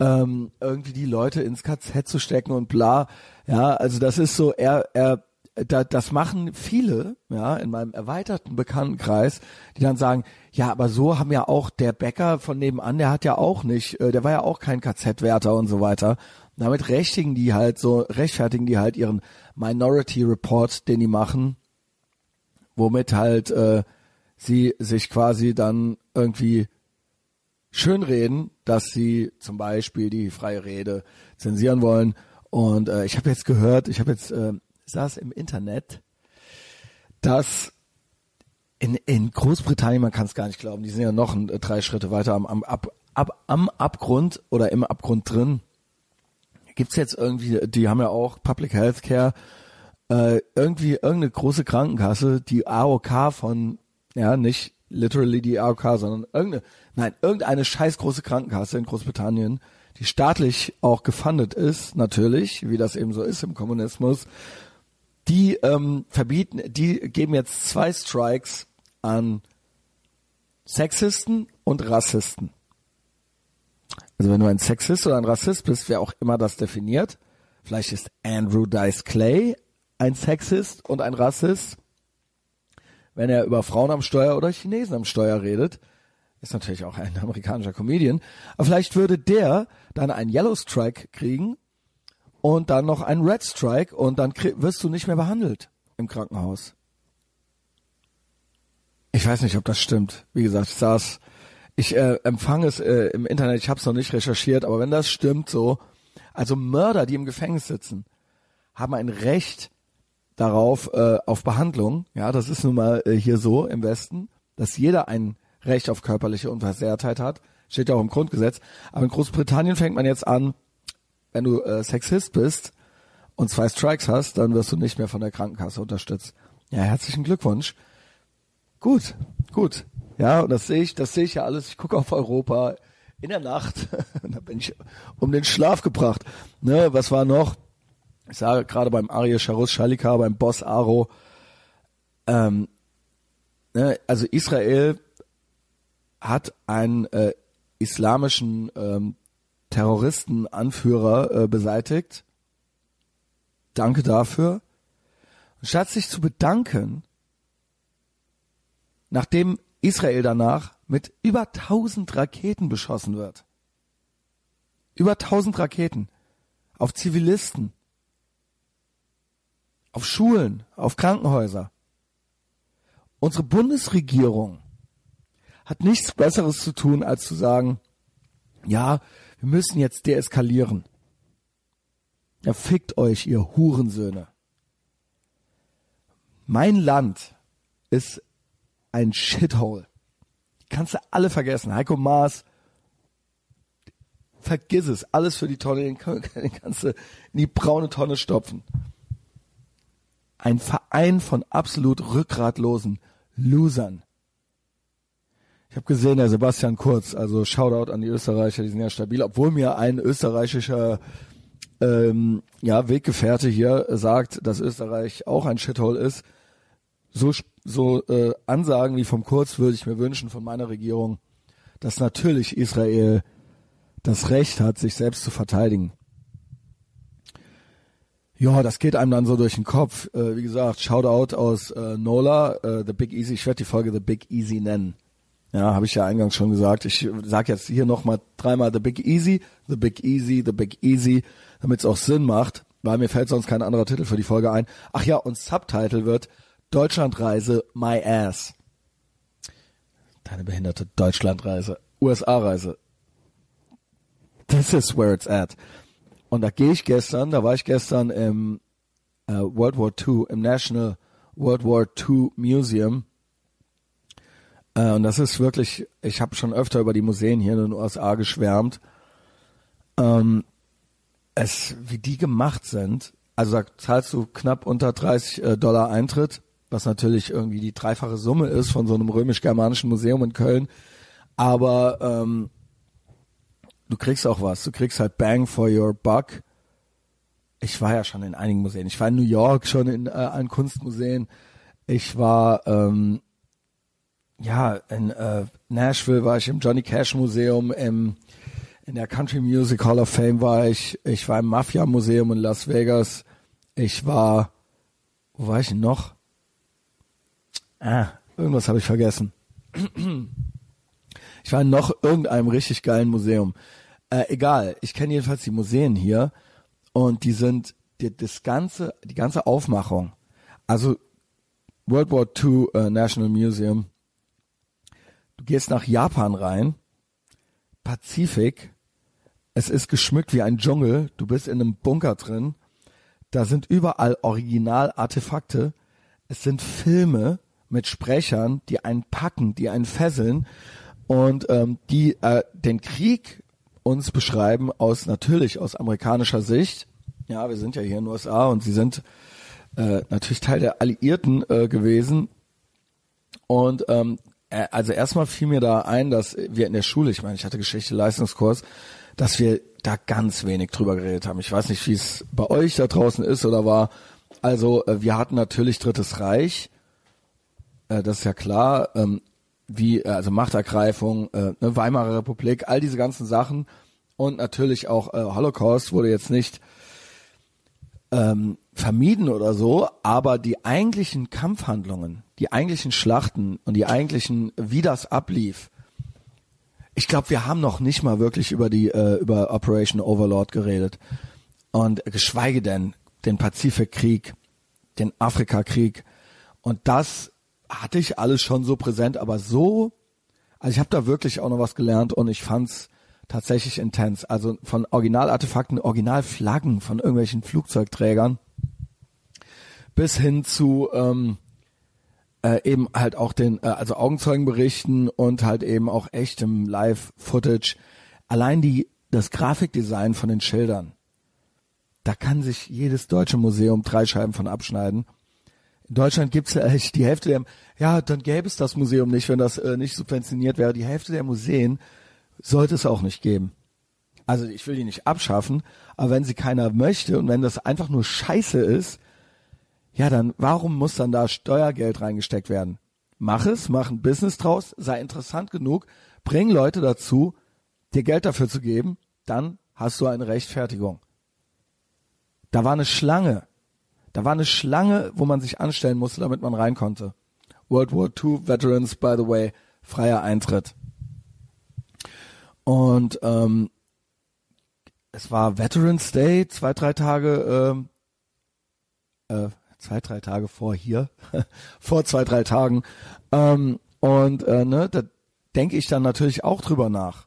ähm, irgendwie die Leute ins KZ zu stecken und bla. Ja, also das ist so, er, er da, das machen viele, ja, in meinem erweiterten Bekanntenkreis, die dann sagen, ja, aber so haben ja auch der Bäcker von nebenan, der hat ja auch nicht, äh, der war ja auch kein KZ-Wärter und so weiter. Damit rechtfertigen die halt so, rechtfertigen die halt ihren Minority Report, den die machen, womit halt äh, sie sich quasi dann irgendwie schönreden, dass sie zum Beispiel die freie Rede zensieren wollen. Und äh, ich habe jetzt gehört, ich habe jetzt äh, saß im Internet, dass in, in Großbritannien, man kann es gar nicht glauben, die sind ja noch ein, äh, drei Schritte weiter am, am, ab, ab, am Abgrund oder im Abgrund drin. Gibt's jetzt irgendwie, die haben ja auch Public Health Care, äh, irgendwie irgendeine große Krankenkasse, die AOK von, ja, nicht literally die AOK, sondern irgendeine, nein, irgendeine scheiß große Krankenkasse in Großbritannien, die staatlich auch gefundet ist, natürlich, wie das eben so ist im Kommunismus, die ähm, verbieten, die geben jetzt zwei Strikes an Sexisten und Rassisten. Also wenn du ein Sexist oder ein Rassist bist, wer auch immer das definiert, vielleicht ist Andrew Dice Clay ein Sexist und ein Rassist, wenn er über Frauen am Steuer oder Chinesen am Steuer redet, ist natürlich auch ein amerikanischer Comedian, aber vielleicht würde der dann einen Yellow Strike kriegen und dann noch ein Red Strike und dann wirst du nicht mehr behandelt im Krankenhaus. Ich weiß nicht, ob das stimmt. Wie gesagt, ich saß, ich äh, empfange es äh, im Internet, ich habe es noch nicht recherchiert, aber wenn das stimmt so, also Mörder, die im Gefängnis sitzen, haben ein Recht darauf äh, auf Behandlung. Ja, das ist nun mal äh, hier so im Westen, dass jeder ein Recht auf körperliche Unversehrtheit hat. Steht ja auch im Grundgesetz. Aber in Großbritannien fängt man jetzt an, wenn du äh, Sexist bist und zwei Strikes hast, dann wirst du nicht mehr von der Krankenkasse unterstützt. Ja, herzlichen Glückwunsch. Gut, gut. Ja, und das sehe ich, das sehe ich ja alles. Ich gucke auf Europa in der Nacht. da bin ich um den Schlaf gebracht. Ne, was war noch? Ich sage gerade beim Arya Sharus Shalika, beim Boss Aro, ähm, ne, also Israel hat einen äh, islamischen ähm, Terroristenanführer äh, beseitigt. Danke dafür. Und statt sich zu bedanken, nachdem Israel danach mit über 1000 Raketen beschossen wird, über 1000 Raketen auf Zivilisten, auf Schulen, auf Krankenhäuser. Unsere Bundesregierung hat nichts Besseres zu tun, als zu sagen, ja, wir müssen jetzt deeskalieren. Ja, fickt euch, ihr Hurensöhne. Mein Land ist ein Shithole. Kannst du alle vergessen. Heiko Maas, vergiss es. Alles für die Tonne, den, den kannst du in die braune Tonne stopfen. Ein Verein von absolut rückgratlosen Losern. Ich habe gesehen, der Sebastian Kurz, also Shoutout an die Österreicher, die sind ja stabil, obwohl mir ein österreichischer ähm, ja, Weggefährte hier sagt, dass Österreich auch ein Shithole ist. So, so äh, Ansagen wie vom Kurz würde ich mir wünschen von meiner Regierung, dass natürlich Israel das Recht hat, sich selbst zu verteidigen. Ja, das geht einem dann so durch den Kopf. Äh, wie gesagt, Shoutout aus äh, Nola, äh, The Big Easy. Ich werde die Folge The Big Easy nennen Ja, habe ich ja eingangs schon gesagt. Ich sag jetzt hier nochmal dreimal The Big Easy, The Big Easy, The Big Easy, damit es auch Sinn macht, weil mir fällt sonst kein anderer Titel für die Folge ein. Ach ja, und Subtitle wird Deutschlandreise My Ass. Deine behinderte Deutschlandreise, USA-Reise. This is where it's at. Und da gehe ich gestern, da war ich gestern im äh, World War II, im National World War II Museum äh, und das ist wirklich, ich habe schon öfter über die Museen hier in den USA geschwärmt. Ähm, es, wie die gemacht sind, also da zahlst du knapp unter 30 äh, Dollar Eintritt, was natürlich irgendwie die dreifache Summe ist von so einem römisch-germanischen Museum in Köln. Aber ähm, du kriegst auch was. Du kriegst halt Bang for your buck. Ich war ja schon in einigen Museen. Ich war in New York schon in äh, an Kunstmuseen. Ich war ähm, ja, in äh, Nashville war ich im Johnny Cash Museum, im, in der Country Music Hall of Fame war ich, ich war im Mafia Museum in Las Vegas, ich war, wo war ich denn noch? Ah, irgendwas habe ich vergessen. Ich war in noch irgendeinem richtig geilen Museum. Äh, egal, ich kenne jedenfalls die Museen hier und die sind die, das ganze, die ganze Aufmachung. Also World War II äh, National Museum Du gehst nach Japan rein, Pazifik, es ist geschmückt wie ein Dschungel, du bist in einem Bunker drin, da sind überall Original-Artefakte, es sind Filme mit Sprechern, die einen packen, die einen fesseln und ähm, die äh, den Krieg uns beschreiben aus natürlich aus amerikanischer Sicht. Ja, wir sind ja hier in den USA und sie sind äh, natürlich Teil der Alliierten äh, gewesen. Und ähm, äh, also erstmal fiel mir da ein, dass wir in der Schule, ich meine, ich hatte Geschichte Leistungskurs, dass wir da ganz wenig drüber geredet haben. Ich weiß nicht, wie es bei euch da draußen ist oder war. Also äh, wir hatten natürlich Drittes Reich, äh, das ist ja klar, ähm, wie also Machtergreifung, ne, Weimarer Republik, all diese ganzen Sachen und natürlich auch Holocaust wurde jetzt nicht ähm, vermieden oder so, aber die eigentlichen Kampfhandlungen, die eigentlichen Schlachten und die eigentlichen, wie das ablief, ich glaube, wir haben noch nicht mal wirklich über die äh, über Operation Overlord geredet. Und geschweige denn den Pazifikkrieg, den Afrikakrieg. Und das hatte ich alles schon so präsent, aber so, also ich habe da wirklich auch noch was gelernt und ich fand's tatsächlich intens. Also von Originalartefakten, Originalflaggen von irgendwelchen Flugzeugträgern bis hin zu ähm, äh, eben halt auch den, äh, also Augenzeugenberichten und halt eben auch echtem Live-Footage. Allein die, das Grafikdesign von den Schildern. Da kann sich jedes deutsche Museum drei Scheiben von abschneiden. In Deutschland gibt's ja echt die Hälfte der, ja, dann gäbe es das Museum nicht, wenn das äh, nicht subventioniert wäre. Die Hälfte der Museen sollte es auch nicht geben. Also ich will die nicht abschaffen, aber wenn sie keiner möchte und wenn das einfach nur Scheiße ist, ja, dann warum muss dann da Steuergeld reingesteckt werden? Mach es, mach ein Business draus, sei interessant genug, bring Leute dazu, dir Geld dafür zu geben, dann hast du eine Rechtfertigung. Da war eine Schlange. Da war eine Schlange, wo man sich anstellen musste, damit man rein konnte. World War II Veterans, by the way, freier Eintritt. Und ähm, es war Veterans Day, zwei, drei Tage ähm, äh, zwei, drei Tage vor hier, vor zwei, drei Tagen. Ähm, und äh, ne, da denke ich dann natürlich auch drüber nach.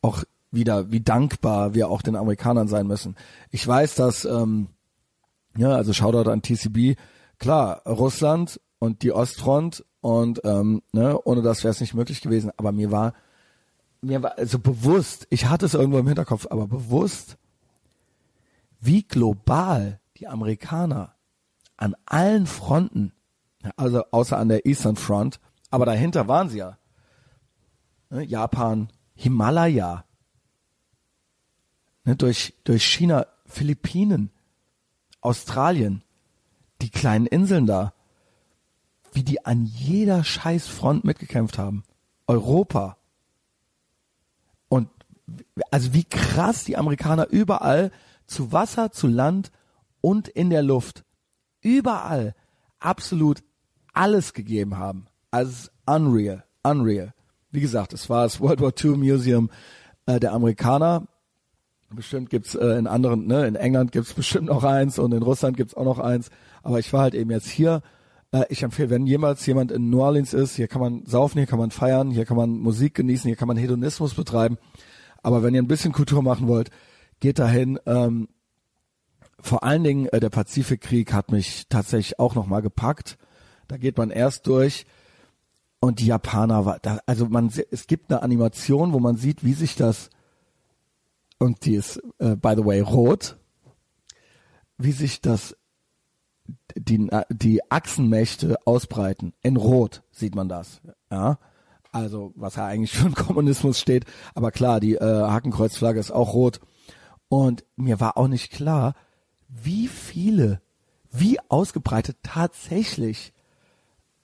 Auch wieder, wie dankbar wir auch den Amerikanern sein müssen. Ich weiß, dass, ähm, ja, also Shoutout an TCB, klar, Russland und die Ostfront und ähm, ne, ohne das wäre es nicht möglich gewesen, aber mir war mir war also bewusst, ich hatte es irgendwo im Hinterkopf, aber bewusst, wie global die Amerikaner an allen Fronten, also außer an der Eastern Front, aber dahinter waren sie ja. Ne, Japan, Himalaya, ne, durch, durch China, Philippinen, Australien, die kleinen Inseln da, wie die an jeder Scheißfront mitgekämpft haben. Europa. Und also wie krass die Amerikaner überall zu Wasser, zu Land und in der Luft überall absolut alles gegeben haben. Also unreal, unreal. Wie gesagt, es war das World War II Museum äh, der Amerikaner. Bestimmt gibt's äh, in anderen, ne, in England gibt's bestimmt noch eins und in Russland gibt's auch noch eins. Aber ich war halt eben jetzt hier. Äh, ich empfehle, wenn jemals jemand in New Orleans ist, hier kann man saufen, hier kann man feiern, hier kann man Musik genießen, hier kann man Hedonismus betreiben. Aber wenn ihr ein bisschen Kultur machen wollt, geht dahin. Ähm, vor allen Dingen äh, der Pazifikkrieg hat mich tatsächlich auch noch mal gepackt. Da geht man erst durch und die Japaner war da, also man es gibt eine Animation, wo man sieht, wie sich das und die ist äh, by the way rot, wie sich das die die Achsenmächte ausbreiten. In rot sieht man das, ja. Also was ja eigentlich für den Kommunismus steht, aber klar, die äh, Hakenkreuzflagge ist auch rot. Und mir war auch nicht klar, wie viele, wie ausgebreitet tatsächlich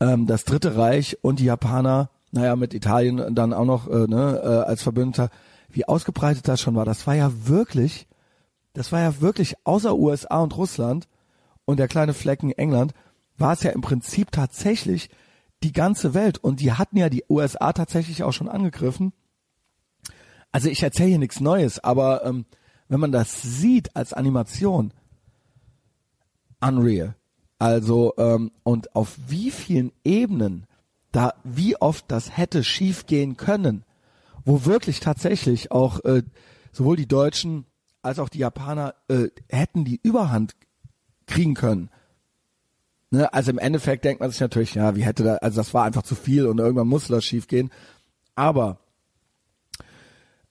ähm, das Dritte Reich und die Japaner, naja, mit Italien dann auch noch äh, ne, äh, als Verbündeter, wie ausgebreitet das schon war. Das war ja wirklich, das war ja wirklich außer USA und Russland und der kleine Flecken England, war es ja im Prinzip tatsächlich die ganze Welt. Und die hatten ja die USA tatsächlich auch schon angegriffen. Also ich erzähle hier nichts Neues, aber ähm, wenn man das sieht als Animation, unreal. Also ähm, und auf wie vielen Ebenen da wie oft das hätte schief gehen können, wo wirklich tatsächlich auch äh, sowohl die Deutschen als auch die Japaner äh, hätten die Überhand kriegen können. Ne? Also im Endeffekt denkt man sich natürlich, ja, wie hätte da, also das war einfach zu viel und irgendwann musste das schief gehen. Aber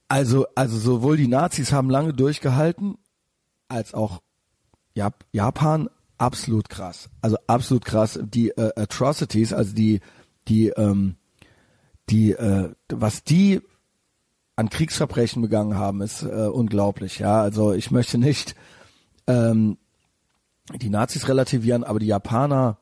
also, also sowohl die Nazis haben lange durchgehalten, als auch Jap Japan absolut krass. Also absolut krass. Die äh, Atrocities, also die, die, ähm, die, äh, was die an Kriegsverbrechen begangen haben, ist äh, unglaublich. Ja, also ich möchte nicht ähm, die Nazis relativieren, aber die Japaner,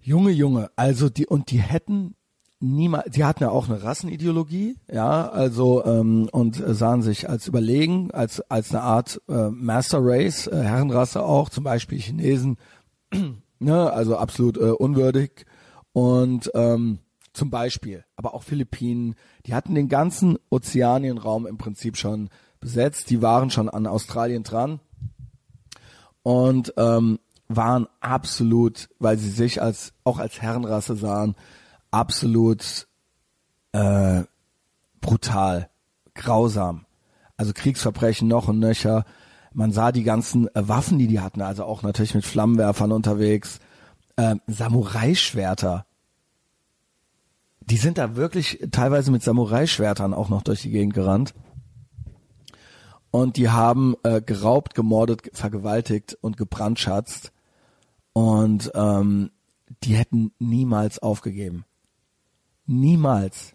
Junge, Junge, also die und die hätten niemals, die hatten ja auch eine Rassenideologie, ja, also ähm, und sahen sich als überlegen, als als eine Art äh, Master Race, äh, Herrenrasse auch, zum Beispiel Chinesen, ne, also absolut äh, unwürdig. Und ähm, zum Beispiel, aber auch Philippinen, die hatten den ganzen Ozeanienraum im Prinzip schon besetzt, die waren schon an Australien dran und ähm, waren absolut, weil sie sich als auch als Herrenrasse sahen, absolut äh, brutal, grausam. Also Kriegsverbrechen noch und nöcher. Man sah die ganzen äh, Waffen, die die hatten, also auch natürlich mit Flammenwerfern unterwegs, äh, Samurai-Schwerter. Die sind da wirklich teilweise mit Samurai-Schwertern auch noch durch die Gegend gerannt. Und die haben äh, geraubt, gemordet, vergewaltigt und gebrandschatzt. Und ähm, die hätten niemals aufgegeben. Niemals.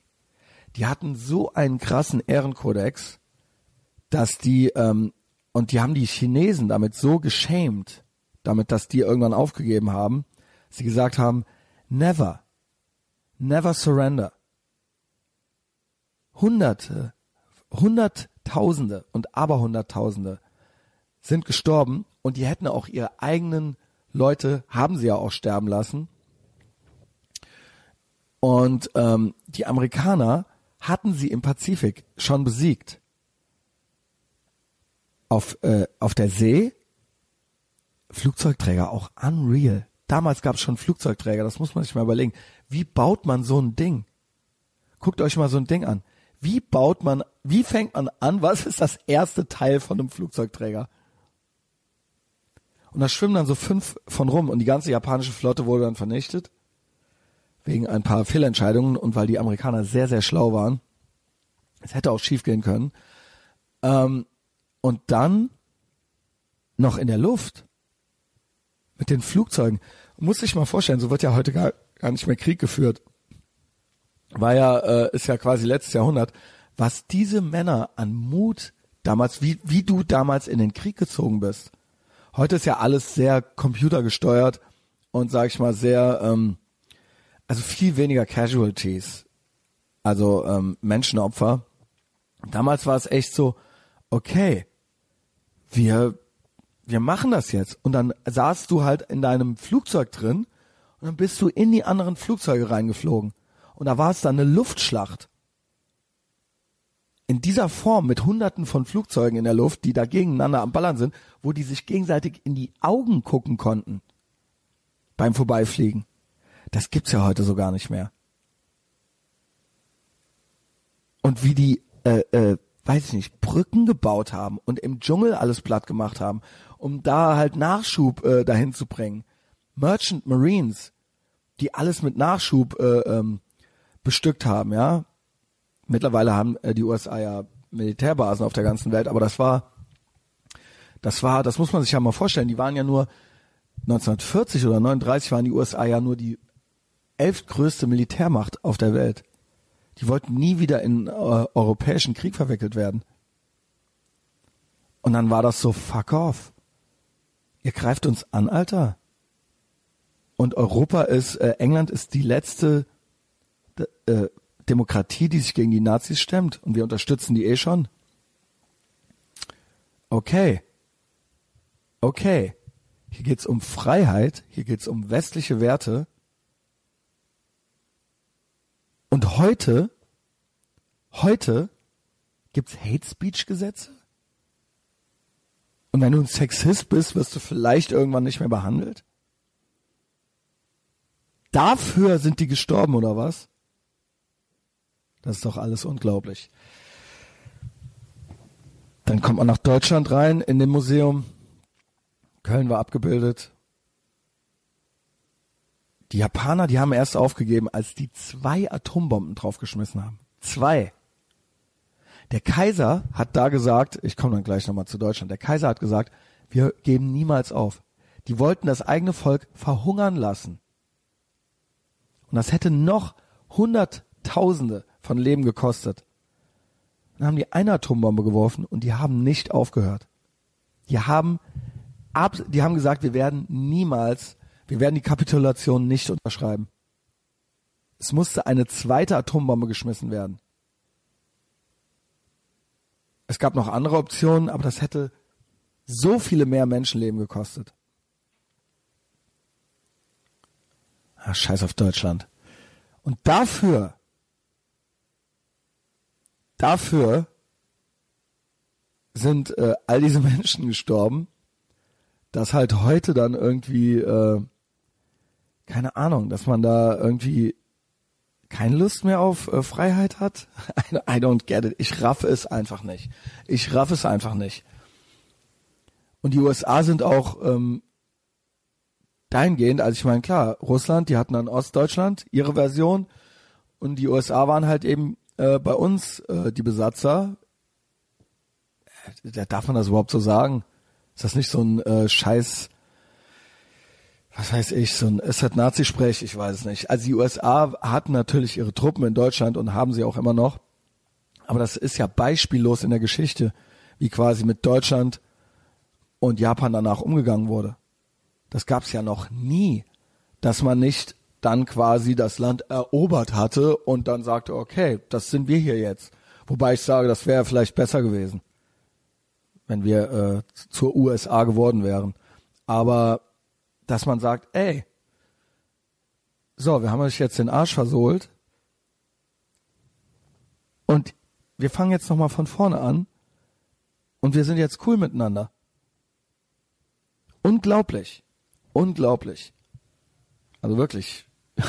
Die hatten so einen krassen Ehrenkodex, dass die, ähm, und die haben die Chinesen damit so geschämt, damit, dass die irgendwann aufgegeben haben, sie gesagt haben, never, never surrender. Hunderte, Hunderttausende und Aberhunderttausende sind gestorben und die hätten auch ihre eigenen Leute, haben sie ja auch sterben lassen, und ähm, die Amerikaner hatten sie im Pazifik schon besiegt. Auf, äh, auf der See Flugzeugträger auch unreal. Damals gab es schon Flugzeugträger, das muss man sich mal überlegen. Wie baut man so ein Ding? Guckt euch mal so ein Ding an. Wie baut man, wie fängt man an? Was ist das erste Teil von einem Flugzeugträger? Und da schwimmen dann so fünf von rum und die ganze japanische Flotte wurde dann vernichtet wegen ein paar Fehlentscheidungen und weil die Amerikaner sehr, sehr schlau waren. Es hätte auch schief gehen können. Ähm, und dann noch in der Luft mit den Flugzeugen. Muss ich mal vorstellen, so wird ja heute gar, gar nicht mehr Krieg geführt. War ja, äh, ist ja quasi letztes Jahrhundert. Was diese Männer an Mut damals, wie, wie du damals in den Krieg gezogen bist. Heute ist ja alles sehr computergesteuert und sag ich mal sehr ähm, also viel weniger Casualties, also ähm, Menschenopfer. Damals war es echt so, okay, wir wir machen das jetzt. Und dann saßt du halt in deinem Flugzeug drin Und dann bist du in die anderen Flugzeuge reingeflogen. Und da war es dann eine Luftschlacht. In dieser Form mit hunderten von Flugzeugen in der Luft, die da gegeneinander am Ballern sind, wo die sich gegenseitig in die Augen gucken konnten beim Vorbeifliegen. Das gibt's ja heute so gar nicht mehr. Und wie die, äh, äh, weiß ich nicht, Brücken gebaut haben und im Dschungel alles platt gemacht haben, um da halt Nachschub äh, dahin zu bringen. Merchant Marines, die alles mit Nachschub äh, ähm, bestückt haben, ja. Mittlerweile haben äh, die USA ja Militärbasen auf der ganzen Welt, aber das war, das war, das muss man sich ja mal vorstellen. Die waren ja nur 1940 oder 39 waren die USA ja nur die elftgrößte Militärmacht auf der Welt. Die wollten nie wieder in äh, europäischen Krieg verwickelt werden. Und dann war das so, fuck off. Ihr greift uns an, Alter. Und Europa ist, äh, England ist die letzte äh, Demokratie, die sich gegen die Nazis stemmt. Und wir unterstützen die eh schon. Okay. Okay. Hier geht's um Freiheit, hier geht's um westliche Werte. Und heute, heute gibt's Hate Speech Gesetze? Und wenn du ein Sexist bist, wirst du vielleicht irgendwann nicht mehr behandelt? Dafür sind die gestorben, oder was? Das ist doch alles unglaublich. Dann kommt man nach Deutschland rein in dem Museum. Köln war abgebildet. Die Japaner, die haben erst aufgegeben, als die zwei Atombomben draufgeschmissen haben. Zwei. Der Kaiser hat da gesagt, ich komme dann gleich nochmal zu Deutschland, der Kaiser hat gesagt, wir geben niemals auf. Die wollten das eigene Volk verhungern lassen. Und das hätte noch Hunderttausende von Leben gekostet. Dann haben die eine Atombombe geworfen und die haben nicht aufgehört. Die haben ab, die haben gesagt, wir werden niemals, wir werden die Kapitulation nicht unterschreiben. Es musste eine zweite Atombombe geschmissen werden. Es gab noch andere Optionen, aber das hätte so viele mehr Menschenleben gekostet. Ah, scheiß auf Deutschland. Und dafür, dafür sind äh, all diese Menschen gestorben, dass halt heute dann irgendwie, äh, keine Ahnung, dass man da irgendwie keine Lust mehr auf äh, Freiheit hat. I don't get it. Ich raffe es einfach nicht. Ich raffe es einfach nicht. Und die USA sind auch ähm, dahingehend, also ich meine, klar, Russland, die hatten dann Ostdeutschland, ihre Version, und die USA waren halt eben äh, bei uns äh, die Besatzer. Da darf man das überhaupt so sagen? Ist das nicht so ein äh, Scheiß, was weiß ich, so ein, ist halt Nazi-Sprech, ich weiß es nicht. Also die USA hatten natürlich ihre Truppen in Deutschland und haben sie auch immer noch. Aber das ist ja beispiellos in der Geschichte, wie quasi mit Deutschland und Japan danach umgegangen wurde. Das gab's ja noch nie, dass man nicht dann quasi das Land erobert hatte und dann sagte, okay, das sind wir hier jetzt. Wobei ich sage, das wäre vielleicht besser gewesen, wenn wir äh, zur USA geworden wären. Aber dass man sagt, ey, so, wir haben euch jetzt den Arsch versohlt und wir fangen jetzt nochmal von vorne an und wir sind jetzt cool miteinander. Unglaublich. Unglaublich. Also wirklich.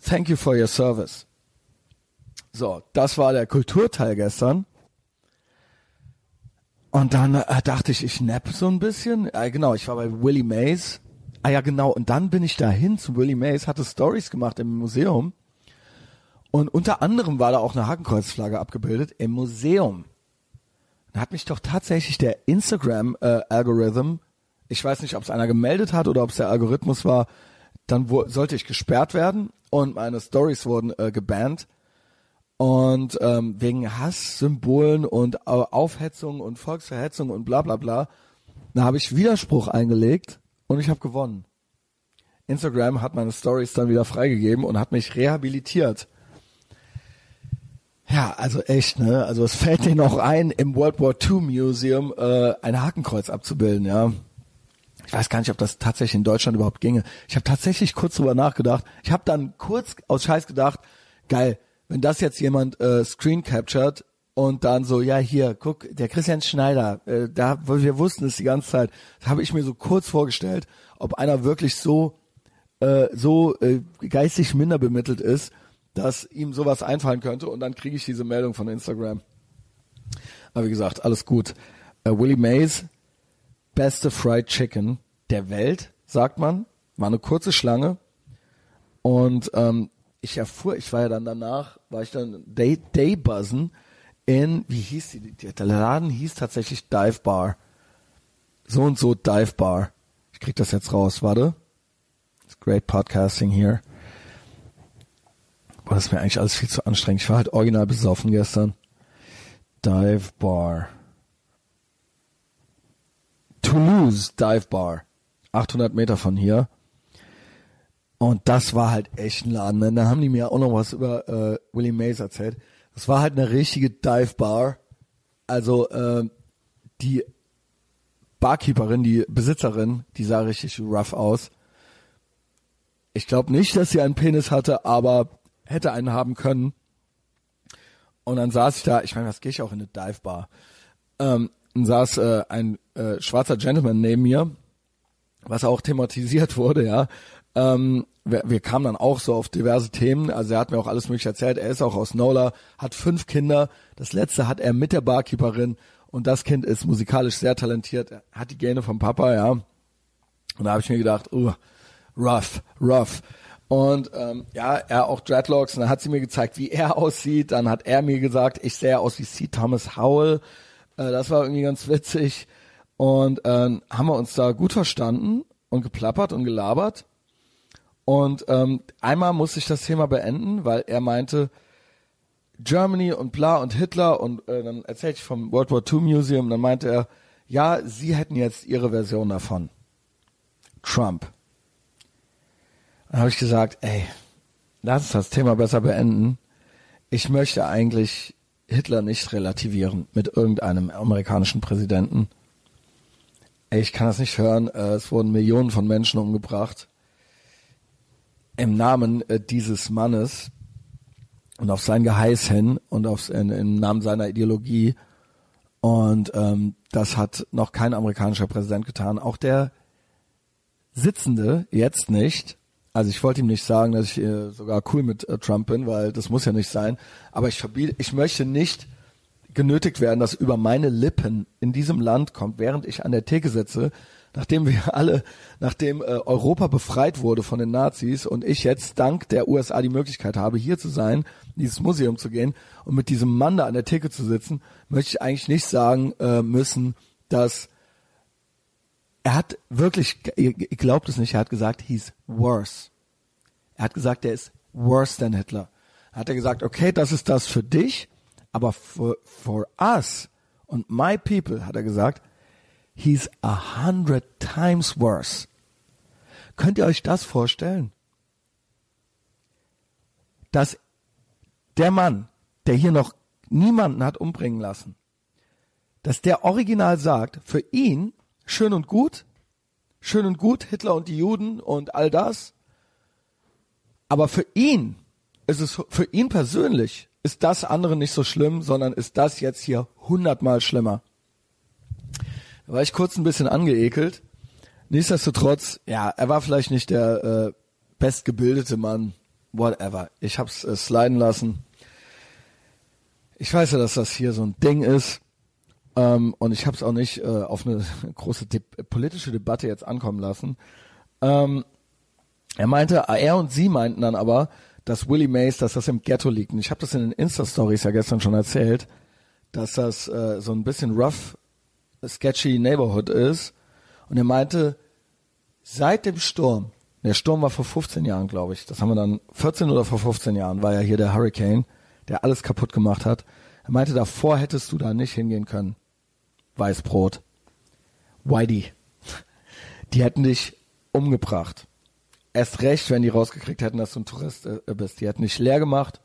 Thank you for your service. So, das war der Kulturteil gestern. Und dann äh, dachte ich, ich napp so ein bisschen. Äh, genau, ich war bei Willie Mays. Ah ja, genau. Und dann bin ich dahin zu Willie Mays, hatte Stories gemacht im Museum. Und unter anderem war da auch eine Hakenkreuzflagge abgebildet im Museum. Da hat mich doch tatsächlich der Instagram-Algorithm äh, ich weiß nicht, ob es einer gemeldet hat oder ob es der Algorithmus war, dann sollte ich gesperrt werden und meine Stories wurden äh, gebannt. Und ähm, wegen Hasssymbolen und Aufhetzung und Volksverhetzung und bla bla bla, da habe ich Widerspruch eingelegt und ich habe gewonnen. Instagram hat meine Stories dann wieder freigegeben und hat mich rehabilitiert. Ja, also echt, ne? Also es fällt denen auch ein, im World War II Museum äh, ein Hakenkreuz abzubilden, ja. Ich weiß gar nicht, ob das tatsächlich in Deutschland überhaupt ginge. Ich habe tatsächlich kurz drüber nachgedacht. Ich habe dann kurz aus Scheiß gedacht, geil, wenn das jetzt jemand äh, screen captured und dann so, ja hier, guck, der Christian Schneider, äh, da wir wussten es die ganze Zeit, habe ich mir so kurz vorgestellt, ob einer wirklich so äh, so äh, geistig minder bemittelt ist, dass ihm sowas einfallen könnte und dann kriege ich diese Meldung von Instagram. Aber wie gesagt, alles gut. Äh, Willie Mays, beste Fried Chicken der Welt, sagt man. War eine kurze Schlange. Und ähm, ich erfuhr, ich war ja dann danach, war ich dann Day, Day Buzzen in, wie hieß die, der Laden hieß tatsächlich Dive Bar. So und so Dive Bar. Ich krieg das jetzt raus, warte. It's great podcasting here. Boah, das ist mir eigentlich alles viel zu anstrengend. Ich war halt original besoffen gestern. Dive Bar. Toulouse Dive Bar. 800 Meter von hier. Und das war halt echt ein Laden. Ne? Da haben die mir auch noch was über äh, Willie Mays erzählt. Das war halt eine richtige Dive Bar. Also äh, die Barkeeperin, die Besitzerin, die sah richtig rough aus. Ich glaube nicht, dass sie einen Penis hatte, aber hätte einen haben können. Und dann saß ich da, ich meine, was gehe ich auch in eine Dive Bar? Ähm, dann saß äh, ein äh, schwarzer Gentleman neben mir, was auch thematisiert wurde, ja. Ähm, wir, wir kamen dann auch so auf diverse Themen. Also er hat mir auch alles mögliche erzählt. Er ist auch aus Nola, hat fünf Kinder. Das letzte hat er mit der Barkeeperin und das Kind ist musikalisch sehr talentiert. Er hat die Gene vom Papa, ja. Und da habe ich mir gedacht, uh, rough, rough. Und ähm, ja, er auch Dreadlocks. Und dann hat sie mir gezeigt, wie er aussieht. Dann hat er mir gesagt, ich sehe aus wie C. Thomas Howell. Äh, das war irgendwie ganz witzig. Und äh, haben wir uns da gut verstanden und geplappert und gelabert. Und ähm, einmal musste ich das Thema beenden, weil er meinte, Germany und bla und Hitler und äh, dann erzählte ich vom World War II Museum, dann meinte er, ja, sie hätten jetzt ihre Version davon. Trump. Dann habe ich gesagt, ey, lass uns das Thema besser beenden. Ich möchte eigentlich Hitler nicht relativieren mit irgendeinem amerikanischen Präsidenten. Ich kann das nicht hören. Äh, es wurden Millionen von Menschen umgebracht im Namen äh, dieses Mannes und auf sein Geheiß hin und auf, in, im Namen seiner Ideologie. Und ähm, das hat noch kein amerikanischer Präsident getan. Auch der Sitzende jetzt nicht. Also ich wollte ihm nicht sagen, dass ich äh, sogar cool mit äh, Trump bin, weil das muss ja nicht sein. Aber ich verbiete, ich möchte nicht genötigt werden, dass über meine Lippen in diesem Land kommt, während ich an der Theke sitze, nachdem wir alle, nachdem äh, Europa befreit wurde von den Nazis und ich jetzt dank der USA die Möglichkeit habe, hier zu sein, in dieses Museum zu gehen und mit diesem Mann da an der Theke zu sitzen, möchte ich eigentlich nicht sagen äh, müssen, dass er hat wirklich, ihr, glaubt es nicht, er hat gesagt, he's worse. Er hat gesagt, er ist worse than Hitler. Hat er gesagt, okay, das ist das für dich, aber for, for us und my people, hat er gesagt, he's a hundred times worse. Könnt ihr euch das vorstellen? Dass der Mann, der hier noch niemanden hat umbringen lassen, dass der original sagt, für ihn schön und gut, schön und gut, Hitler und die Juden und all das, aber für ihn ist es, für ihn persönlich ist das andere nicht so schlimm, sondern ist das jetzt hier hundertmal schlimmer. Da war ich kurz ein bisschen angeekelt. Nichtsdestotrotz, ja, er war vielleicht nicht der äh, bestgebildete Mann, whatever. Ich hab's äh, sliden lassen. Ich weiß ja, dass das hier so ein Ding ist. Ähm, und ich hab's auch nicht äh, auf eine große de politische Debatte jetzt ankommen lassen. Ähm, er meinte, er und sie meinten dann aber, dass Willie Mays, dass das im Ghetto liegt. Und ich habe das in den Insta-Stories ja gestern schon erzählt, dass das äh, so ein bisschen rough sketchy Neighborhood ist. Und er meinte, seit dem Sturm, der Sturm war vor 15 Jahren, glaube ich, das haben wir dann, 14 oder vor 15 Jahren war ja hier der Hurricane, der alles kaputt gemacht hat. Er meinte, davor hättest du da nicht hingehen können. Weißbrot. Whitey. Die hätten dich umgebracht. Erst recht, wenn die rausgekriegt hätten, dass du ein Tourist äh, bist. Die hätten dich leer gemacht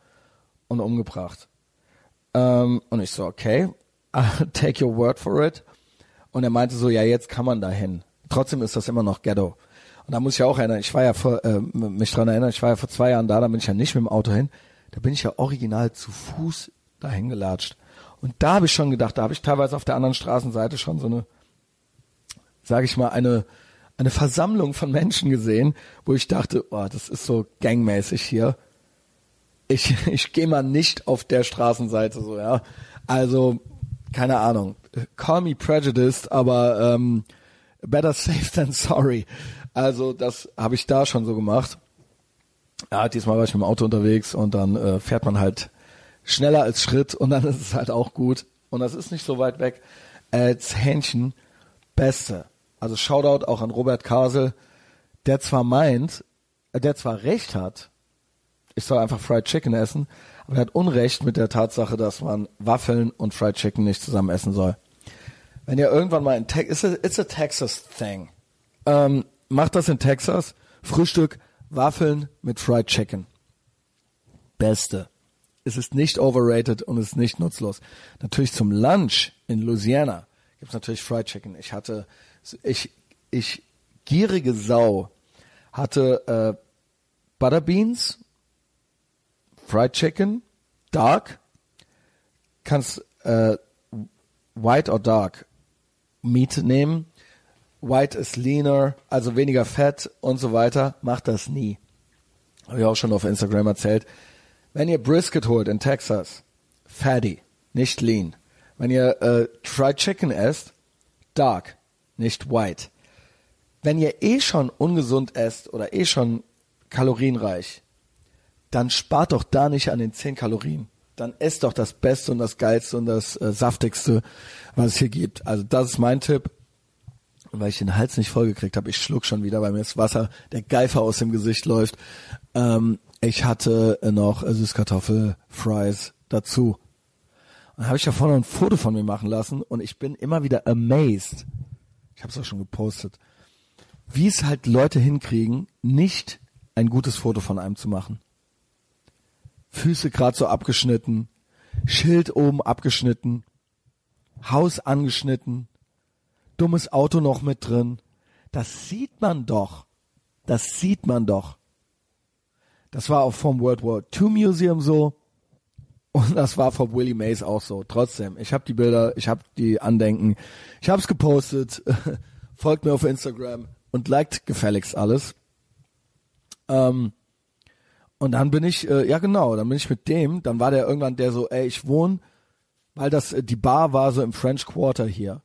und umgebracht. Ähm, und ich so, okay, take your word for it. Und er meinte so, ja, jetzt kann man da hin. Trotzdem ist das immer noch Ghetto. Und da muss ich auch erinnern, ich war ja vor, äh, mich dran erinnern, ich war ja vor zwei Jahren da, da bin ich ja nicht mit dem Auto hin. Da bin ich ja original zu Fuß dahin gelatscht. Und da habe ich schon gedacht, da habe ich teilweise auf der anderen Straßenseite schon so eine, sage ich mal, eine eine Versammlung von Menschen gesehen, wo ich dachte, oh, das ist so gangmäßig hier. Ich, ich gehe mal nicht auf der Straßenseite so, ja. Also, keine Ahnung. Call me prejudiced, aber ähm, better safe than sorry. Also, das habe ich da schon so gemacht. Ja, diesmal war ich mit dem Auto unterwegs und dann äh, fährt man halt schneller als Schritt und dann ist es halt auch gut. Und das ist nicht so weit weg als Hähnchen. Beste. Also Shoutout auch an Robert Kasel, der zwar meint, äh, der zwar recht hat, ich soll einfach Fried Chicken essen, aber er hat Unrecht mit der Tatsache, dass man Waffeln und Fried Chicken nicht zusammen essen soll. Wenn ihr irgendwann mal in Texas, it's, a Texas thing. Ähm, macht das in Texas. Frühstück, Waffeln mit Fried Chicken. Beste. Es ist nicht overrated und es ist nicht nutzlos. Natürlich zum Lunch in Louisiana gibt's natürlich Fried Chicken. Ich hatte ich, ich gierige Sau hatte äh, Butterbeans, Fried Chicken, Dark, kannst äh, White or Dark Meat nehmen. White ist leaner, also weniger Fett und so weiter. Macht das nie. Habe ich auch schon auf Instagram erzählt. Wenn ihr Brisket holt in Texas, fatty, nicht lean. Wenn ihr äh, Fried Chicken esst, dark, nicht white. Wenn ihr eh schon ungesund esst oder eh schon kalorienreich, dann spart doch da nicht an den 10 Kalorien. Dann esst doch das Beste und das Geilste und das äh, Saftigste, was es hier gibt. Also das ist mein Tipp. weil ich den Hals nicht vollgekriegt habe, ich schluck schon wieder, weil mir das Wasser, der Geifer aus dem Gesicht läuft. Ähm, ich hatte noch Süßkartoffel, Fries dazu. Dann habe ich ja vorne ein Foto von mir machen lassen und ich bin immer wieder amazed, ich habe es auch schon gepostet, wie es halt Leute hinkriegen, nicht ein gutes Foto von einem zu machen. Füße gerade so abgeschnitten, Schild oben abgeschnitten, Haus angeschnitten, dummes Auto noch mit drin. Das sieht man doch. Das sieht man doch. Das war auch vom World War II Museum so. Und das war vom Willie Mays auch so. Trotzdem, ich habe die Bilder, ich habe die Andenken, ich habe es gepostet. Folgt mir auf Instagram und liked gefälligst alles. Ähm, und dann bin ich, äh, ja genau, dann bin ich mit dem, dann war der irgendwann der so, ey, ich wohne, weil das, äh, die Bar war so im French Quarter hier.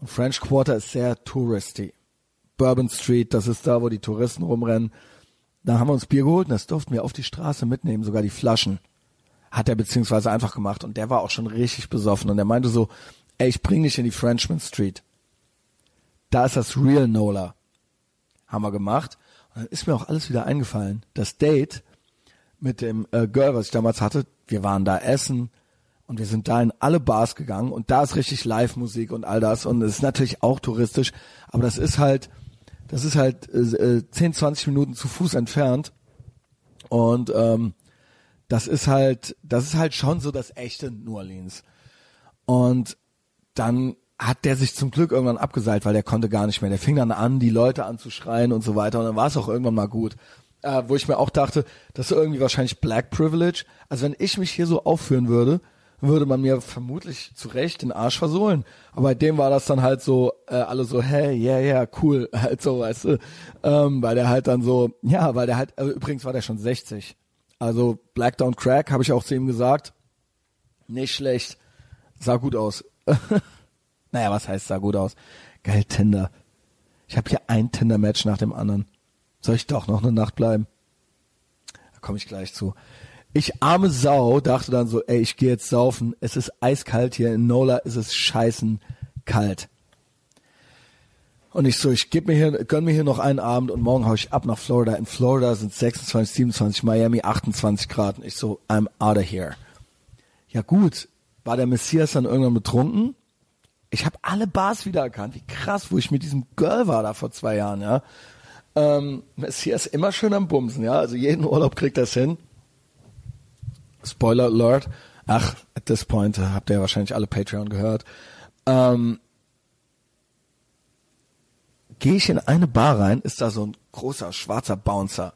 Und French Quarter ist sehr touristy. Bourbon Street, das ist da, wo die Touristen rumrennen. Da haben wir uns Bier geholt und das durften wir auf die Straße mitnehmen, sogar die Flaschen hat er beziehungsweise einfach gemacht und der war auch schon richtig besoffen und er meinte so, ey, ich bring dich in die Frenchman Street. Da ist das Real Nola. Haben wir gemacht. Und dann ist mir auch alles wieder eingefallen. Das Date mit dem äh, Girl, was ich damals hatte, wir waren da essen und wir sind da in alle Bars gegangen und da ist richtig Live-Musik und all das und es ist natürlich auch touristisch, aber das ist halt, das ist halt äh, 10, 20 Minuten zu Fuß entfernt und ähm, das ist halt, das ist halt schon so das echte New Orleans. Und dann hat der sich zum Glück irgendwann abgeseilt, weil der konnte gar nicht mehr. Der fing dann an, die Leute anzuschreien und so weiter. Und dann war es auch irgendwann mal gut. Äh, wo ich mir auch dachte, das ist irgendwie wahrscheinlich Black Privilege. Also wenn ich mich hier so aufführen würde, würde man mir vermutlich zu Recht den Arsch versohlen. Aber bei dem war das dann halt so, äh, alle so, hey, yeah, yeah, cool, halt so, weißt du. Ähm, weil der halt dann so, ja, weil der halt, also übrigens war der schon 60. Also Black Down Crack habe ich auch zu ihm gesagt. Nicht schlecht. Sah gut aus. naja, was heißt sah gut aus? Geil, Tinder. Ich habe hier ein Tinder-Match nach dem anderen. Soll ich doch noch eine Nacht bleiben? Da komme ich gleich zu. Ich arme Sau dachte dann so, ey, ich gehe jetzt saufen. Es ist eiskalt hier. In Nola ist es scheißen kalt. Und ich so, ich geb mir hier, gönn mir hier noch einen Abend und morgen hau ich ab nach Florida. In Florida sind 26, 27, Miami 28 Grad. Und ich so, I'm out of here. Ja gut, war der Messias dann irgendwann betrunken? Ich habe alle Bars wiedererkannt. Wie krass, wo ich mit diesem Girl war da vor zwei Jahren, ja. Ähm, Messias immer schön am Bumsen, ja. Also jeden Urlaub kriegt das hin. Spoiler Alert. Ach, at this point habt ihr ja wahrscheinlich alle Patreon gehört. Ähm, gehe ich in eine Bar rein, ist da so ein großer schwarzer Bouncer.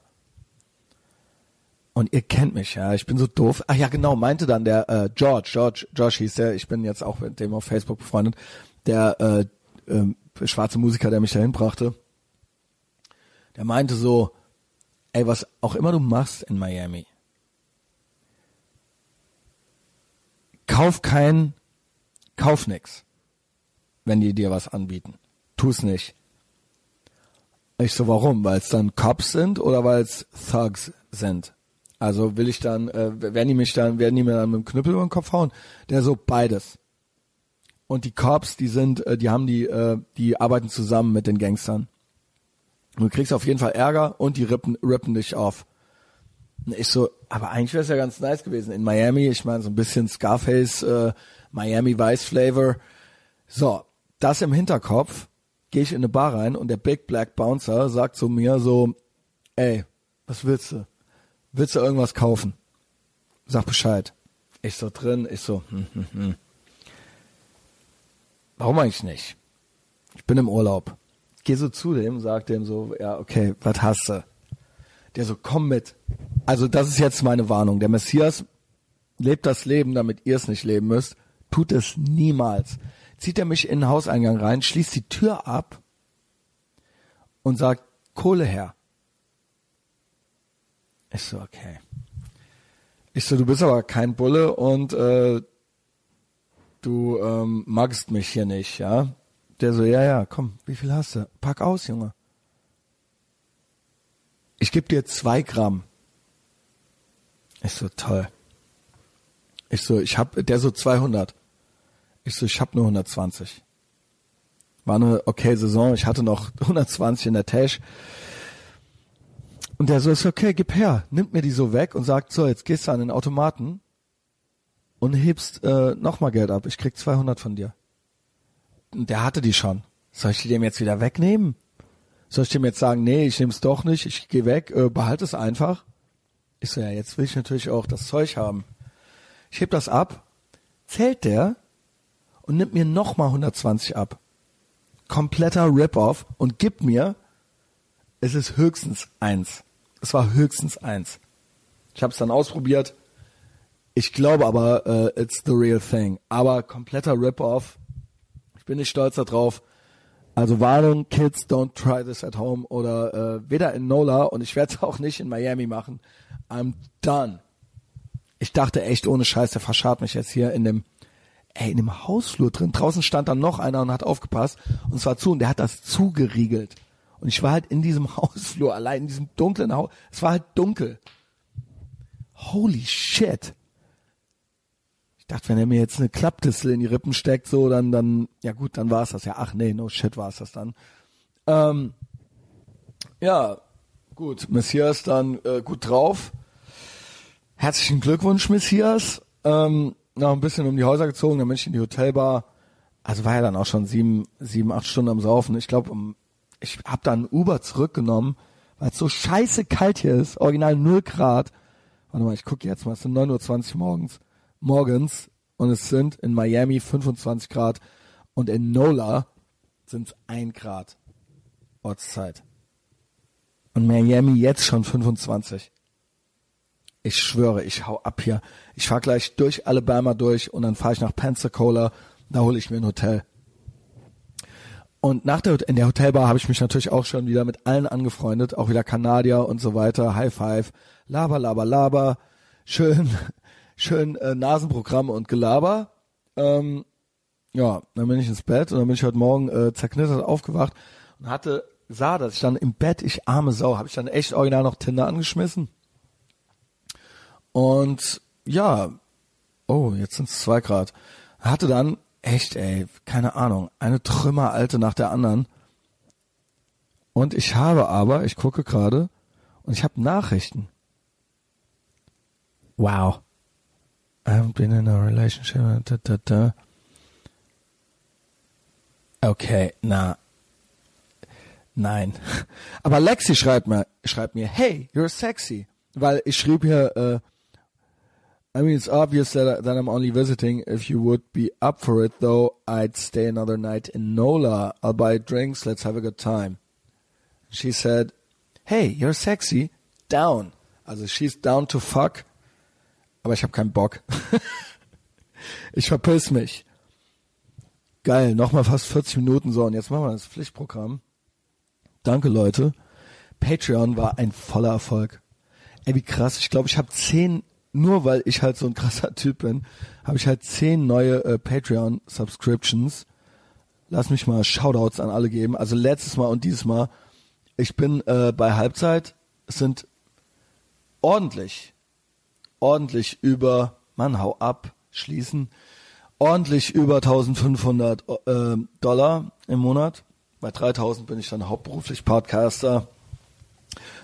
Und ihr kennt mich, ja, ich bin so doof. Ach ja, genau, meinte dann der äh, George, George, Josh hieß der, ich bin jetzt auch mit dem auf Facebook befreundet, der äh, äh, schwarze Musiker, der mich dahin brachte. Der meinte so, ey, was auch immer du machst in Miami, kauf kein, kauf nix, wenn die dir was anbieten. Tu's nicht. Ich so, warum? Weil es dann Cops sind oder weil es Thugs sind? Also will ich dann, äh, werden die mich dann, werden die mir dann mit dem Knüppel über den Kopf hauen? Der so, beides. Und die Cops, die sind, äh, die haben die, äh, die arbeiten zusammen mit den Gangstern. Du kriegst auf jeden Fall Ärger und die rippen, rippen dich auf. Ich so, aber eigentlich wäre es ja ganz nice gewesen in Miami. Ich meine, so ein bisschen Scarface, äh, Miami Vice Flavor. So, das im Hinterkopf, gehe ich in eine Bar rein und der Big Black Bouncer sagt zu mir so, ey, was willst du? Willst du irgendwas kaufen? Sag Bescheid. Ich so drin, ich so, hm, hm, hm. Warum eigentlich nicht? Ich bin im Urlaub. Geh so zu dem, sag dem so, ja, okay, was hast du? Der so, komm mit. Also das ist jetzt meine Warnung. Der Messias lebt das Leben, damit ihr es nicht leben müsst. Tut es niemals. Zieht er mich in den Hauseingang rein, schließt die Tür ab und sagt, Kohle her. Ich so, okay. Ich so, du bist aber kein Bulle und äh, du ähm, magst mich hier nicht, ja? Der so, ja, ja, komm, wie viel hast du? Pack aus, Junge. Ich gebe dir zwei Gramm. Ich so, toll. Ich so, ich hab, der so 200. Ich so, ich hab nur 120. War eine okay Saison, ich hatte noch 120 in der Tasche. Und der so, ist okay, gib her, nimmt mir die so weg und sagt, so, jetzt gehst du an den Automaten und hebst äh, nochmal Geld ab. Ich krieg 200 von dir. Und der hatte die schon. Soll ich die dem jetzt wieder wegnehmen? Soll ich dem jetzt sagen, nee, ich nehm's doch nicht, ich geh weg, äh, behalte es einfach? Ich so, ja, jetzt will ich natürlich auch das Zeug haben. Ich heb das ab, zählt der und nimmt mir nochmal 120 ab. Kompletter Rip-Off und gibt mir, es ist höchstens eins. Es war höchstens eins. Ich habe es dann ausprobiert. Ich glaube aber, uh, it's the real thing. Aber kompletter Rip-Off. Ich bin nicht stolz darauf. Also Warnung, Kids, don't try this at home oder äh, weder in Nola und ich werde es auch nicht in Miami machen. I'm done. Ich dachte echt ohne Scheiß, der verscharrt mich jetzt hier in dem, ey, in dem Hausflur drin. Draußen stand dann noch einer und hat aufgepasst und zwar zu und der hat das zugeriegelt. Und ich war halt in diesem Hausflur, allein in diesem dunklen Haus. Es war halt dunkel. Holy shit. Ich dachte, wenn er mir jetzt eine Klappdistel in die Rippen steckt, so, dann, dann, ja gut, dann war es das ja. Ach nee, no shit war es das dann. Ähm, ja, gut, Messias dann äh, gut drauf. Herzlichen Glückwunsch, Messias. Ähm, noch ein bisschen um die Häuser gezogen, dann bin ich in die Hotelbar. Also war ja dann auch schon sieben, sieben, acht Stunden am Saufen. Ich glaube, um ich habe dann Uber zurückgenommen, weil es so scheiße kalt hier ist, original 0 Grad. Warte mal, ich gucke jetzt mal, es sind 9.20 Uhr morgens, morgens und es sind in Miami 25 Grad und in Nola sind es 1 Grad Ortszeit. Und Miami jetzt schon 25. Ich schwöre, ich hau ab hier. Ich fahr gleich durch Alabama durch und dann fahre ich nach Pensacola, da hole ich mir ein Hotel. Und nach der, in der Hotelbar habe ich mich natürlich auch schon wieder mit allen angefreundet, auch wieder Kanadier und so weiter, High Five, Laber, Laber, Laber, schön, schön äh, Nasenprogramm und Gelaber. Ähm, ja, dann bin ich ins Bett und dann bin ich heute Morgen äh, zerknittert aufgewacht und hatte, sah, dass ich dann im Bett, ich arme Sau, habe ich dann echt original noch Tinder angeschmissen. Und ja, oh, jetzt sind es zwei Grad. Hatte dann echt, ey, keine Ahnung, eine Trümmeralte nach der anderen. Und ich habe aber, ich gucke gerade, und ich habe Nachrichten. Wow. I haven't been in a relationship. Da, da, da. Okay, na. Nein. Aber Lexi schreibt mir, schreibt mir, hey, you're sexy. Weil ich schrieb hier, äh, I mean, it's obvious that, that I'm only visiting. If you would be up for it, though, I'd stay another night in Nola. I'll buy drinks. Let's have a good time. She said, Hey, you're sexy. Down. Also, she's down to fuck. Aber ich habe keinen Bock. ich verpiss mich. Geil, nochmal fast 40 Minuten. So, und jetzt machen wir das Pflichtprogramm. Danke, Leute. Patreon war ein voller Erfolg. Ey, wie krass. Ich glaube, ich habe zehn nur weil ich halt so ein krasser Typ bin, habe ich halt zehn neue äh, Patreon-Subscriptions. Lass mich mal Shoutouts an alle geben. Also letztes Mal und dieses Mal. Ich bin äh, bei Halbzeit. Es sind ordentlich, ordentlich über, Mann, hau ab, schließen, ordentlich über 1500 äh, Dollar im Monat. Bei 3000 bin ich dann hauptberuflich Podcaster.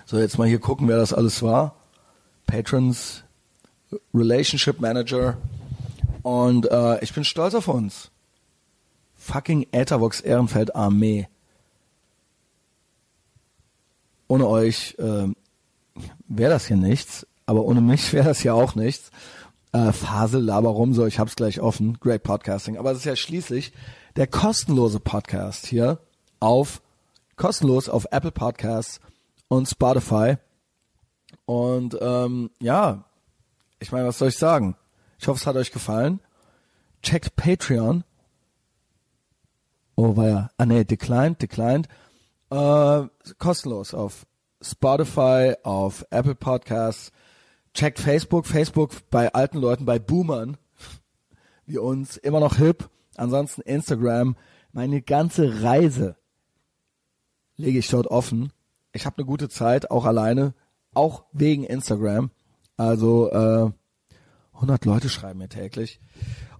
So, jetzt mal hier gucken, wer das alles war. Patrons, Relationship Manager. Und äh, ich bin stolz auf uns. Fucking Ethervox Ehrenfeld Armee. Ohne euch äh, wäre das hier nichts, aber ohne mich wäre das hier auch nichts. Äh, Fasel, laber rum, so, ich hab's gleich offen. Great Podcasting. Aber es ist ja schließlich der kostenlose Podcast hier auf, kostenlos auf Apple Podcasts und Spotify. Und ähm, ja, ich meine, was soll ich sagen? Ich hoffe, es hat euch gefallen. Checkt Patreon. Oh, war ja. Ah, nee, declined, declined. Äh, kostenlos auf Spotify, auf Apple Podcasts. Checkt Facebook. Facebook bei alten Leuten, bei Boomern wie uns, immer noch hip. Ansonsten Instagram. Meine ganze Reise lege ich dort offen. Ich habe eine gute Zeit, auch alleine, auch wegen Instagram. Also äh, 100 Leute schreiben mir täglich.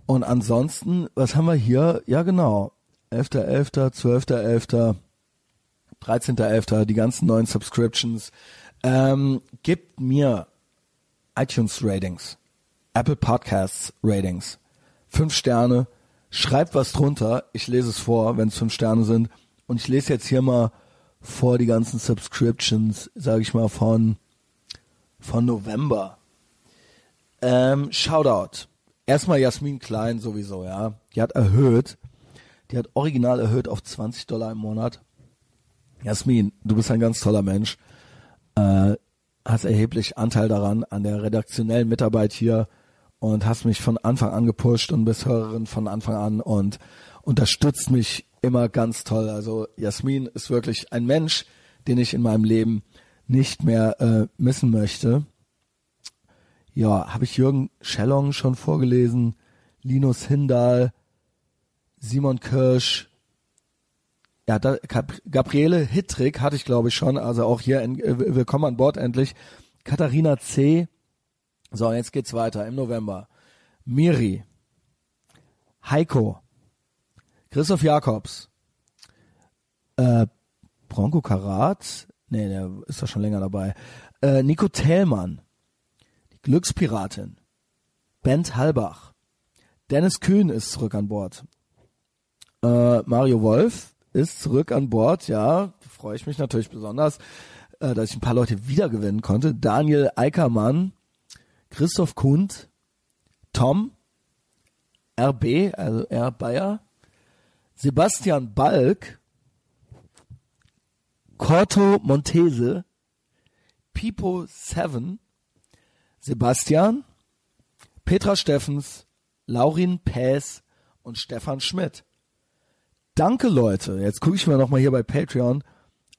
Und ansonsten, was haben wir hier? Ja, genau. 11.11., 12.11., 13.11., die ganzen neuen Subscriptions. Ähm, gibt mir iTunes Ratings, Apple Podcasts Ratings. Fünf Sterne. Schreibt was drunter. Ich lese es vor, wenn es fünf Sterne sind. Und ich lese jetzt hier mal vor die ganzen Subscriptions, sage ich mal, von von November. Ähm, Shoutout. Erstmal Jasmin Klein sowieso, ja. Die hat erhöht. Die hat original erhöht auf 20 Dollar im Monat. Jasmin, du bist ein ganz toller Mensch. Äh, hast erheblich Anteil daran, an der redaktionellen Mitarbeit hier und hast mich von Anfang an gepusht und bist Hörerin von Anfang an und unterstützt mich immer ganz toll. Also Jasmin ist wirklich ein Mensch, den ich in meinem Leben nicht mehr äh, missen möchte. Ja, habe ich Jürgen Schellong schon vorgelesen, Linus Hindal, Simon Kirsch, ja, da, Gabriele Hittrick hatte ich glaube ich schon, also auch hier in, äh, willkommen an Bord endlich. Katharina C. So, jetzt geht's weiter im November. Miri, Heiko, Christoph Jakobs, äh, Bronco Karat, Nee, der ist doch schon länger dabei. Äh, Nico Thälmann, die Glückspiratin, Bent Halbach, Dennis Kühn ist zurück an Bord. Äh, Mario Wolf ist zurück an Bord, ja, freue ich mich natürlich besonders, äh, dass ich ein paar Leute wiedergewinnen konnte. Daniel Eickermann, Christoph Kund, Tom, RB, also R. Bayer, Sebastian Balk, Corto Montese, Pipo Seven, Sebastian, Petra Steffens, Laurin Päs und Stefan Schmidt. Danke Leute. Jetzt gucke ich mir nochmal hier bei Patreon.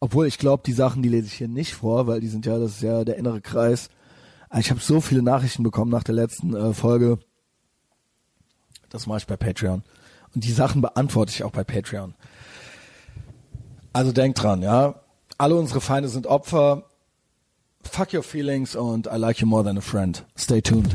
Obwohl ich glaube, die Sachen, die lese ich hier nicht vor, weil die sind ja, das ist ja der innere Kreis. Ich habe so viele Nachrichten bekommen nach der letzten äh, Folge. Das mache ich bei Patreon. Und die Sachen beantworte ich auch bei Patreon. Also denkt dran, ja alle unsere Feinde sind Opfer. Fuck your feelings und I like you more than a friend. Stay tuned.